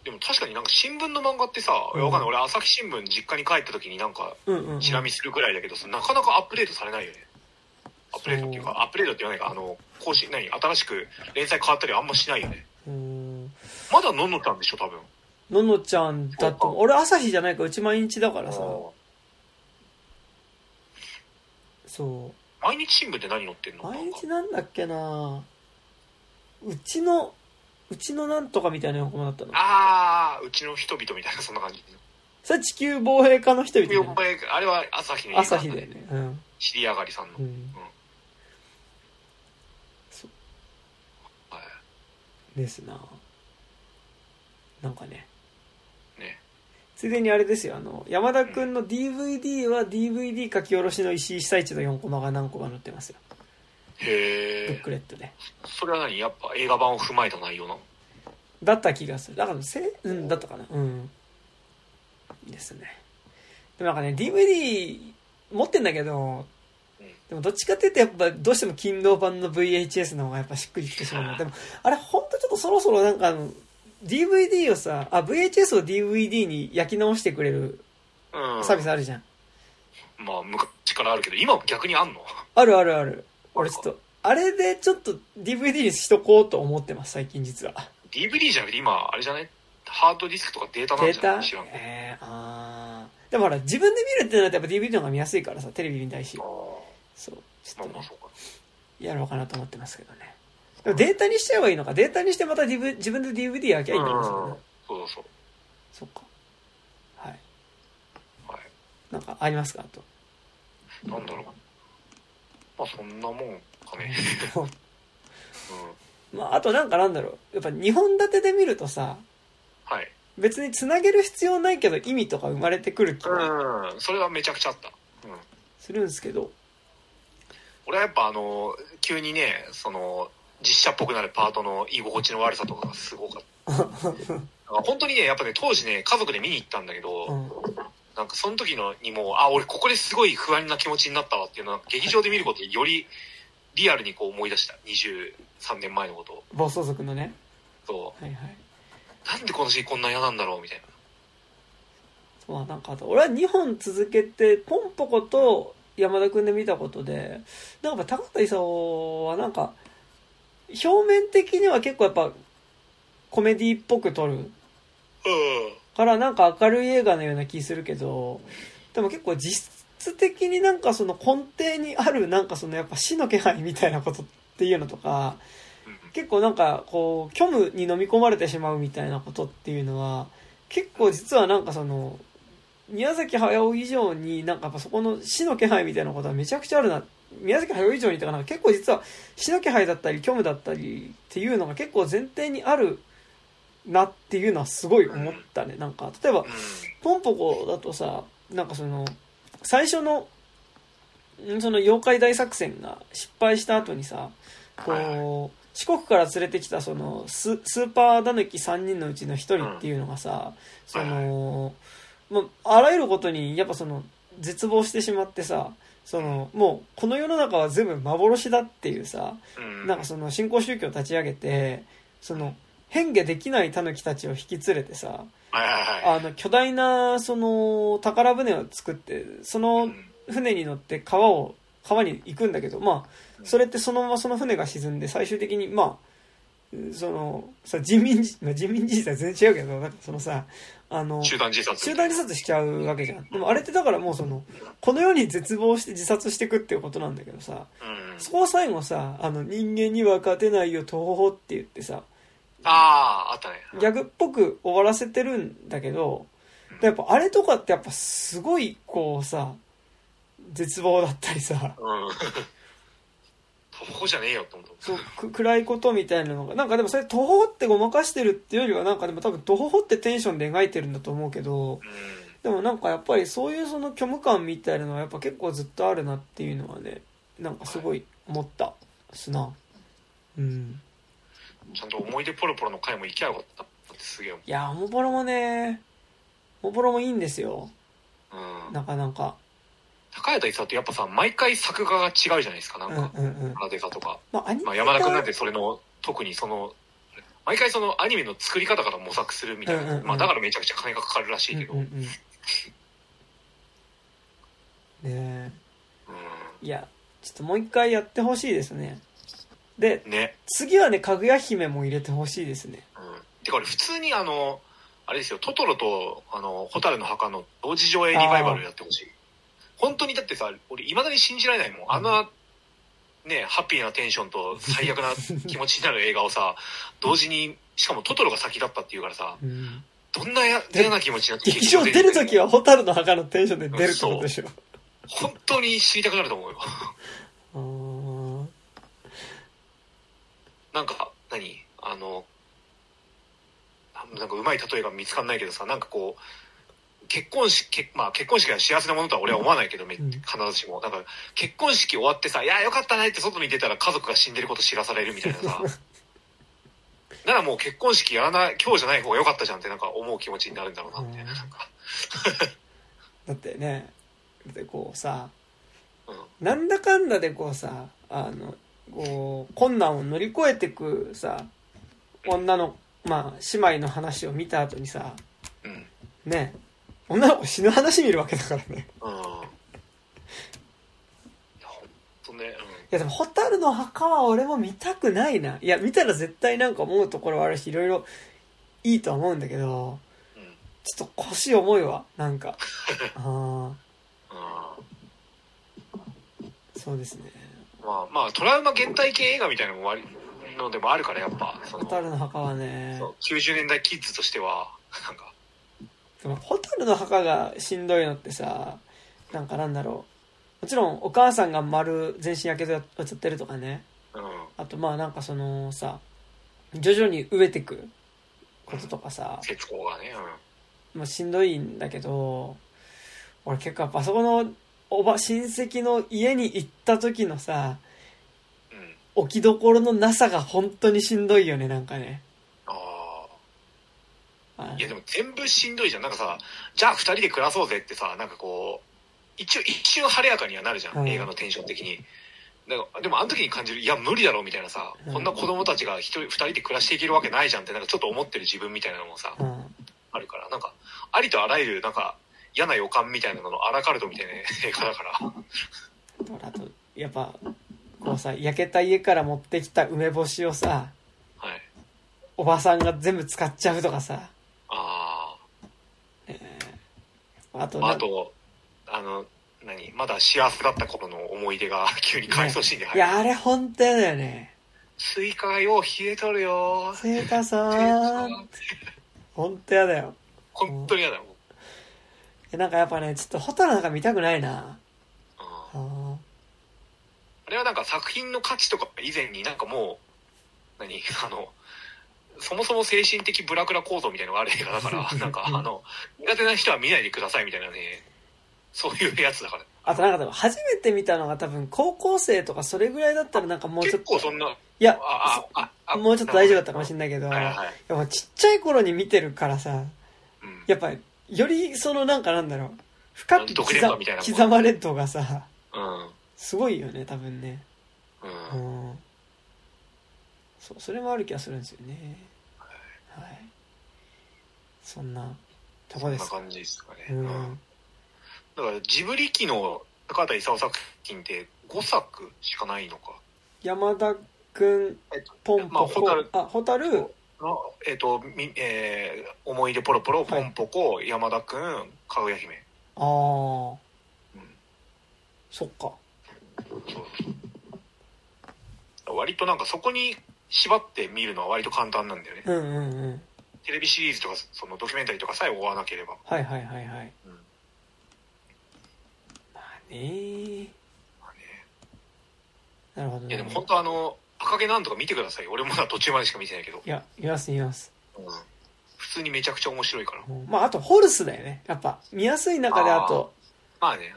[SPEAKER 2] でも確かになんか新聞の漫画ってさ、
[SPEAKER 1] うん
[SPEAKER 2] わかんない。俺朝日新聞実家に帰った時になんか。チラ見するくらいだけどさ、なかなかアップデートされないよね。アップデートっていうか、アップデートって言わないか、あの、更新、何？新しく連載変わったりあんましないよね。
[SPEAKER 1] うん。
[SPEAKER 2] まだのんのちゃんでしょ、多分。
[SPEAKER 1] ののちゃんだと、俺朝日じゃないから、うち毎日だからさ、そ
[SPEAKER 2] 毎日新聞って何載ってんの？
[SPEAKER 1] う。毎日なんだっけなうちの、うちのなんとかみたいな横もだったの。
[SPEAKER 2] あー、うちの人々みたいな、そんな感じ。
[SPEAKER 1] それ地球防衛課の人々
[SPEAKER 2] 横
[SPEAKER 1] ね。
[SPEAKER 2] あれは朝日の
[SPEAKER 1] 朝日だよね。うん。
[SPEAKER 2] 知り上がりさんの。
[SPEAKER 1] うん。
[SPEAKER 2] はい
[SPEAKER 1] ですななんかね。
[SPEAKER 2] ね。
[SPEAKER 1] ついでにあれですよ、あの、山田くんの DVD は DVD 書き下ろしの石井久一の4コマが何個か載ってますよ。ブ
[SPEAKER 2] へ
[SPEAKER 1] ックレットで。
[SPEAKER 2] それは何？やっぱ映画版を踏まえた内容なの？
[SPEAKER 1] だった気がする。だから、せ、うん、だったかな。うん。ですね。でもなんかね、DVD 持ってんだけど
[SPEAKER 2] うん、
[SPEAKER 1] でもどっちかっていうとやっぱどうしても金銅版の VHS の方がやっぱしっくりきてしまうの。でも、あれほんとちょっとそろそろなんか DVD をさ、あ、VHS を DVD に焼き直してくれる
[SPEAKER 2] うん。
[SPEAKER 1] サービスあるじゃん。
[SPEAKER 2] まあ、昔からあるけど、今も逆にあんの？
[SPEAKER 1] あるあるある。俺ちょっと、あれでちょっと DVD にしとこうと思ってます、最近実は。
[SPEAKER 2] DVD じゃなくて今、あれじゃない？ハードディスクとかデータなんじゃない？知らんけど。
[SPEAKER 1] えー、あー。でもほら、自分で見るってなるとやっぱ DVD の方が見やすいからさ、テレビ見たいし。
[SPEAKER 2] あ
[SPEAKER 1] そう。ち
[SPEAKER 2] ー
[SPEAKER 1] ょっとね。やろうかなと思ってますけどね。でもデータにしちゃえばいいのか。データにしてまた DV 自分で DVD 焼きゃいいんだろうそれね
[SPEAKER 2] そうそうそう。
[SPEAKER 1] そっか。はい。
[SPEAKER 2] はい。
[SPEAKER 1] なんかありますか？あと。
[SPEAKER 2] なんだろう。まあそんなもんかね。うん。
[SPEAKER 1] まあ、あとなんかなんだろう。やっぱ2本立てで見るとさ、
[SPEAKER 2] はい。
[SPEAKER 1] 別に繋げる必要ないけど意味とか生まれてくる気が
[SPEAKER 2] うん。それはめちゃくちゃあった。うん。
[SPEAKER 1] するんですけど。
[SPEAKER 2] 俺はやっぱあの、急にね、その、実写っぽくなるパートの居心地の悪さとかがすごかった。本当にね、やっぱね、当時ね、家族で見に行ったんだけど、
[SPEAKER 1] うん。
[SPEAKER 2] なんかその時のにもう、あ、俺ここですごい不安な気持ちになったわっていうのは、劇場で見ることでよりリアルにこう思い出した。23年前のことを。
[SPEAKER 1] 暴走族のね。
[SPEAKER 2] そ
[SPEAKER 1] はいはい。
[SPEAKER 2] う。なんでこのシーンこんな嫌なんだろうみたいな。
[SPEAKER 1] そうなんかあと、俺は2本続けて、ポンポコと山田くんで見たことで、なんか高田勲はなんか、表面的には結構やっぱ、コメディっぽく撮る
[SPEAKER 2] うん。
[SPEAKER 1] からなんか明るい映画のような気するけど、でも結構実質的になんかその根底にあるなんかそのやっぱ死の気配みたいなことっていうのとか、結構なんかこう、虚無に飲み込まれてしまうみたいなことっていうのは、結構実はなんかその、宮崎駿以上になんかやっぱそこの死の気配みたいなことはめちゃくちゃあるな。宮崎駿以上にとかなんか結構実は死の気配だったり虚無だったりっていうのが結構前提にあるなっていうのはすごい思ったね。なんか、例えば
[SPEAKER 2] う、ん。
[SPEAKER 1] ポンポコだとさ、なんかその、最初の、んその妖怪大作戦が失敗した後にさ、こう、四国から連れてきたそのススーパーダヌキ3人のうちの1人っていうのがさ、その、まあ、あらゆることにやっぱその絶望してしまってさ、そのもうこの世の中は全部幻だっていうさ、
[SPEAKER 2] うん。
[SPEAKER 1] なんかその新興宗教を立ち上げて、その変化できない狸たちを引き連れてさ。あの巨大なその宝船を作って、その
[SPEAKER 2] うん
[SPEAKER 1] 船に乗って川を、川に行くんだけど、まあ、それってそのままその船が沈んで、最終的に、まあ、その、さ、人民じ、まあ、人民自殺は全然違うけど、なんかそのさ、あの、
[SPEAKER 2] 集団自殺。
[SPEAKER 1] 集団自殺しちゃうわけじゃん。でもあれってだからもうその、この世に絶望して自殺していくっていうことなんだけどさ、
[SPEAKER 2] うん。
[SPEAKER 1] そこを最後さ、あの、人間には勝てないよ、東方って言ってさ、
[SPEAKER 2] ああ、あったね。
[SPEAKER 1] ギャグっぽく終わらせてるんだけど、やっぱあれとかってやっぱすごいこうさ、絶望だったりさ
[SPEAKER 2] うん。徒歩じゃねえよって思った。
[SPEAKER 1] そうく暗いことみたいなのがなんかでもそれ途方ってごまかしてるっていうよりはなんかでも多分途方ってテンションで描いてるんだと思うけど
[SPEAKER 2] うん。
[SPEAKER 1] でもなんかやっぱりそういうその虚無感みたいなのはやっぱ結構ずっとあるなっていうのはねなんかすごい思ったすなうん
[SPEAKER 2] ちゃんと思い出ポロポロの回も行きゃよかったってすげえ思
[SPEAKER 1] いやおもぼろもねおもぼろもいいんですよ
[SPEAKER 2] う。うん。
[SPEAKER 1] なかなか
[SPEAKER 2] 高谷勲ってやっぱさ、毎回作画が違うじゃないですか、なん
[SPEAKER 1] うん
[SPEAKER 2] か。
[SPEAKER 1] うんうん
[SPEAKER 2] ラデカとか。
[SPEAKER 1] まあアニメ
[SPEAKER 2] まあ山田君なんてそれの、特にその、毎回そのアニメの作り方から模索するみたいな。
[SPEAKER 1] うんうんうん
[SPEAKER 2] まあだからめちゃくちゃ金がかかるらしいけど。うんん。
[SPEAKER 1] ううんうん ねえいやちょっともう一回やってほしいですねで
[SPEAKER 2] ね。
[SPEAKER 1] 次はねかぐや姫も入れてほしいですね
[SPEAKER 2] うん。てか俺普通にあの、あれですよ、トトロと、あの、ホタルの墓の同時上映リバイバルやってほしい。本当にだってさ、俺未だに信じられないもん。あんな、ね、ハッピーなテンションと最悪な気持ちになる映画をさ、同時に、しかもトトロが先だったっていうからさ、
[SPEAKER 1] うん
[SPEAKER 2] どんなや嫌な気持ちになって
[SPEAKER 1] 劇場出るとき
[SPEAKER 2] は
[SPEAKER 1] は蛍の墓のテンションで出るってことでしょ
[SPEAKER 2] 本当に知りたくなると思うよ。
[SPEAKER 1] あー
[SPEAKER 2] なんか、何？あの、なんかうまい例えが見つかんないけどさ、なんかこう、結婚式、結まあ結婚式が幸せなものとは俺は思わないけど、め
[SPEAKER 1] うん
[SPEAKER 2] 必ずしも。なんか結婚式終わってさ、いや、よかったねって外に出たら家族が死んでること知らされるみたいなさ。ならもう結婚式やらない、今日じゃない方が良かったじゃんってなんか思う気持ちになるんだろうな、みたいな。なんか
[SPEAKER 1] だってねだってこうさ
[SPEAKER 2] うん。
[SPEAKER 1] なんだかんだでこうさあのこう困難を乗り越えてくさ女のまあ姉妹の話を見た後にさ
[SPEAKER 2] うん。
[SPEAKER 1] ね女の子死ぬ話見るわけだからね
[SPEAKER 2] うん。いや、ほんとね、
[SPEAKER 1] いやでも蛍の墓は俺も見たくないないや見たら絶対なんか思うところはあるしいろいろいいとは思うんだけど
[SPEAKER 2] うん。うん。
[SPEAKER 1] ちょっと腰重いわなんか ああ
[SPEAKER 2] うん
[SPEAKER 1] そうですね
[SPEAKER 2] まあまあトラウマ現代系映画みたいなのもありのでもあるからやっぱその
[SPEAKER 1] 蛍の墓はね。
[SPEAKER 2] そう90年代キッズとしてはなんか。
[SPEAKER 1] でも蛍の墓がしんどいのってさなんかなんだろう。もちろんお母さんが丸全身やけどやっちゃってるとかね。
[SPEAKER 2] うん。
[SPEAKER 1] あとまあなんかそのさ徐々に飢えてくこととかさ、
[SPEAKER 2] 節子がね
[SPEAKER 1] まあ、しんどいんだけど俺結構やっぱあそこのおば親戚の家に行った時のさ置きどころのなさが本当にしんどいよねなんかね。
[SPEAKER 2] あ
[SPEAKER 1] あ
[SPEAKER 2] あいやでも全部しんどいじゃん。なんかさじゃあ2人で暮らそうぜってさなんかこう一応一瞬晴れやかにはなるじゃん、
[SPEAKER 1] うん。
[SPEAKER 2] 映画のテンション的に。だからでもあの時に感じるいや無理だろうみたいなさ、
[SPEAKER 1] うん。
[SPEAKER 2] こんな子供たちが一人二人で暮らしていけるわけないじゃんってなんかちょっと思ってる自分みたいなのもさ、
[SPEAKER 1] うん。
[SPEAKER 2] あるから。なんかありとあらゆるなんか嫌な予感みたいなののアラカルトみたいな映画だから。
[SPEAKER 1] あとやっぱこうさ焼けた家から持ってきた梅干しをさ
[SPEAKER 2] はい。
[SPEAKER 1] おばさんが全部使っちゃうとかさ。
[SPEAKER 2] あ
[SPEAKER 1] あと
[SPEAKER 2] あ、まあ、とあの何まだ幸せだった頃の思い出が急に回想シーンで入る、
[SPEAKER 1] いやあれ本当やだよね。
[SPEAKER 2] スイカがよう冷えとるよ
[SPEAKER 1] 清太さん本当やだよ
[SPEAKER 2] 本当に嫌だよ、
[SPEAKER 1] えなんかやっぱねちょっと蛍なんか見たくないな。
[SPEAKER 2] うん。
[SPEAKER 1] あ
[SPEAKER 2] あれはなんか作品の価値とか以前になんかもう何？あのそもそも精神的ブラクラ構造みたいなのがある映画だから なんかあの苦手な人は見ないでくださいみたいなねそういうやつだから。
[SPEAKER 1] あとなんかでも初めて見たのが多分高校生とかそれぐらいだったらなんかもうちょ
[SPEAKER 2] 結
[SPEAKER 1] っと
[SPEAKER 2] 構そんない
[SPEAKER 1] やもうちょっと大丈夫だったかもしれないけどちっちゃい頃に見てるからさ
[SPEAKER 2] うん。
[SPEAKER 1] やっぱよりそのなんかなんだろう。深く
[SPEAKER 2] 毒
[SPEAKER 1] 刻
[SPEAKER 2] みたいな
[SPEAKER 1] 刻まれ度がさ。
[SPEAKER 2] うん。
[SPEAKER 1] すごいよね多分ね。
[SPEAKER 2] う
[SPEAKER 1] うん。んそうそれもある気がするんですよね。はい。そんなとこです。
[SPEAKER 2] そんな感じですかね、
[SPEAKER 1] う
[SPEAKER 2] うん。
[SPEAKER 1] ん
[SPEAKER 2] だからジブリ期の高畑勲作品って5作しかないのか。
[SPEAKER 1] 山田君
[SPEAKER 2] えっと
[SPEAKER 1] ポンポコ
[SPEAKER 2] まあ蛍
[SPEAKER 1] あ蛍
[SPEAKER 2] のえっ、とみえー思い出ポロポロポンポコ、山田くんかぐや姫。
[SPEAKER 1] ああ
[SPEAKER 2] うん。
[SPEAKER 1] そっか。
[SPEAKER 2] 割となんかそこに縛って見るのは割と簡単なんだよね、
[SPEAKER 1] うんうんうん。
[SPEAKER 2] テレビシリーズとかそのドキュメンタリーとかさえ追わなければ、
[SPEAKER 1] はいはいはいはい。
[SPEAKER 2] うん。
[SPEAKER 1] まあね
[SPEAKER 2] まあね。
[SPEAKER 1] なるほどね。
[SPEAKER 2] いやでも本当あの赤毛なんとか見てください。俺もまだ途中までしか見てないけど、
[SPEAKER 1] いや見ます見ます。
[SPEAKER 2] うん、普通にめちゃくちゃ面白いから。
[SPEAKER 1] うん。まああとホルスだよね。やっぱ見やすい中であと
[SPEAKER 2] まあね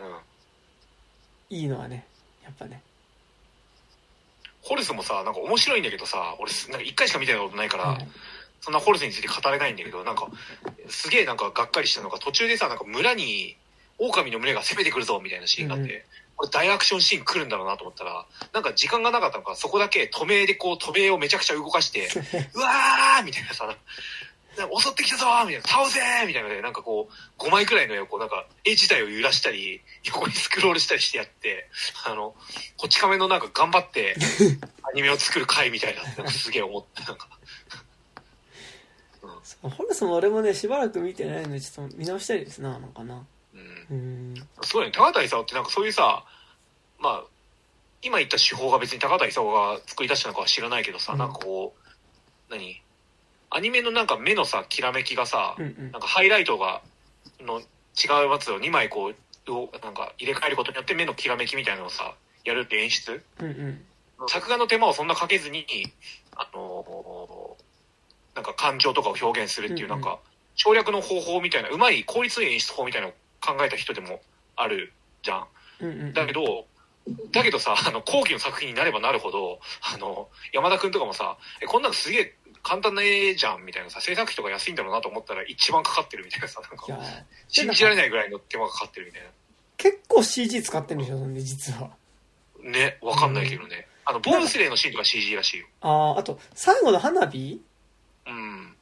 [SPEAKER 2] うん。
[SPEAKER 1] いいのはねやっぱね。
[SPEAKER 2] ホルスもさなんか面白いんだけどさ俺すなんか一回しか見たことないから、
[SPEAKER 1] はい。
[SPEAKER 2] そんなホルスについて語れないんだけどなんかすげえなんかがっかりしたのが途中でさなんか村に狼の群れが攻めてくるぞみたいなシーンがあって、
[SPEAKER 1] うん
[SPEAKER 2] これ大アクションシーン来るんだろうなと思ったらなんか時間がなかったのかそこだけ止めでこう止めをめちゃくちゃ動かして うわーみたいなさなんか襲ってきたぞーみたいな倒せーみたいなねなんかこう5枚くらいの横なんか絵自体を揺らしたり横にスクロールしたりしてやってあのこち亀のなんか頑張って アニメを作る回みたいななんかすげえ思ってなんか。
[SPEAKER 1] そうホルスも俺もねしばらく見てないのでちょっと見直したいですななんかな
[SPEAKER 2] うん。いね。高畑勲ってなんかそういうさまあ今言った手法が別に高畑勲が作り出したのかは知らないけどさ、
[SPEAKER 1] うん。
[SPEAKER 2] なんかこう何？アニメのなんか目のさきらめきがさ、
[SPEAKER 1] うんうん。
[SPEAKER 2] なんかハイライトがの違うやつを2枚こうをなんか入れ替えることによって目のきらめきみたいなのをさやるって演出？
[SPEAKER 1] うんうん。
[SPEAKER 2] 作画の手間をそんなかけずにあのーなんか感情とかを表現するっていうなんか省略の方法みたいなうまい効率のいい演出法みたいなのを考えた人でもあるじゃん。
[SPEAKER 1] うんうん
[SPEAKER 2] だけどだけどさあの後期の作品になればなるほどあの山田君とかもさえこんなのすげえ簡単な絵じゃんみたいなさ制作費とか安いんだろうなと思ったら一番かかってるみたいなさなんか信じられないぐらいの手間がかかってるみたい
[SPEAKER 1] 結構 CG 使ってるんでしょそんで実は。
[SPEAKER 2] なねわかんないけどね。あのボブスレーのシーンとか CG らしいよ。
[SPEAKER 1] あああと最後の花火？
[SPEAKER 2] うん。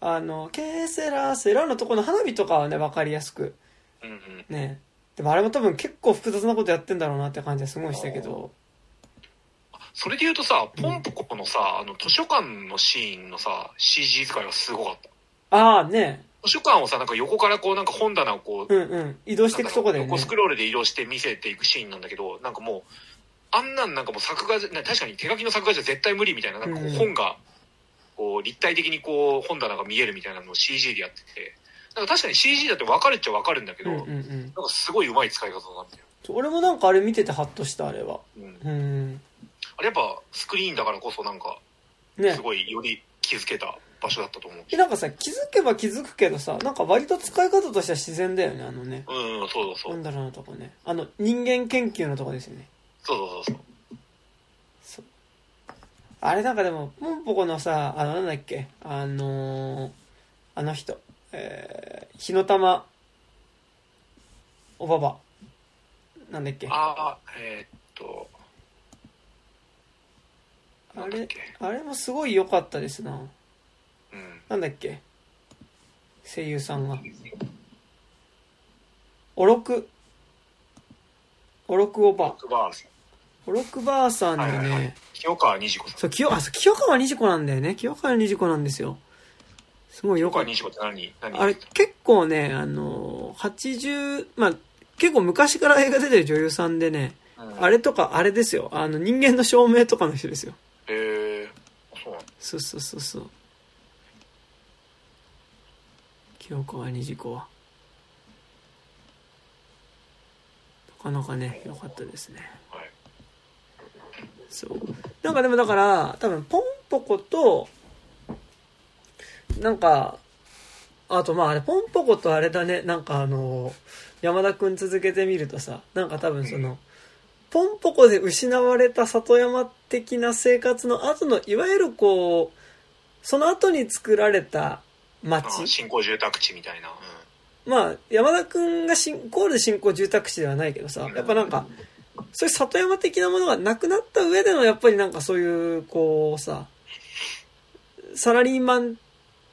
[SPEAKER 1] あのケーセラセラのとこの花火とかはね分かりやすく。
[SPEAKER 2] うんうん
[SPEAKER 1] ね。でもあれも多分結構複雑なことやってんだろうなって感じはすごいしたけど。
[SPEAKER 2] それで言うとさポンポコのさあの図書館のシーンのさ CG 使いはすごかった。
[SPEAKER 1] ああね。
[SPEAKER 2] 図書館をさなんか横からこうなんか本棚をこう
[SPEAKER 1] うんうん。移動していくとこだよね。
[SPEAKER 2] 横スクロールで移動して見せていくシーンなんだけどなんかもうあんなんなんかもう作画確かに手書きの作画じゃ絶対無理みたいななんかこう
[SPEAKER 1] うん。
[SPEAKER 2] 本がこう立体的にこう本棚が見えるみたいなのを CG でやっててなんか確かに CG だって分かるっちゃ分かるんだけど、
[SPEAKER 1] うんうんうん。
[SPEAKER 2] なんかすごい上手い使い方だなみたい
[SPEAKER 1] 俺もなんかあれ見ててハッとしたあれは。
[SPEAKER 2] な、うん、
[SPEAKER 1] うん。
[SPEAKER 2] あれやっぱスクリーンだからこそなんか
[SPEAKER 1] ね。
[SPEAKER 2] すごいより気づけた場所だったと思う。
[SPEAKER 1] でなんかさ気づけば気づくけどさなんか割と使い方としては自然だよねあのね。
[SPEAKER 2] うんうんそうそうそう
[SPEAKER 1] なんだろうなとこね。あの人間研究のとこですよね。
[SPEAKER 2] そうそうそうそう。
[SPEAKER 1] そう。あれなんかでもポンポコのさあのなんだっけあのーあの人えー、火の玉おばば。なんだっけ？あ
[SPEAKER 2] ああえーっとなんだっ
[SPEAKER 1] れ
[SPEAKER 2] け？
[SPEAKER 1] あれもすごい良かったですな。
[SPEAKER 2] うん。
[SPEAKER 1] なんだっけ？声優さんが。おろく。おろくおば。おろくばあさん。にね、
[SPEAKER 2] はいはいはい。清川虹子さん。
[SPEAKER 1] そう清あそう清川虹子なんだよね。清川虹子なんですよすごい良かった。あれ結構ねあの80まあ結構昔から映画出てる女優さんでね、
[SPEAKER 2] うん。
[SPEAKER 1] あれとかあれですよ。あの人間の証明とかの人ですよ。
[SPEAKER 2] へえそうなんだ。
[SPEAKER 1] そうそうそうそう。清川虹子は。なかなかね良かったですね。
[SPEAKER 2] はい。
[SPEAKER 1] そう。なんかでもだから多分ポンポコとなんかあとまああれポンポコとあれだね。なんかあの山田君続けてみるとさなんか多分その、ポンポコで失われた里山的な生活の後のいわゆるこうその後に作られた
[SPEAKER 2] あ
[SPEAKER 1] 町
[SPEAKER 2] 新興住宅地みたいな、う
[SPEAKER 1] まあ山田君が新コールで新興住宅地ではないけどさやっぱなんかそういう里山的なものがなくなった上でのやっぱりなんかそういうこうさサラリーマン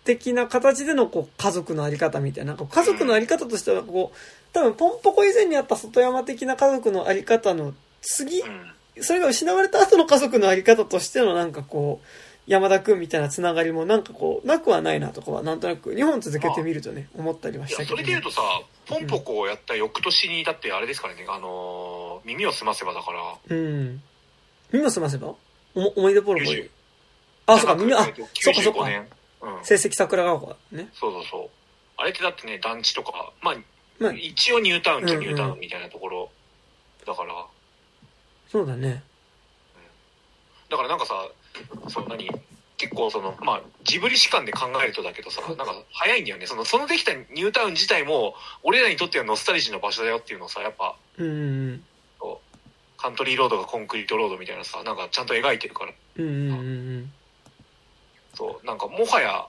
[SPEAKER 1] 的な形でのこう家族のあり方みたいな。なんか家族のあり方としてはこう多分ポンポコ以前にあった里山的な家族のあり方の次それが失われた後の家族のあり方としてのなんかこう山田君みたいなつながりもなんかこうなくはないなとかはなんとなく日本続けてみるとね思ったりはいしたけど、ね
[SPEAKER 2] やそれで言う、とさポンポコをやった翌年にだってあれですからねあのー耳を澄ませばだから。
[SPEAKER 1] うん。耳を澄ませば？おも思い出ポロポロ。
[SPEAKER 2] 90
[SPEAKER 1] あそうか耳あそっかそっ
[SPEAKER 2] 95
[SPEAKER 1] か。
[SPEAKER 2] 年うん。
[SPEAKER 1] 成績桜川湖ね。
[SPEAKER 2] そうそうそう。あれってだってね団地とかまあ
[SPEAKER 1] まあ
[SPEAKER 2] 一応ニュータウンと
[SPEAKER 1] うんうん
[SPEAKER 2] ニュータウンみたいなところだから、
[SPEAKER 1] そうだね。
[SPEAKER 2] だからなんかさ、その何結構その、まあ、ジブリ史観で考えるとだけどさ、なんか早いんだよね。その、そのできたニュータウン自体も、俺らにとってはノスタルジーの場所だよっていうのをさ、やっぱ、
[SPEAKER 1] うんうん
[SPEAKER 2] カントリーロードがコンクリートロードみたいなさ、なんかちゃんと描いてるから。
[SPEAKER 1] うん。うんうんうん
[SPEAKER 2] そう、なんかもはや、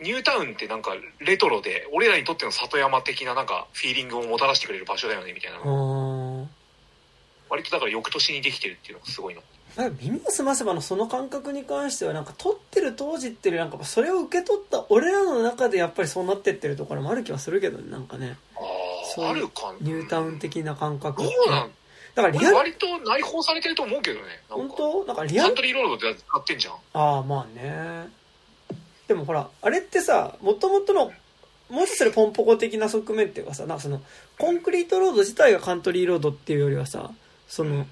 [SPEAKER 2] ニュータウンってなんかレトロで、俺らにとっての里山的ななんかフィーリングをもたらしてくれる場所だよね、みたいな。割とだから翌年にできてるっていうのがすごいな。
[SPEAKER 1] あ。なんか耳を澄ませばのその感覚に関してはなんか撮ってる当時っていうなんかそれを受け取った俺らの中でやっぱりそうなってってるところもある気はするけどねなんかね
[SPEAKER 2] ああ、るかな。
[SPEAKER 1] ニュータウン的な感覚
[SPEAKER 2] どうなん
[SPEAKER 1] だからリアル
[SPEAKER 2] 俺割と内包されてると思うけどね。
[SPEAKER 1] 本
[SPEAKER 2] か。
[SPEAKER 1] 当？なんかリアル？
[SPEAKER 2] カントリーロードって使ってんじゃん。
[SPEAKER 1] ああまあね。でもほらあれってさもともとのもうちょっとそれポンポコ的な側面っていうかさなんかそのコンクリートロード自体がカントリーロードっていうよりはさその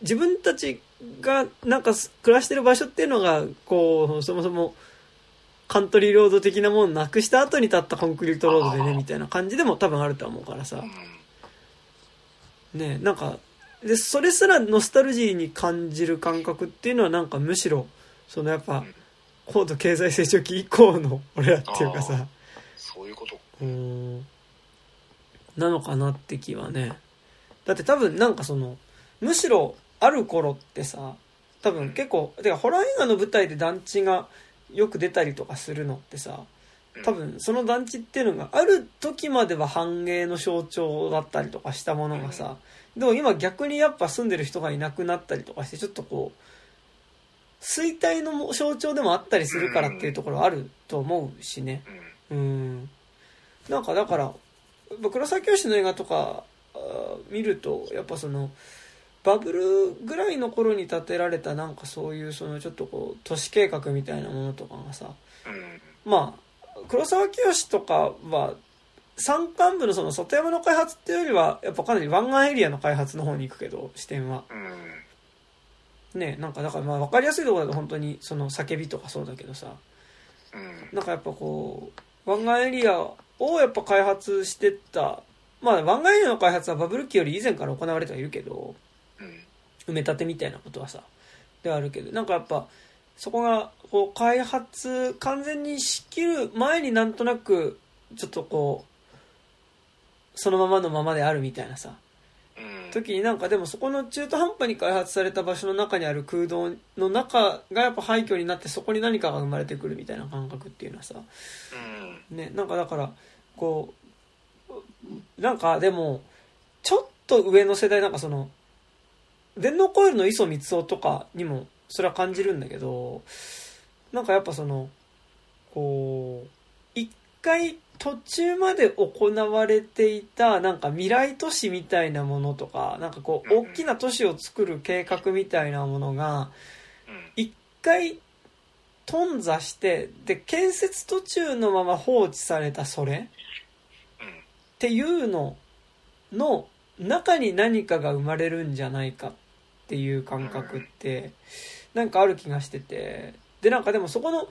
[SPEAKER 1] 自分たちがなんか暮らしてる場所っていうのがこうそもそもカントリーロード的なものなくした後に立ったコンクリートロードでねみたいな感じでも多分あるとは思うからさ。
[SPEAKER 2] うん。
[SPEAKER 1] ねなんかでそれすらノスタルジーに感じる感覚っていうのはなんかむしろそのやっぱ
[SPEAKER 2] うん。
[SPEAKER 1] 高度経済成長期以降の 俺らっていうかさ。
[SPEAKER 2] そういうこと。
[SPEAKER 1] うーん。なのかなって気はね。だって多分なんかそのむしろある頃ってさ多分結構てかホラー映画の舞台で団地がよく出たりとかするのってさ
[SPEAKER 2] うん
[SPEAKER 1] 多分その団地っていうのがある時までは繁栄の象徴だったりとかしたものがさでも今逆にやっぱ住んでる人がいなくなったりとかしてちょっとこう衰退の象徴でもあったりするからっていうところはあると思うしね
[SPEAKER 2] うん。
[SPEAKER 1] うんなんかだから黒沢清の映画とか見るとやっぱそのバブルぐらいの頃に建てられたなんかそういうそのちょっとこう都市計画みたいなものとかがさ
[SPEAKER 2] うん。
[SPEAKER 1] まあ黒沢清とかは山間部のその里山の開発っていうよりはやっぱかなり湾岸エリアの開発の方に行くけど視点は
[SPEAKER 2] うん。
[SPEAKER 1] ねなんかだからまあ分かりやすいところだと本当にその叫びとかそうだけどさ
[SPEAKER 2] うん。
[SPEAKER 1] なんかやっぱこう湾岸エリアをやっぱ開発してったまあ湾岸エリアの開発はバブル期より以前から行われてはいるけど
[SPEAKER 2] うん。
[SPEAKER 1] 埋め立てみたいなことはさではあるけどなんかやっぱそこがこう開発完全にしきる前になんとなくちょっとこうそのままのままであるみたいなさ
[SPEAKER 2] うん。
[SPEAKER 1] 時になんかでもそこの中途半端に開発された場所の中にある空洞の中がやっぱ廃墟になってそこに何かが生まれてくるみたいな感覚っていうのはさ
[SPEAKER 2] うん。
[SPEAKER 1] ねなんかだからこうなんかでもちょっと上の世代なんかその電脳コイルの磯光雄とかにもそれは感じるんだけどなんかやっぱそのこう一回途中まで行われていたなんか未来都市みたいなものとかなんかこう大きな都市を作る計画みたいなものが
[SPEAKER 2] うん。
[SPEAKER 1] 一回頓挫してで建設途中のまま放置されたそれ
[SPEAKER 2] うん。
[SPEAKER 1] っていうのの中に何かが生まれるんじゃないかっていう感覚ってなんかある気がしててでなんかでもそこの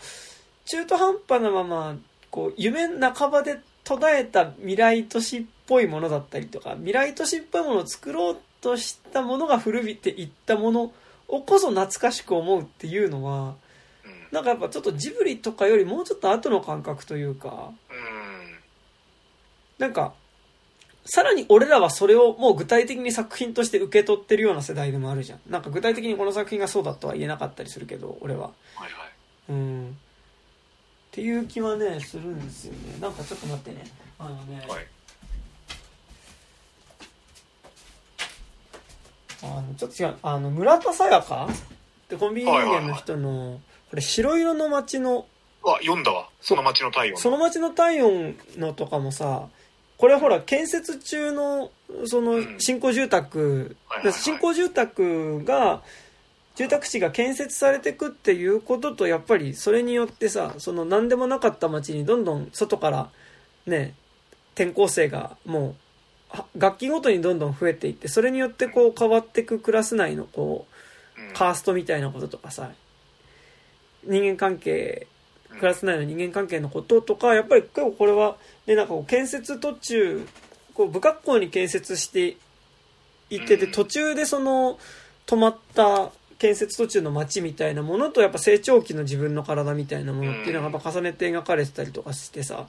[SPEAKER 1] 中途半端なままこう夢半ばで途絶えた未来都市っぽいものだったりとか未来都市っぽいものを作ろうとしたものが古びていったものをこそ懐かしく思うっていうのは
[SPEAKER 2] うん。
[SPEAKER 1] なんかやっぱちょっとジブリとかよりもうちょっと後の感覚というか
[SPEAKER 2] うん。
[SPEAKER 1] なんか、さらに俺らはそれをもう具体的に作品として受け取ってるような世代でもあるじゃん。なんか具体的にこの作品がそうだとは言えなかったりするけど、俺は。
[SPEAKER 2] はいはい。
[SPEAKER 1] うん。っていう気はね、するんですよね。なんかちょっと待ってね。あのね、
[SPEAKER 2] はい。
[SPEAKER 1] あの、ちょっと違う。あの、村田沙耶香ってコンビニ人間の人の、これ白色の街の、
[SPEAKER 2] あ、読んだわ。その町の太陽。
[SPEAKER 1] その街の体温のとかもさ、これほら、建設中の、その
[SPEAKER 2] うん、
[SPEAKER 1] 新興住宅。新興住宅が、住宅地が建設されていくっていうことと、やっぱりそれによってさ、その何でもなかった街にどんどん外から、ね、転校生がもう、は楽器ごとにどんどん増えていって、それによってこう変わっていくクラス内のこう、
[SPEAKER 2] うん。
[SPEAKER 1] カーストみたいなこととかさ、人間関係、クラス内の人間関係のこととか、やっぱり結構これは、ね、なんかこう建設途中、こう、不格好に建設して行ってて、
[SPEAKER 2] うん。
[SPEAKER 1] 途中でその、止まった建設途中の街みたいなものと、やっぱ成長期の自分の体みたいなものっていうのがやっぱ重ねて描かれてたりとかしてさ、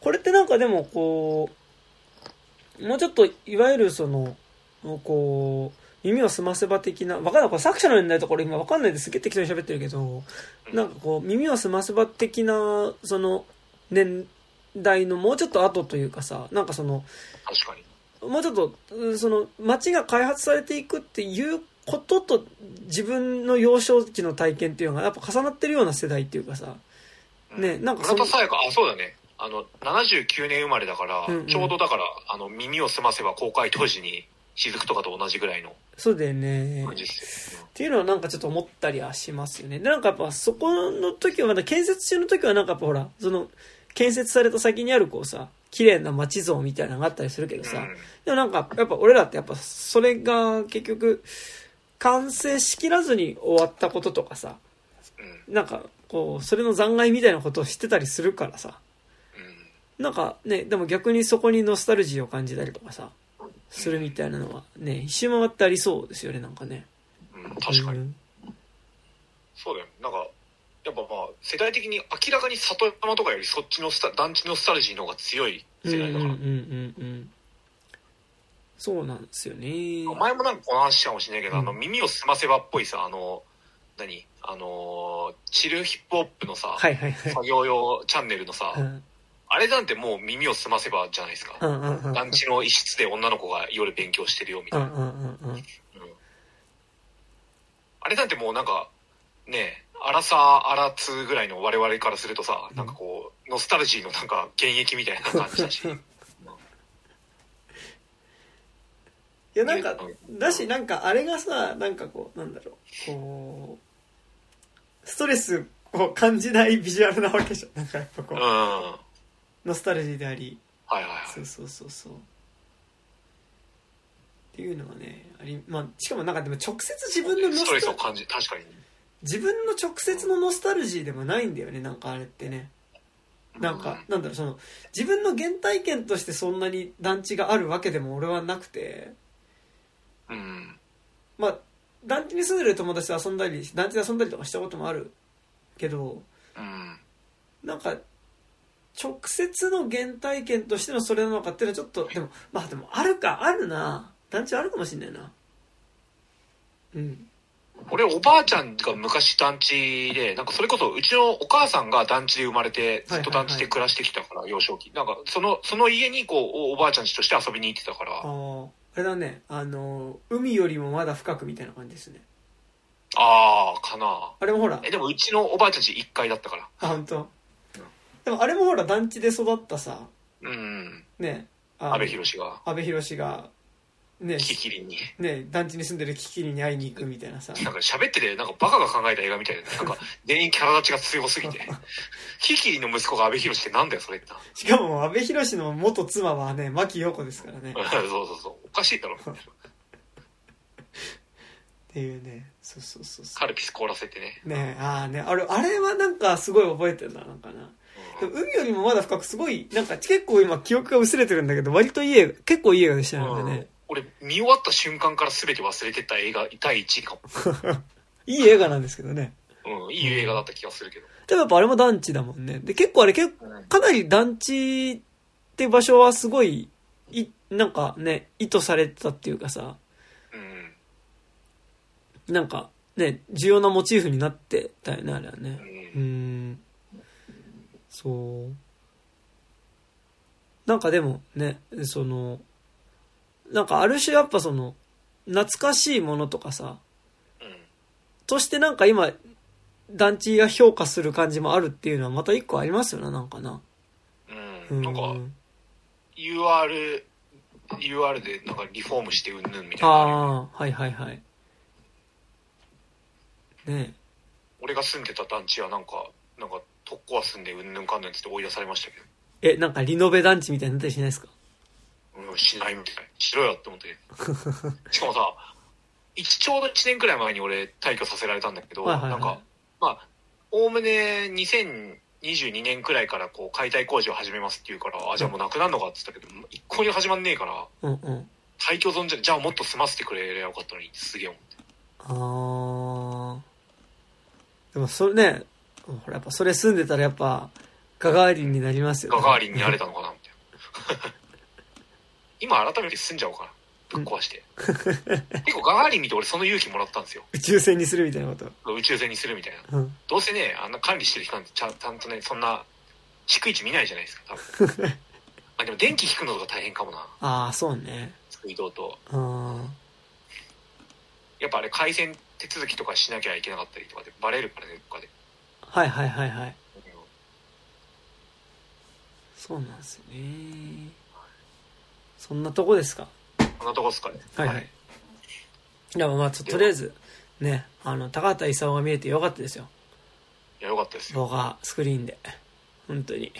[SPEAKER 1] これってなんかでもこう、もうちょっと、いわゆるその、こう、耳を澄ませば的な、わかんない、これ作者の年代とこれ今わかんないですげえ適当に喋ってるけど、なんかこう、耳を澄ませば的な、その、年代のもうちょっと後というかさ、なんかその、
[SPEAKER 2] 確かに。
[SPEAKER 1] もうちょっと、うんその、街が開発されていくっていうことと、自分の幼少期の体験っていうのがやっぱ重なってるような世代っていうかさ、ねなんかその
[SPEAKER 2] 村田沙耶香、あ、そうだね。あの、79年生まれだから、
[SPEAKER 1] うんうん
[SPEAKER 2] ちょうどだから、あの、耳を澄ませば公開当時に、雫とかと同じぐらいの
[SPEAKER 1] そうだよね。っていうのはなんかちょっと思ったりはしますよね。で、なんかやっぱそこの時はまだ建設中の時はなんかやっぱほら、その、建設された先にあるこうさ、綺麗な街像みたいなのがあったりするけどさ、
[SPEAKER 2] うん
[SPEAKER 1] でもなんかやっぱ俺らってやっぱそれが結局、完成しきらずに終わったこととかさ、
[SPEAKER 2] うん。
[SPEAKER 1] なんかこう、それの残骸みたいなことを知ってたりするからさ、
[SPEAKER 2] うん。
[SPEAKER 1] なんかね、でも逆にそこにノスタルジーを感じたりとかさ、するみたいなのはね、一周回ってありそうですよね、なんかね。
[SPEAKER 2] うん、確かに。
[SPEAKER 1] うん
[SPEAKER 2] そうだよ。なんか、やっぱまあ、世代的に明らかに里山とかよりそっちのスタ、団地のスタルジーの方が強い
[SPEAKER 1] うんうんうんう
[SPEAKER 2] 世代だから。
[SPEAKER 1] んうん。そうなんですよね。
[SPEAKER 2] 前もなんかこの話かもしれないけど、
[SPEAKER 1] うん
[SPEAKER 2] あの、耳を澄ませばっぽいさ、あの、何？あのー、チルヒップホップのさ、
[SPEAKER 1] はいはいはい。
[SPEAKER 2] 作業用チャンネルのさ、
[SPEAKER 1] うん
[SPEAKER 2] あれなんてもう耳を澄ませばじゃないですか。
[SPEAKER 1] うんうんうん。
[SPEAKER 2] 団地の一室で女の子が夜勉強してるよみたいな。
[SPEAKER 1] うんうんうんうん。
[SPEAKER 2] うんあれなんてもうなんか、ねえ、アラサー、アラツーぐらいの我々からするとさ、なんかこう、ノスタルジーのなんか現役みたいな感じだし。
[SPEAKER 1] いやなんか
[SPEAKER 2] うん、
[SPEAKER 1] だしなんかあれがさ、なんかこう、なんだろう、こう、ストレスを感じないビジュアルなわけじゃん。なんかやっぱこ
[SPEAKER 2] うん。
[SPEAKER 1] う、
[SPEAKER 2] は
[SPEAKER 1] ノスタルジーであり、
[SPEAKER 2] いはいはい。
[SPEAKER 1] そうそうそうそう。っていうのはね、あり、まあ、しかもなんかでも直接自分のノ
[SPEAKER 2] ストレ
[SPEAKER 1] スタ
[SPEAKER 2] 感じ、確かに。
[SPEAKER 1] 自分の直接のノスタルジーでもないんだよね、なんかあれってね。なんか、なんだろう、その、自分の原体験としてそんなに団地があるわけでも俺はなくて、
[SPEAKER 2] うん。
[SPEAKER 1] まあ、団地に住んでる友達と遊んだり、団地で遊んだりとかしたこともあるけど、
[SPEAKER 2] うん。
[SPEAKER 1] なんか、直接の原体験としてのそれなのかっていうのはちょっと、でも、まあでも、あるか、あるな。団地あるかもしんないな。うん。
[SPEAKER 2] 俺、おばあちゃんが昔団地で、なんかそれこそうちのお母さんが団地で生まれて、ずっと団地で暮らしてきたから、幼少期。なんか、その、その家にこう、おおばあちゃん家として遊びに行ってたから、
[SPEAKER 1] ああ、あれだね、あの、海よりもまだ深くみたいな感じですね。
[SPEAKER 2] あー、かな。
[SPEAKER 1] あれもほら
[SPEAKER 2] え、、でもうちのおばあちゃん家1階だったから。
[SPEAKER 1] あ、本当。でもあれもほら団地で育ったさ、
[SPEAKER 2] うん。
[SPEAKER 1] ね、あの
[SPEAKER 2] 安倍博が、
[SPEAKER 1] 安倍博が、ね、
[SPEAKER 2] キキリンに。
[SPEAKER 1] ね、団地に住んでるキキリに会いに行くみたいなさ。
[SPEAKER 2] なんか喋ってて、なんかバカが考えた映画みたいな。なんか、全員キャラ立ちが強すぎて。キキリンの息子が安倍博ってなんだよ、それってな。
[SPEAKER 1] しかも安倍博の元妻はね、牧陽子ですからね。っ
[SPEAKER 2] そうそうそう。おかしいだろ。
[SPEAKER 1] ていうね、そうそうそうそ
[SPEAKER 2] カルピス凍らせてね。
[SPEAKER 1] う。ねああね、あれ、あれはなんかすごい覚えてるな、なんかな。海よりもまだ深くすごい、なんか結構今記憶が薄れてるんだけど、割といい映画、結構いい映画でしたよ
[SPEAKER 2] うん
[SPEAKER 1] ね。
[SPEAKER 2] 俺、見終わった瞬間から全て忘れてた映画、第1位かも。
[SPEAKER 1] いい映画なんですけどね。
[SPEAKER 2] うん、いい映画だった気がするけど。
[SPEAKER 1] でもやっぱあれも団地だもんね。で、結構あれ結構、
[SPEAKER 2] うん
[SPEAKER 1] かなり団地って場所はすごい、い、なんかね、意図されてたっていうかさ、
[SPEAKER 2] うん。
[SPEAKER 1] なんかね、重要なモチーフになってたよね、あれはね。う
[SPEAKER 2] ん。
[SPEAKER 1] そう。なんかでもね、その、なんかある種やっぱその、懐かしいものとかさ、
[SPEAKER 2] うん。
[SPEAKER 1] としてなんか今、団地が評価する感じもあるっていうのはまた一個ありますよね、なんかな。
[SPEAKER 2] うん。なんか、UR、UR でなんかリフォームしてうんぬんみたいな。あ
[SPEAKER 1] あ、はいはいはい。ね
[SPEAKER 2] 俺が住んでた団地はなんか、なんか、特攻は住んでうんぬんかんぬんって言って追い出されましたけ
[SPEAKER 1] え。え、なんかリノベ団地みたいになったりしないですか？
[SPEAKER 2] ど、うん、しないみたい。しろよって思って。しかもさ、一ちょうど1年くらい前に俺退去させられたんだけど、
[SPEAKER 1] はいはいはい
[SPEAKER 2] なんか、まあ、おおむね2022年くらいからこう解体工事を始めますって言うから、あ、じゃあもうなくなるのかって言ったけど、一向に始まんねえから、
[SPEAKER 1] うんうん。
[SPEAKER 2] 退去損じゃ、じゃあもっと済ませてくれりゃよかったのに、すげえ思って。
[SPEAKER 1] あー。でもそれね、ほらやっぱそれ住んでたらやっぱ、ガガーリンになりますよ
[SPEAKER 2] ガガーリンになれたのかな、みたいな。今改めて住んじゃおうかな。ぶっ壊して。結構ガガーリン見て俺その勇気もらったんですよ。
[SPEAKER 1] 宇宙船にするみたいなこと？
[SPEAKER 2] 宇宙船にするみたいな。
[SPEAKER 1] うん。
[SPEAKER 2] どうせね、あんな管理してる人なんてちゃんとね、そんな、逐一見ないじゃないですか、多分。ま あでも電気引くのとか大変かもな。
[SPEAKER 1] ああ、そうね。
[SPEAKER 2] 水道と。
[SPEAKER 1] うん。
[SPEAKER 2] やっぱあれ回線手続きとかしなきゃいけなかったりとかでバレるからね、どっかで。
[SPEAKER 1] はいはいはいはい。そうなんですよね。そんなとこですか？
[SPEAKER 2] こんなとこっすかね。
[SPEAKER 1] はいはい。でもまあちょっととりあえず、ね、あの、高畑勲が見えてよかったですよ。
[SPEAKER 2] いや、よかったですよ。
[SPEAKER 1] 動画、スクリーンで。本当に。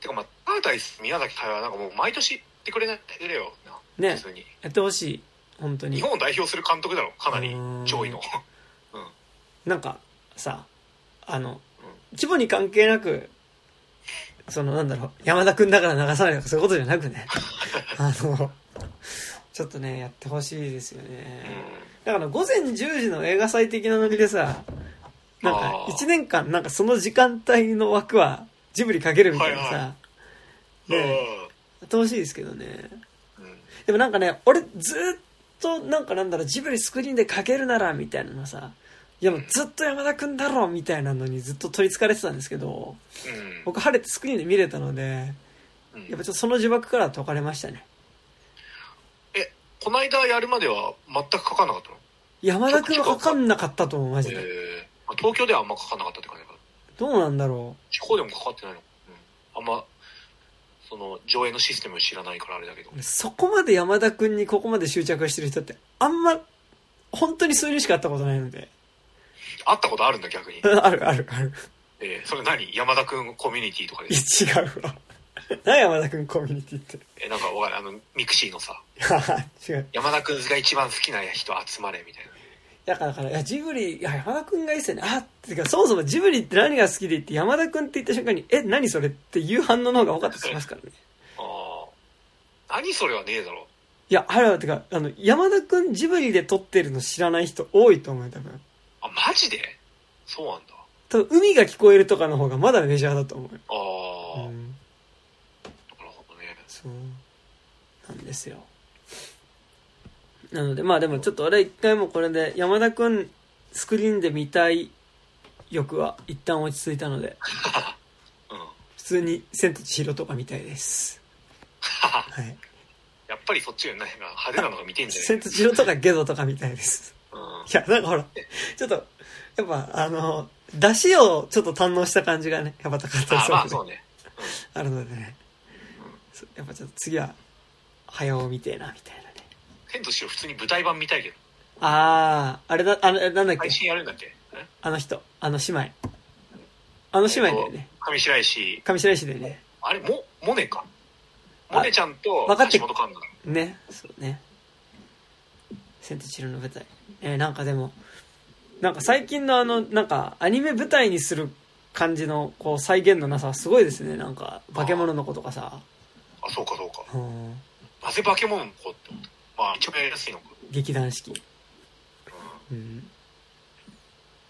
[SPEAKER 2] てかまあ、パータイス宮崎駿はなんかもう毎年言ってくれないでよな。
[SPEAKER 1] ね。やってほしい。本当に。
[SPEAKER 2] 日本を代表する監督だろ、かなり
[SPEAKER 1] うん
[SPEAKER 2] 上位の。
[SPEAKER 1] なんか、さ、あの、規模に関係なく、そのなんだろう、山田くんだから流さないとかそういうことじゃなくね。あの、ちょっとね、やってほしいですよね。だから午前10時の映画祭的なノリでさ、なんか
[SPEAKER 2] あー
[SPEAKER 1] 1年間なんかその時間帯の枠はジブリかけるみたいな
[SPEAKER 2] はいは
[SPEAKER 1] さ、
[SPEAKER 2] うん。
[SPEAKER 1] ねやってほしいですけどね。
[SPEAKER 2] うん
[SPEAKER 1] でもなんかね、俺ずっとなんかなんだろう、ジブリスクリーンでかけるならみたいなのさ、いやもうずっと山田くんだろみたいなのにずっと取り憑かれてたんですけど、
[SPEAKER 2] うん。
[SPEAKER 1] 僕晴れてスクリーンで見れたので、
[SPEAKER 2] うん
[SPEAKER 1] やっぱちょっとその呪縛からは解かれましたね。
[SPEAKER 2] え、こないだやるまでは全くかかんなかったの？
[SPEAKER 1] 山田くんはかかんなかったと思う、マジで。
[SPEAKER 2] えーまあ東京ではあんまかかんなかったって感じだから。
[SPEAKER 1] どうなんだろ
[SPEAKER 2] 地方でもかかってないの、うん、あんまその上映のシステム知らないからあれだけど
[SPEAKER 1] う。そこまで山田くんにここまで執着してる人って、あんま、本当に数人しか会ったことないので。
[SPEAKER 2] 会ったことあるんだ逆に、
[SPEAKER 1] あるあるある。
[SPEAKER 2] えーそれ何？山田くんコミュニティとかで
[SPEAKER 1] いや、違うわ。何山田くんコミュニティって？
[SPEAKER 2] えなんかわかる？あの mixi のさ
[SPEAKER 1] 違う。
[SPEAKER 2] 山田くんが一番好きな人集まれみたいな
[SPEAKER 1] だから、だからいや、ジブリ、いや、山田くんがいいっすよね。あってか、そもそもジブリって何が好きで言って、山田くんって言った瞬間に、え、何それっていう反応の方が多かったりしますからね。
[SPEAKER 2] ああ何それはねえだろ
[SPEAKER 1] いや、あれは、てか、あの、山田くんジブリで撮ってるの知らない人多いと思うよ、多分。
[SPEAKER 2] あマジで？そうなんだ
[SPEAKER 1] 多分、海が聞こえるとかの方がまだメジャーだと思うよ。
[SPEAKER 2] ああ、なる
[SPEAKER 1] うん。
[SPEAKER 2] ほどね
[SPEAKER 1] そう。なんですよ。なので、まあでもちょっと俺一回もこれで、山田くんスクリーンで見たい欲は一旦落ち着いたので、
[SPEAKER 2] うん
[SPEAKER 1] 普通に千と千尋とか見たいです。はい。
[SPEAKER 2] やっぱりそっちがなんか派手なのが見てんじゃね
[SPEAKER 1] 千と千尋とかゲドとか見たいです。いや、なんかほら、ちょっと、やっぱあの、出汁をちょっと堪能した感じがね、やっぱ高かったり
[SPEAKER 2] あ
[SPEAKER 1] するので
[SPEAKER 2] まあそうね
[SPEAKER 1] あるのでね。そうやっぱちょっと次は、早尾見てえな、みたいなね。
[SPEAKER 2] 千と千尋普通に舞台版見たいけど
[SPEAKER 1] あー、あれだ、あの、なんだっけ？
[SPEAKER 2] 配信やるんだっけ？え？
[SPEAKER 1] あの人、あの姉妹。あの姉妹だよね。
[SPEAKER 2] 上白石
[SPEAKER 1] 上白石だよね。
[SPEAKER 2] あれもモネか
[SPEAKER 1] あ
[SPEAKER 2] モネちゃんと
[SPEAKER 1] 分かって
[SPEAKER 2] 橋本環奈
[SPEAKER 1] ね、そうね。千と千尋の舞台。えーなんかでも、なんか最近のあの、なんかアニメ舞台にする感じの、こう、再現のなさはすごいですね。なんか、化け物の子とかさ。
[SPEAKER 2] あそうかそうか
[SPEAKER 1] うん
[SPEAKER 2] なぜ化け物の子ってまあ一番やりやすいのか
[SPEAKER 1] 劇団四季。うん。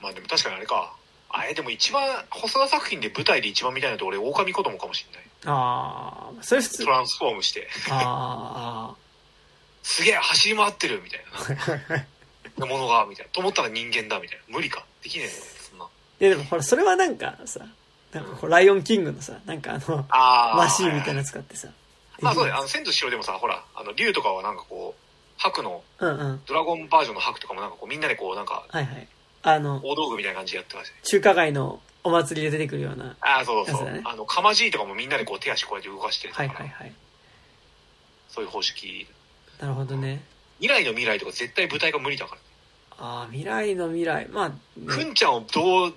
[SPEAKER 2] まあでも確かにあれかあれでも一番細田作品で舞台で一番見たいのって俺狼子供かもしれない
[SPEAKER 1] あー、それ普通
[SPEAKER 2] ト。ランスフォームして
[SPEAKER 1] あ
[SPEAKER 2] すげえ走り回ってるみたい
[SPEAKER 1] ー。
[SPEAKER 2] なものがみたいなと思ったら人間だみたいな無理かできねえのそんない
[SPEAKER 1] やでもほら、それはなんかさ、なんかこう、ライオンキングのさ、なんかあの、
[SPEAKER 2] ああ
[SPEAKER 1] マシーンみたいなの使ってさ。
[SPEAKER 2] まあそうだよあの千と千尋でもさほらあの竜とかはなんかこう白の
[SPEAKER 1] うんうん。
[SPEAKER 2] ドラゴンバージョンの白とかもなんかこうみんなでこうなんか
[SPEAKER 1] はいはい。あの、
[SPEAKER 2] 大道具みたいな感じでやってましたね
[SPEAKER 1] 中華街のお祭りで出てくるような。
[SPEAKER 2] ああそうそうそう、あのかまじいとかもみんなでこう手足こうやって動かして
[SPEAKER 1] はいはいはい。
[SPEAKER 2] そういう方式
[SPEAKER 1] なるほどね。
[SPEAKER 2] 未来の未来とか絶対舞台が無理だから
[SPEAKER 1] ああ、未来の未来。まあ、ね、
[SPEAKER 2] くんちゃんをどう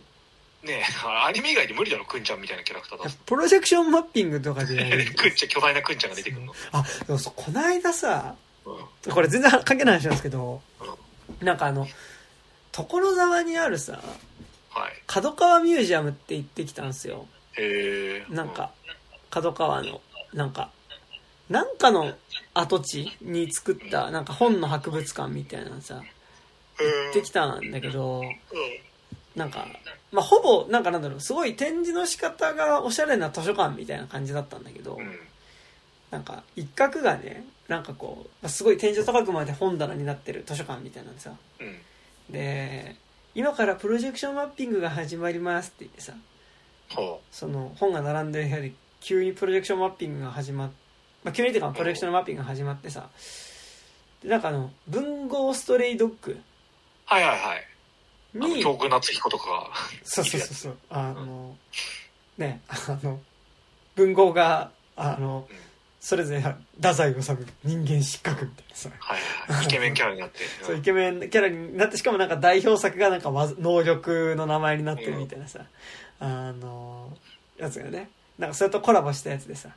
[SPEAKER 2] ねアニメ以外で無理だろくんちゃんみたいなキャラクターだす
[SPEAKER 1] プロジェクションマッピングとかで
[SPEAKER 2] くんちゃん巨大なくんちゃんが出てくるの、
[SPEAKER 1] あ、でもそう、この間さ、
[SPEAKER 2] うん。
[SPEAKER 1] これ全然関係ない話なんですけど、なんかあの、所沢にあるさ、
[SPEAKER 2] はい。
[SPEAKER 1] 角川ミュージアムって行ってきたんですよ。
[SPEAKER 2] へえ
[SPEAKER 1] なんか、角川の、なんか、なんかの跡地に作った、なんか本の博物館みたいなのさ、行ってきたんだけど、なんか、まあ、ほぼ、なんかなんだろう、すごい展示の仕方がおしゃれな図書館みたいな感じだったんだけど、
[SPEAKER 2] うん。
[SPEAKER 1] なんか、一角がね、なんかこう、まあすごい天井高くまで本棚になってる図書館みたいなんでさ、
[SPEAKER 2] うん。
[SPEAKER 1] で、今からプロジェクションマッピングが始まりますって言ってさ、
[SPEAKER 2] ほ
[SPEAKER 1] その本が並んでる部屋で急にプロジェクションマッピングが始まっ、まあ、急にっていうかプロジェクションマッピングが始まってさ、でなんかあの、文豪ストレイドッグ
[SPEAKER 2] う。はいはいはい。
[SPEAKER 1] に、
[SPEAKER 2] 京極夏彦とかが。
[SPEAKER 1] そうそうそうそう、あの、ね、あの、文豪が、あの
[SPEAKER 2] うん、
[SPEAKER 1] それぞれ、太宰治人間失格みたいなさ、
[SPEAKER 2] はいはいはい。イケメンキャラになって。
[SPEAKER 1] そうイケメンキャラになってしかもなんか代表作がなんか能力の名前になってるみたいなさ、あのやつがね。なんかそれとコラボしたやつでさ。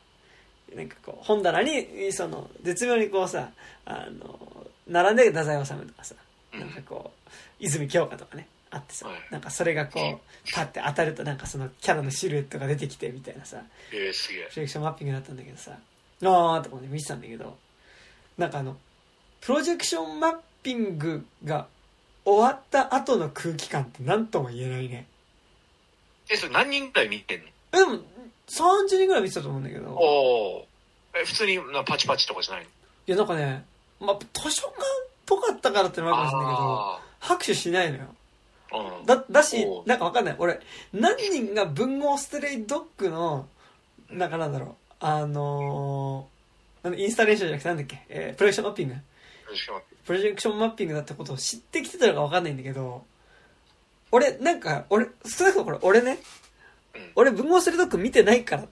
[SPEAKER 1] なんかこう本棚にその絶妙にこうさあの並んでる太宰治とかさ。
[SPEAKER 2] うん
[SPEAKER 1] なんかこう泉鏡花とかねあってさ
[SPEAKER 2] はい
[SPEAKER 1] なんかそれがこうパッて当たるとなんかそのキャラのシルエットが出てきてみたいなさ
[SPEAKER 2] えー、すげえ
[SPEAKER 1] プ。ロジェクションマッピングだったんだけどさ、あーとかね見てたんだけど、なんかあの、プロジェクションマッピングが終わった後の空気感って何とも言えないね。
[SPEAKER 2] え、それ何人くらい見てんの？
[SPEAKER 1] えでも、30人ぐらい見てたと思うんだけど、い
[SPEAKER 2] おお。え、普通になパチパチとかじゃないの？
[SPEAKER 1] やなんかね、まあ、図書館っぽかったからってのもあるかもしれないけど、
[SPEAKER 2] あ
[SPEAKER 1] 拍手しないのよ。だ、だしなんかわかんない。俺、何人が文豪ストレイドッグの、なんかなんだろう、あのー、インスタレーションじゃなくてなんだっけ、えープロジェクションマッピング。プロジェクションマッピング。だってことを知ってきてたのかわかんないんだけど、俺、なんか、俺、少なくともこれ、俺ね、
[SPEAKER 2] うん。
[SPEAKER 1] 俺、文豪スレドッグ見てないから、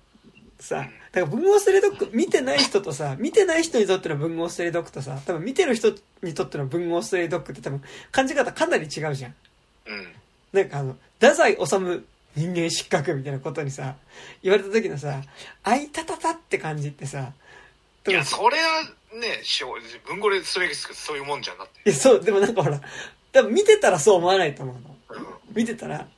[SPEAKER 1] さ、だから文豪スレドッグ見てない人とさ、見てない人にとっての文豪スレドッグとさ、多分見てる人にとっての文豪スレドッグって多分感じ方かなり違うじゃん。
[SPEAKER 2] うん。
[SPEAKER 1] なんかあの、太宰治人間失格みたいなことにさ、言われた時のさ、あいたたたって感じってさ、
[SPEAKER 2] いや、それはね、しょう文語でそれそういうもんじゃんだって。
[SPEAKER 1] いや、そう、でもなんかほら、多分見てたらそう思わないと思うの。
[SPEAKER 2] うん。
[SPEAKER 1] 見てたら、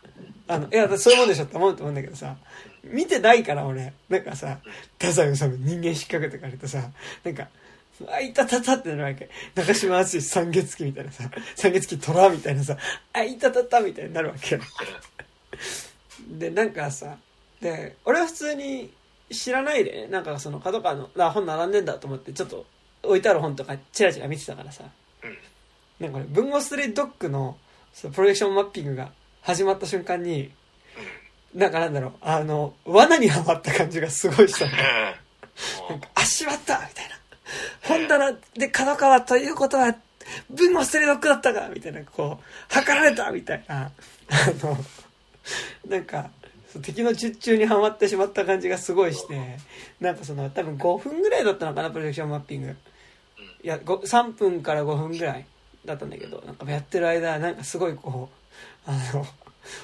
[SPEAKER 1] あの、いや、そういうもんでしょって思うと思うんだけどさ、見てないから俺、なんかさ、太宰治人間失格とか言われてさ、なんか、あいたたたってなるわけ。中島敦三月期みたいなさ、三月期虎みたいなさ、あいたたたみたいになるわけよ。で、なんかさ、で、俺は普通に知らないでね、なんかその角川の、あ、本並んでんだと思って、ちょっと置いてある本とかチラチラ見てたからさ、
[SPEAKER 2] うん。
[SPEAKER 1] なんかね、文豪ストレイドッグのそのプロジェクションマッピングが始まった瞬間に、なんかなんだろう、あの、罠にはまった感じがすごいしたの。なんか、あ、しまったみたいな。本棚で角川ということは、文豪ストレイドッグだったかみたいな、こう、測られたみたいな。あの、なんか、敵の術中にはまってしまった感じがすごいして、なんかその、多分5分ぐらいだったのかな、プロジェクションマッピング。いや、ご3分から5分ぐらいだったんだけど、なんかやってる間、なんかすごいこう、あの、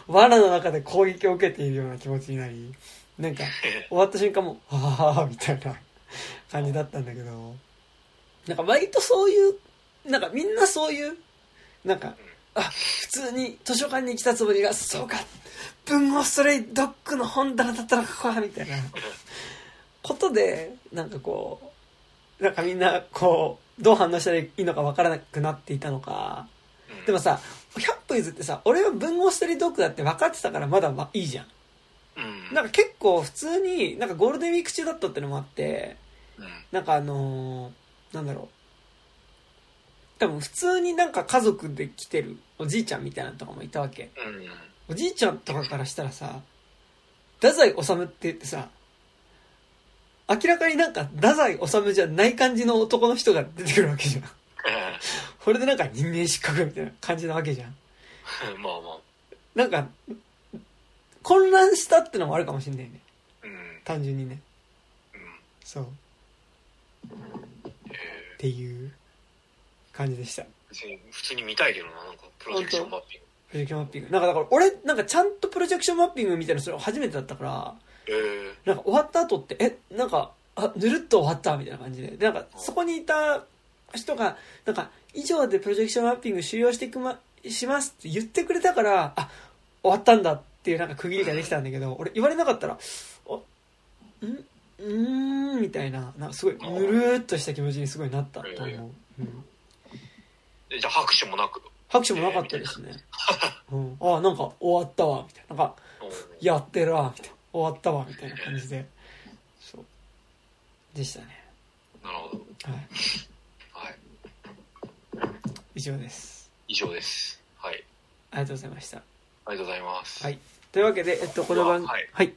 [SPEAKER 1] 罠の中で攻撃を受けているような気持ちになり、なんか、終わった瞬間も、ああ、みたいな感じだったんだけど、なんか割とそういう、なんかみんなそういう、なんか、あ、普通に図書館に来たつもりが、そうか、文豪ストレイドッグの本棚だったのか、みたいなことで、なんかこう、なんかみんな、こう、どう反応したらいいのかわからなくなっていたのか。でもさ、100歩譲ってさ、俺は文豪ストレイドッグだって分かってたからまだまあいいじゃん。
[SPEAKER 2] うん。
[SPEAKER 1] なんか結構普通に、なんかゴールデンウィーク中だったってのもあって、
[SPEAKER 2] うん。
[SPEAKER 1] なんかあのーなんだろう。多分普通になんか家族で来てるおじいちゃんみたいなのとかもいたわけ。
[SPEAKER 2] うん。
[SPEAKER 1] おじいちゃんとかからしたらさ、太宰治って言ってさ、明らかになんか太宰治じゃない感じの男の人が出てくるわけじゃん。これでなんか人間失格みたいな感じなわけじゃん。
[SPEAKER 2] まあまあ。
[SPEAKER 1] なんか、混乱したってのもあるかもしんないね。
[SPEAKER 2] うん。
[SPEAKER 1] 単純にね。
[SPEAKER 2] うん。
[SPEAKER 1] そう。っ
[SPEAKER 2] え
[SPEAKER 1] ていう感じでした。
[SPEAKER 2] ー別に普通に見たいけどな、なんか、プロジェクションマッピング。
[SPEAKER 1] プロジェクションマッピング。なんかだから俺、なんかちゃんとプロジェクションマッピングみたいなそれ初めてだったから、
[SPEAKER 2] えー、
[SPEAKER 1] なんか終わった後って、え、なんか、あ、ぬるっと終わったみたいな感じで。で、なんかそこにいた人が、なんか、以上でプロジェクションマッピング終了していくま、しますって言ってくれたから、あ、終わったんだっていうなんか区切りができたんだけど、俺言われなかったら、あ、んうーん、みたいななんかすごいぬるーっとした気持ちにすごいなったと思う、うん、
[SPEAKER 2] えじゃあ拍手もなく？
[SPEAKER 1] 拍手もなかったですね、うん、ああなんか終わったわみたいな。なんか
[SPEAKER 2] うん
[SPEAKER 1] やってるわみたいな。終わったわみたいな感じで。そう。でしたね。
[SPEAKER 2] なるほど。
[SPEAKER 1] はい
[SPEAKER 2] はい。
[SPEAKER 1] 以上です
[SPEAKER 2] 以上です。はい。
[SPEAKER 1] ありがとうございました
[SPEAKER 2] ありがとうございます。
[SPEAKER 1] はい。というわけで、えっと、この番、
[SPEAKER 2] は
[SPEAKER 1] はいい。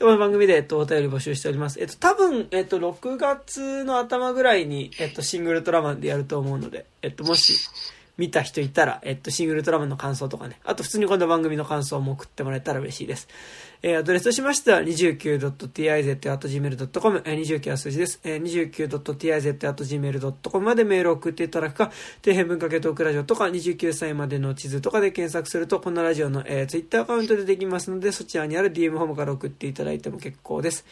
[SPEAKER 1] この番組で、えっと、お便り募集しております。えっと、多分、えっと、6月の頭ぐらいに、えっと、シングルトラマンでやると思うので、えっと、もし、見た人いたら、えっと、シン・ウルトラマンの感想とかね、あと普通にこの番組の感想も送ってもらえたら嬉しいです。えー、アドレスとしましては、29.tiz.gmail.com、えー、29は数字です。えー、29.tiz.gmail.com までメールを送っていただくか、底辺文化系トークラジオとか、29歳までの地図とかで検索すると、このラジオの、えー、ツイッターアカウントでできますので、そちらにある DM フォームから送っていただいても結構です。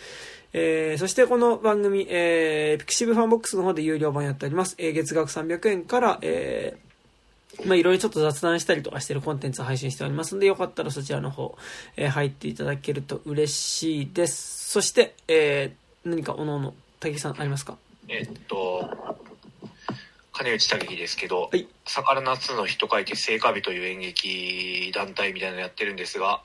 [SPEAKER 1] えー、そしてこの番組、えー、 pixivFANBOX の方で有料版やっております。えー、月額300円から、えー、まあ、いろいろちょっと雑談したりとかしてるコンテンツを配信しておりますので、よかったらそちらの方、えー入っていただけると嬉しいです。そして、えー、何かおのおの、さんありますか？
[SPEAKER 2] えっと、金内武樹ですけど、
[SPEAKER 1] はい
[SPEAKER 2] 魚夏の日と書いて聖火日という演劇団体みたいなのやってるんですが、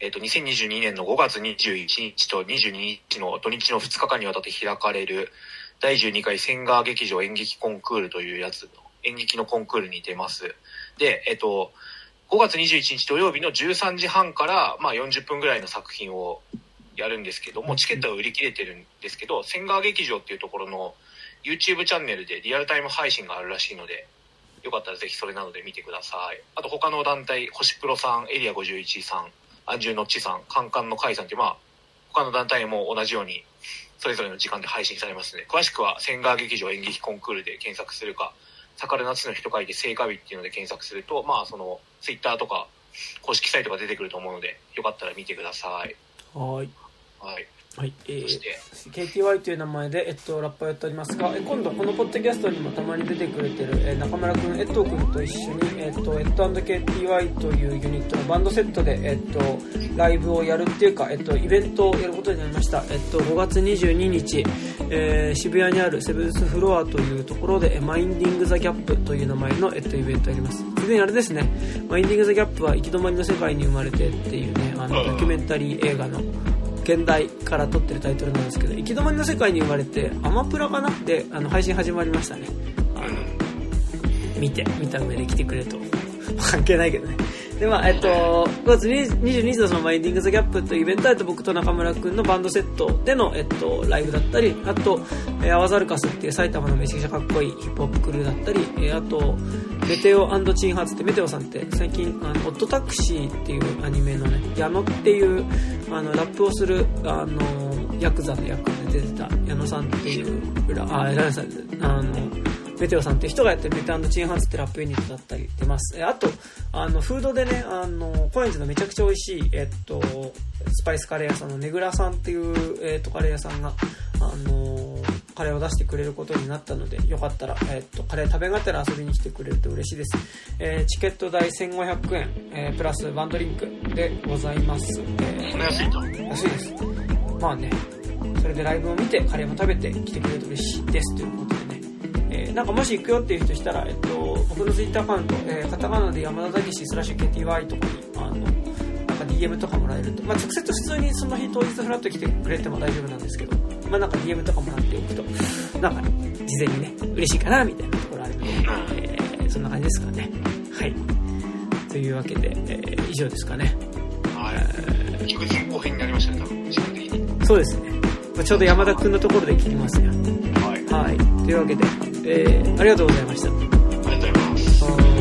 [SPEAKER 2] えっと、2022年の5月21日と22日の土日の2日間にわたって開かれる第12回千川劇場演劇コンクールというやつの演劇のコンクールに出ます。で、えっと、5月21日土曜日の13時半から、まあ、40分ぐらいの作品をやるんですけども、チケットは売り切れてるんですけど、千川劇場っていうところの YouTube チャンネルでリアルタイム配信があるらしいので、よかったらぜひそれなどで見てください。あと他の団体、星プロさん、エリア51さん、アンジュノッチさん、カンカンのカイさんって、まあ、他の団体も同じように、それぞれの時間で配信されますので、詳しくは千川劇場演劇コンクールで検索するか、桜夏の日と書いて聖火日っていうので検索すると、まあ、その、ツイッターとか、公式サイトが出てくると思うので、よかったら見てください。
[SPEAKER 1] はーい。
[SPEAKER 2] はい。
[SPEAKER 1] はい。えー、KTY という名前で、えっと、ラッパーやっておりますが、え今度このポッドキャストにもたまに出てくれてる、えー中村くん、えっと一緒に、えっと、エット &KTY というユニットのバンドセットで、えっと、ライブをやるっていうか、えっと、イベントをやることになりました。えっと、5月22日、えー渋谷にあるセブンスフロアというところで、えマインディング・ザ・ギャップという名前の、えっと、イベントをやります。すでにあれですね、マインディング・ザ・ギャップは行き止まりの世界に生まれてっていうね、あの、ドキュメンタリー映画の、現代から撮ってるタイトルなんですけど、行き止まりの世界に生まれて、アマプラかな？で、あの、配信始まりましたね。あの、見て、見た上で来てくれと。関係ないけどね。で、まあ、えっと、5月22日のそのマインディング・ザ・ギャップというイベントは、えっと、僕と中村くんのバンドセットでの、えっと、ライブだったり、あと、えーアワザルカスっていう埼玉のめちゃくちゃかっこいいヒップホップクルーだったり、えーあと、メテオチンハーツって、メテオさんって最近、あの、オットタクシーっていうアニメのね、矢野っていう、あの、ラップをする、あの、ヤクザの役で出てた矢野さんっていう、裏あ、矢野さん、あの、メテオさんっていう人がやってるメテチンハンツってラップユニットだったり出ます。えあと、あの、フードでね、あの、高円寺のめちゃくちゃ美味しい、えっと、スパイスカレー屋さんのねぐらさんっていう、えっと、カレー屋さんが、あの、カレーを出してくれることになったので、よかったら、えっと、カレー食べがてら遊びに来てくれると嬉しいです。えーチケット代1500円、えープラスワンドリンクでございます。え
[SPEAKER 2] そんな安いんだ。
[SPEAKER 1] ー安いです。まあね、それでライブを見て、カレーも食べて来てくれると嬉しいです。ということでね。えーなんかもし行くよっていう人したら、えっと、僕のツイッターアカウント、えーカタカナで山田武史スラッシュ KTY とかに、あの、なんか DM とかもらえると、まあ直接普通にその日当日フラッと来てくれても大丈夫なんですけど、まあなんか DM とかもらっておくと、なんか、事前にね、嬉しいかな、みたいなところあるので、えーそんな感じですかね。はい。というわけで、えー以上ですかね。
[SPEAKER 2] はい。結局前後編になりましたね、多分、自分的に。
[SPEAKER 1] そうですね。まあちょうど山田くんのところで切りますよ。
[SPEAKER 2] はい。
[SPEAKER 1] はい。というわけで、えーありがとうございました。
[SPEAKER 2] ありがとうございます。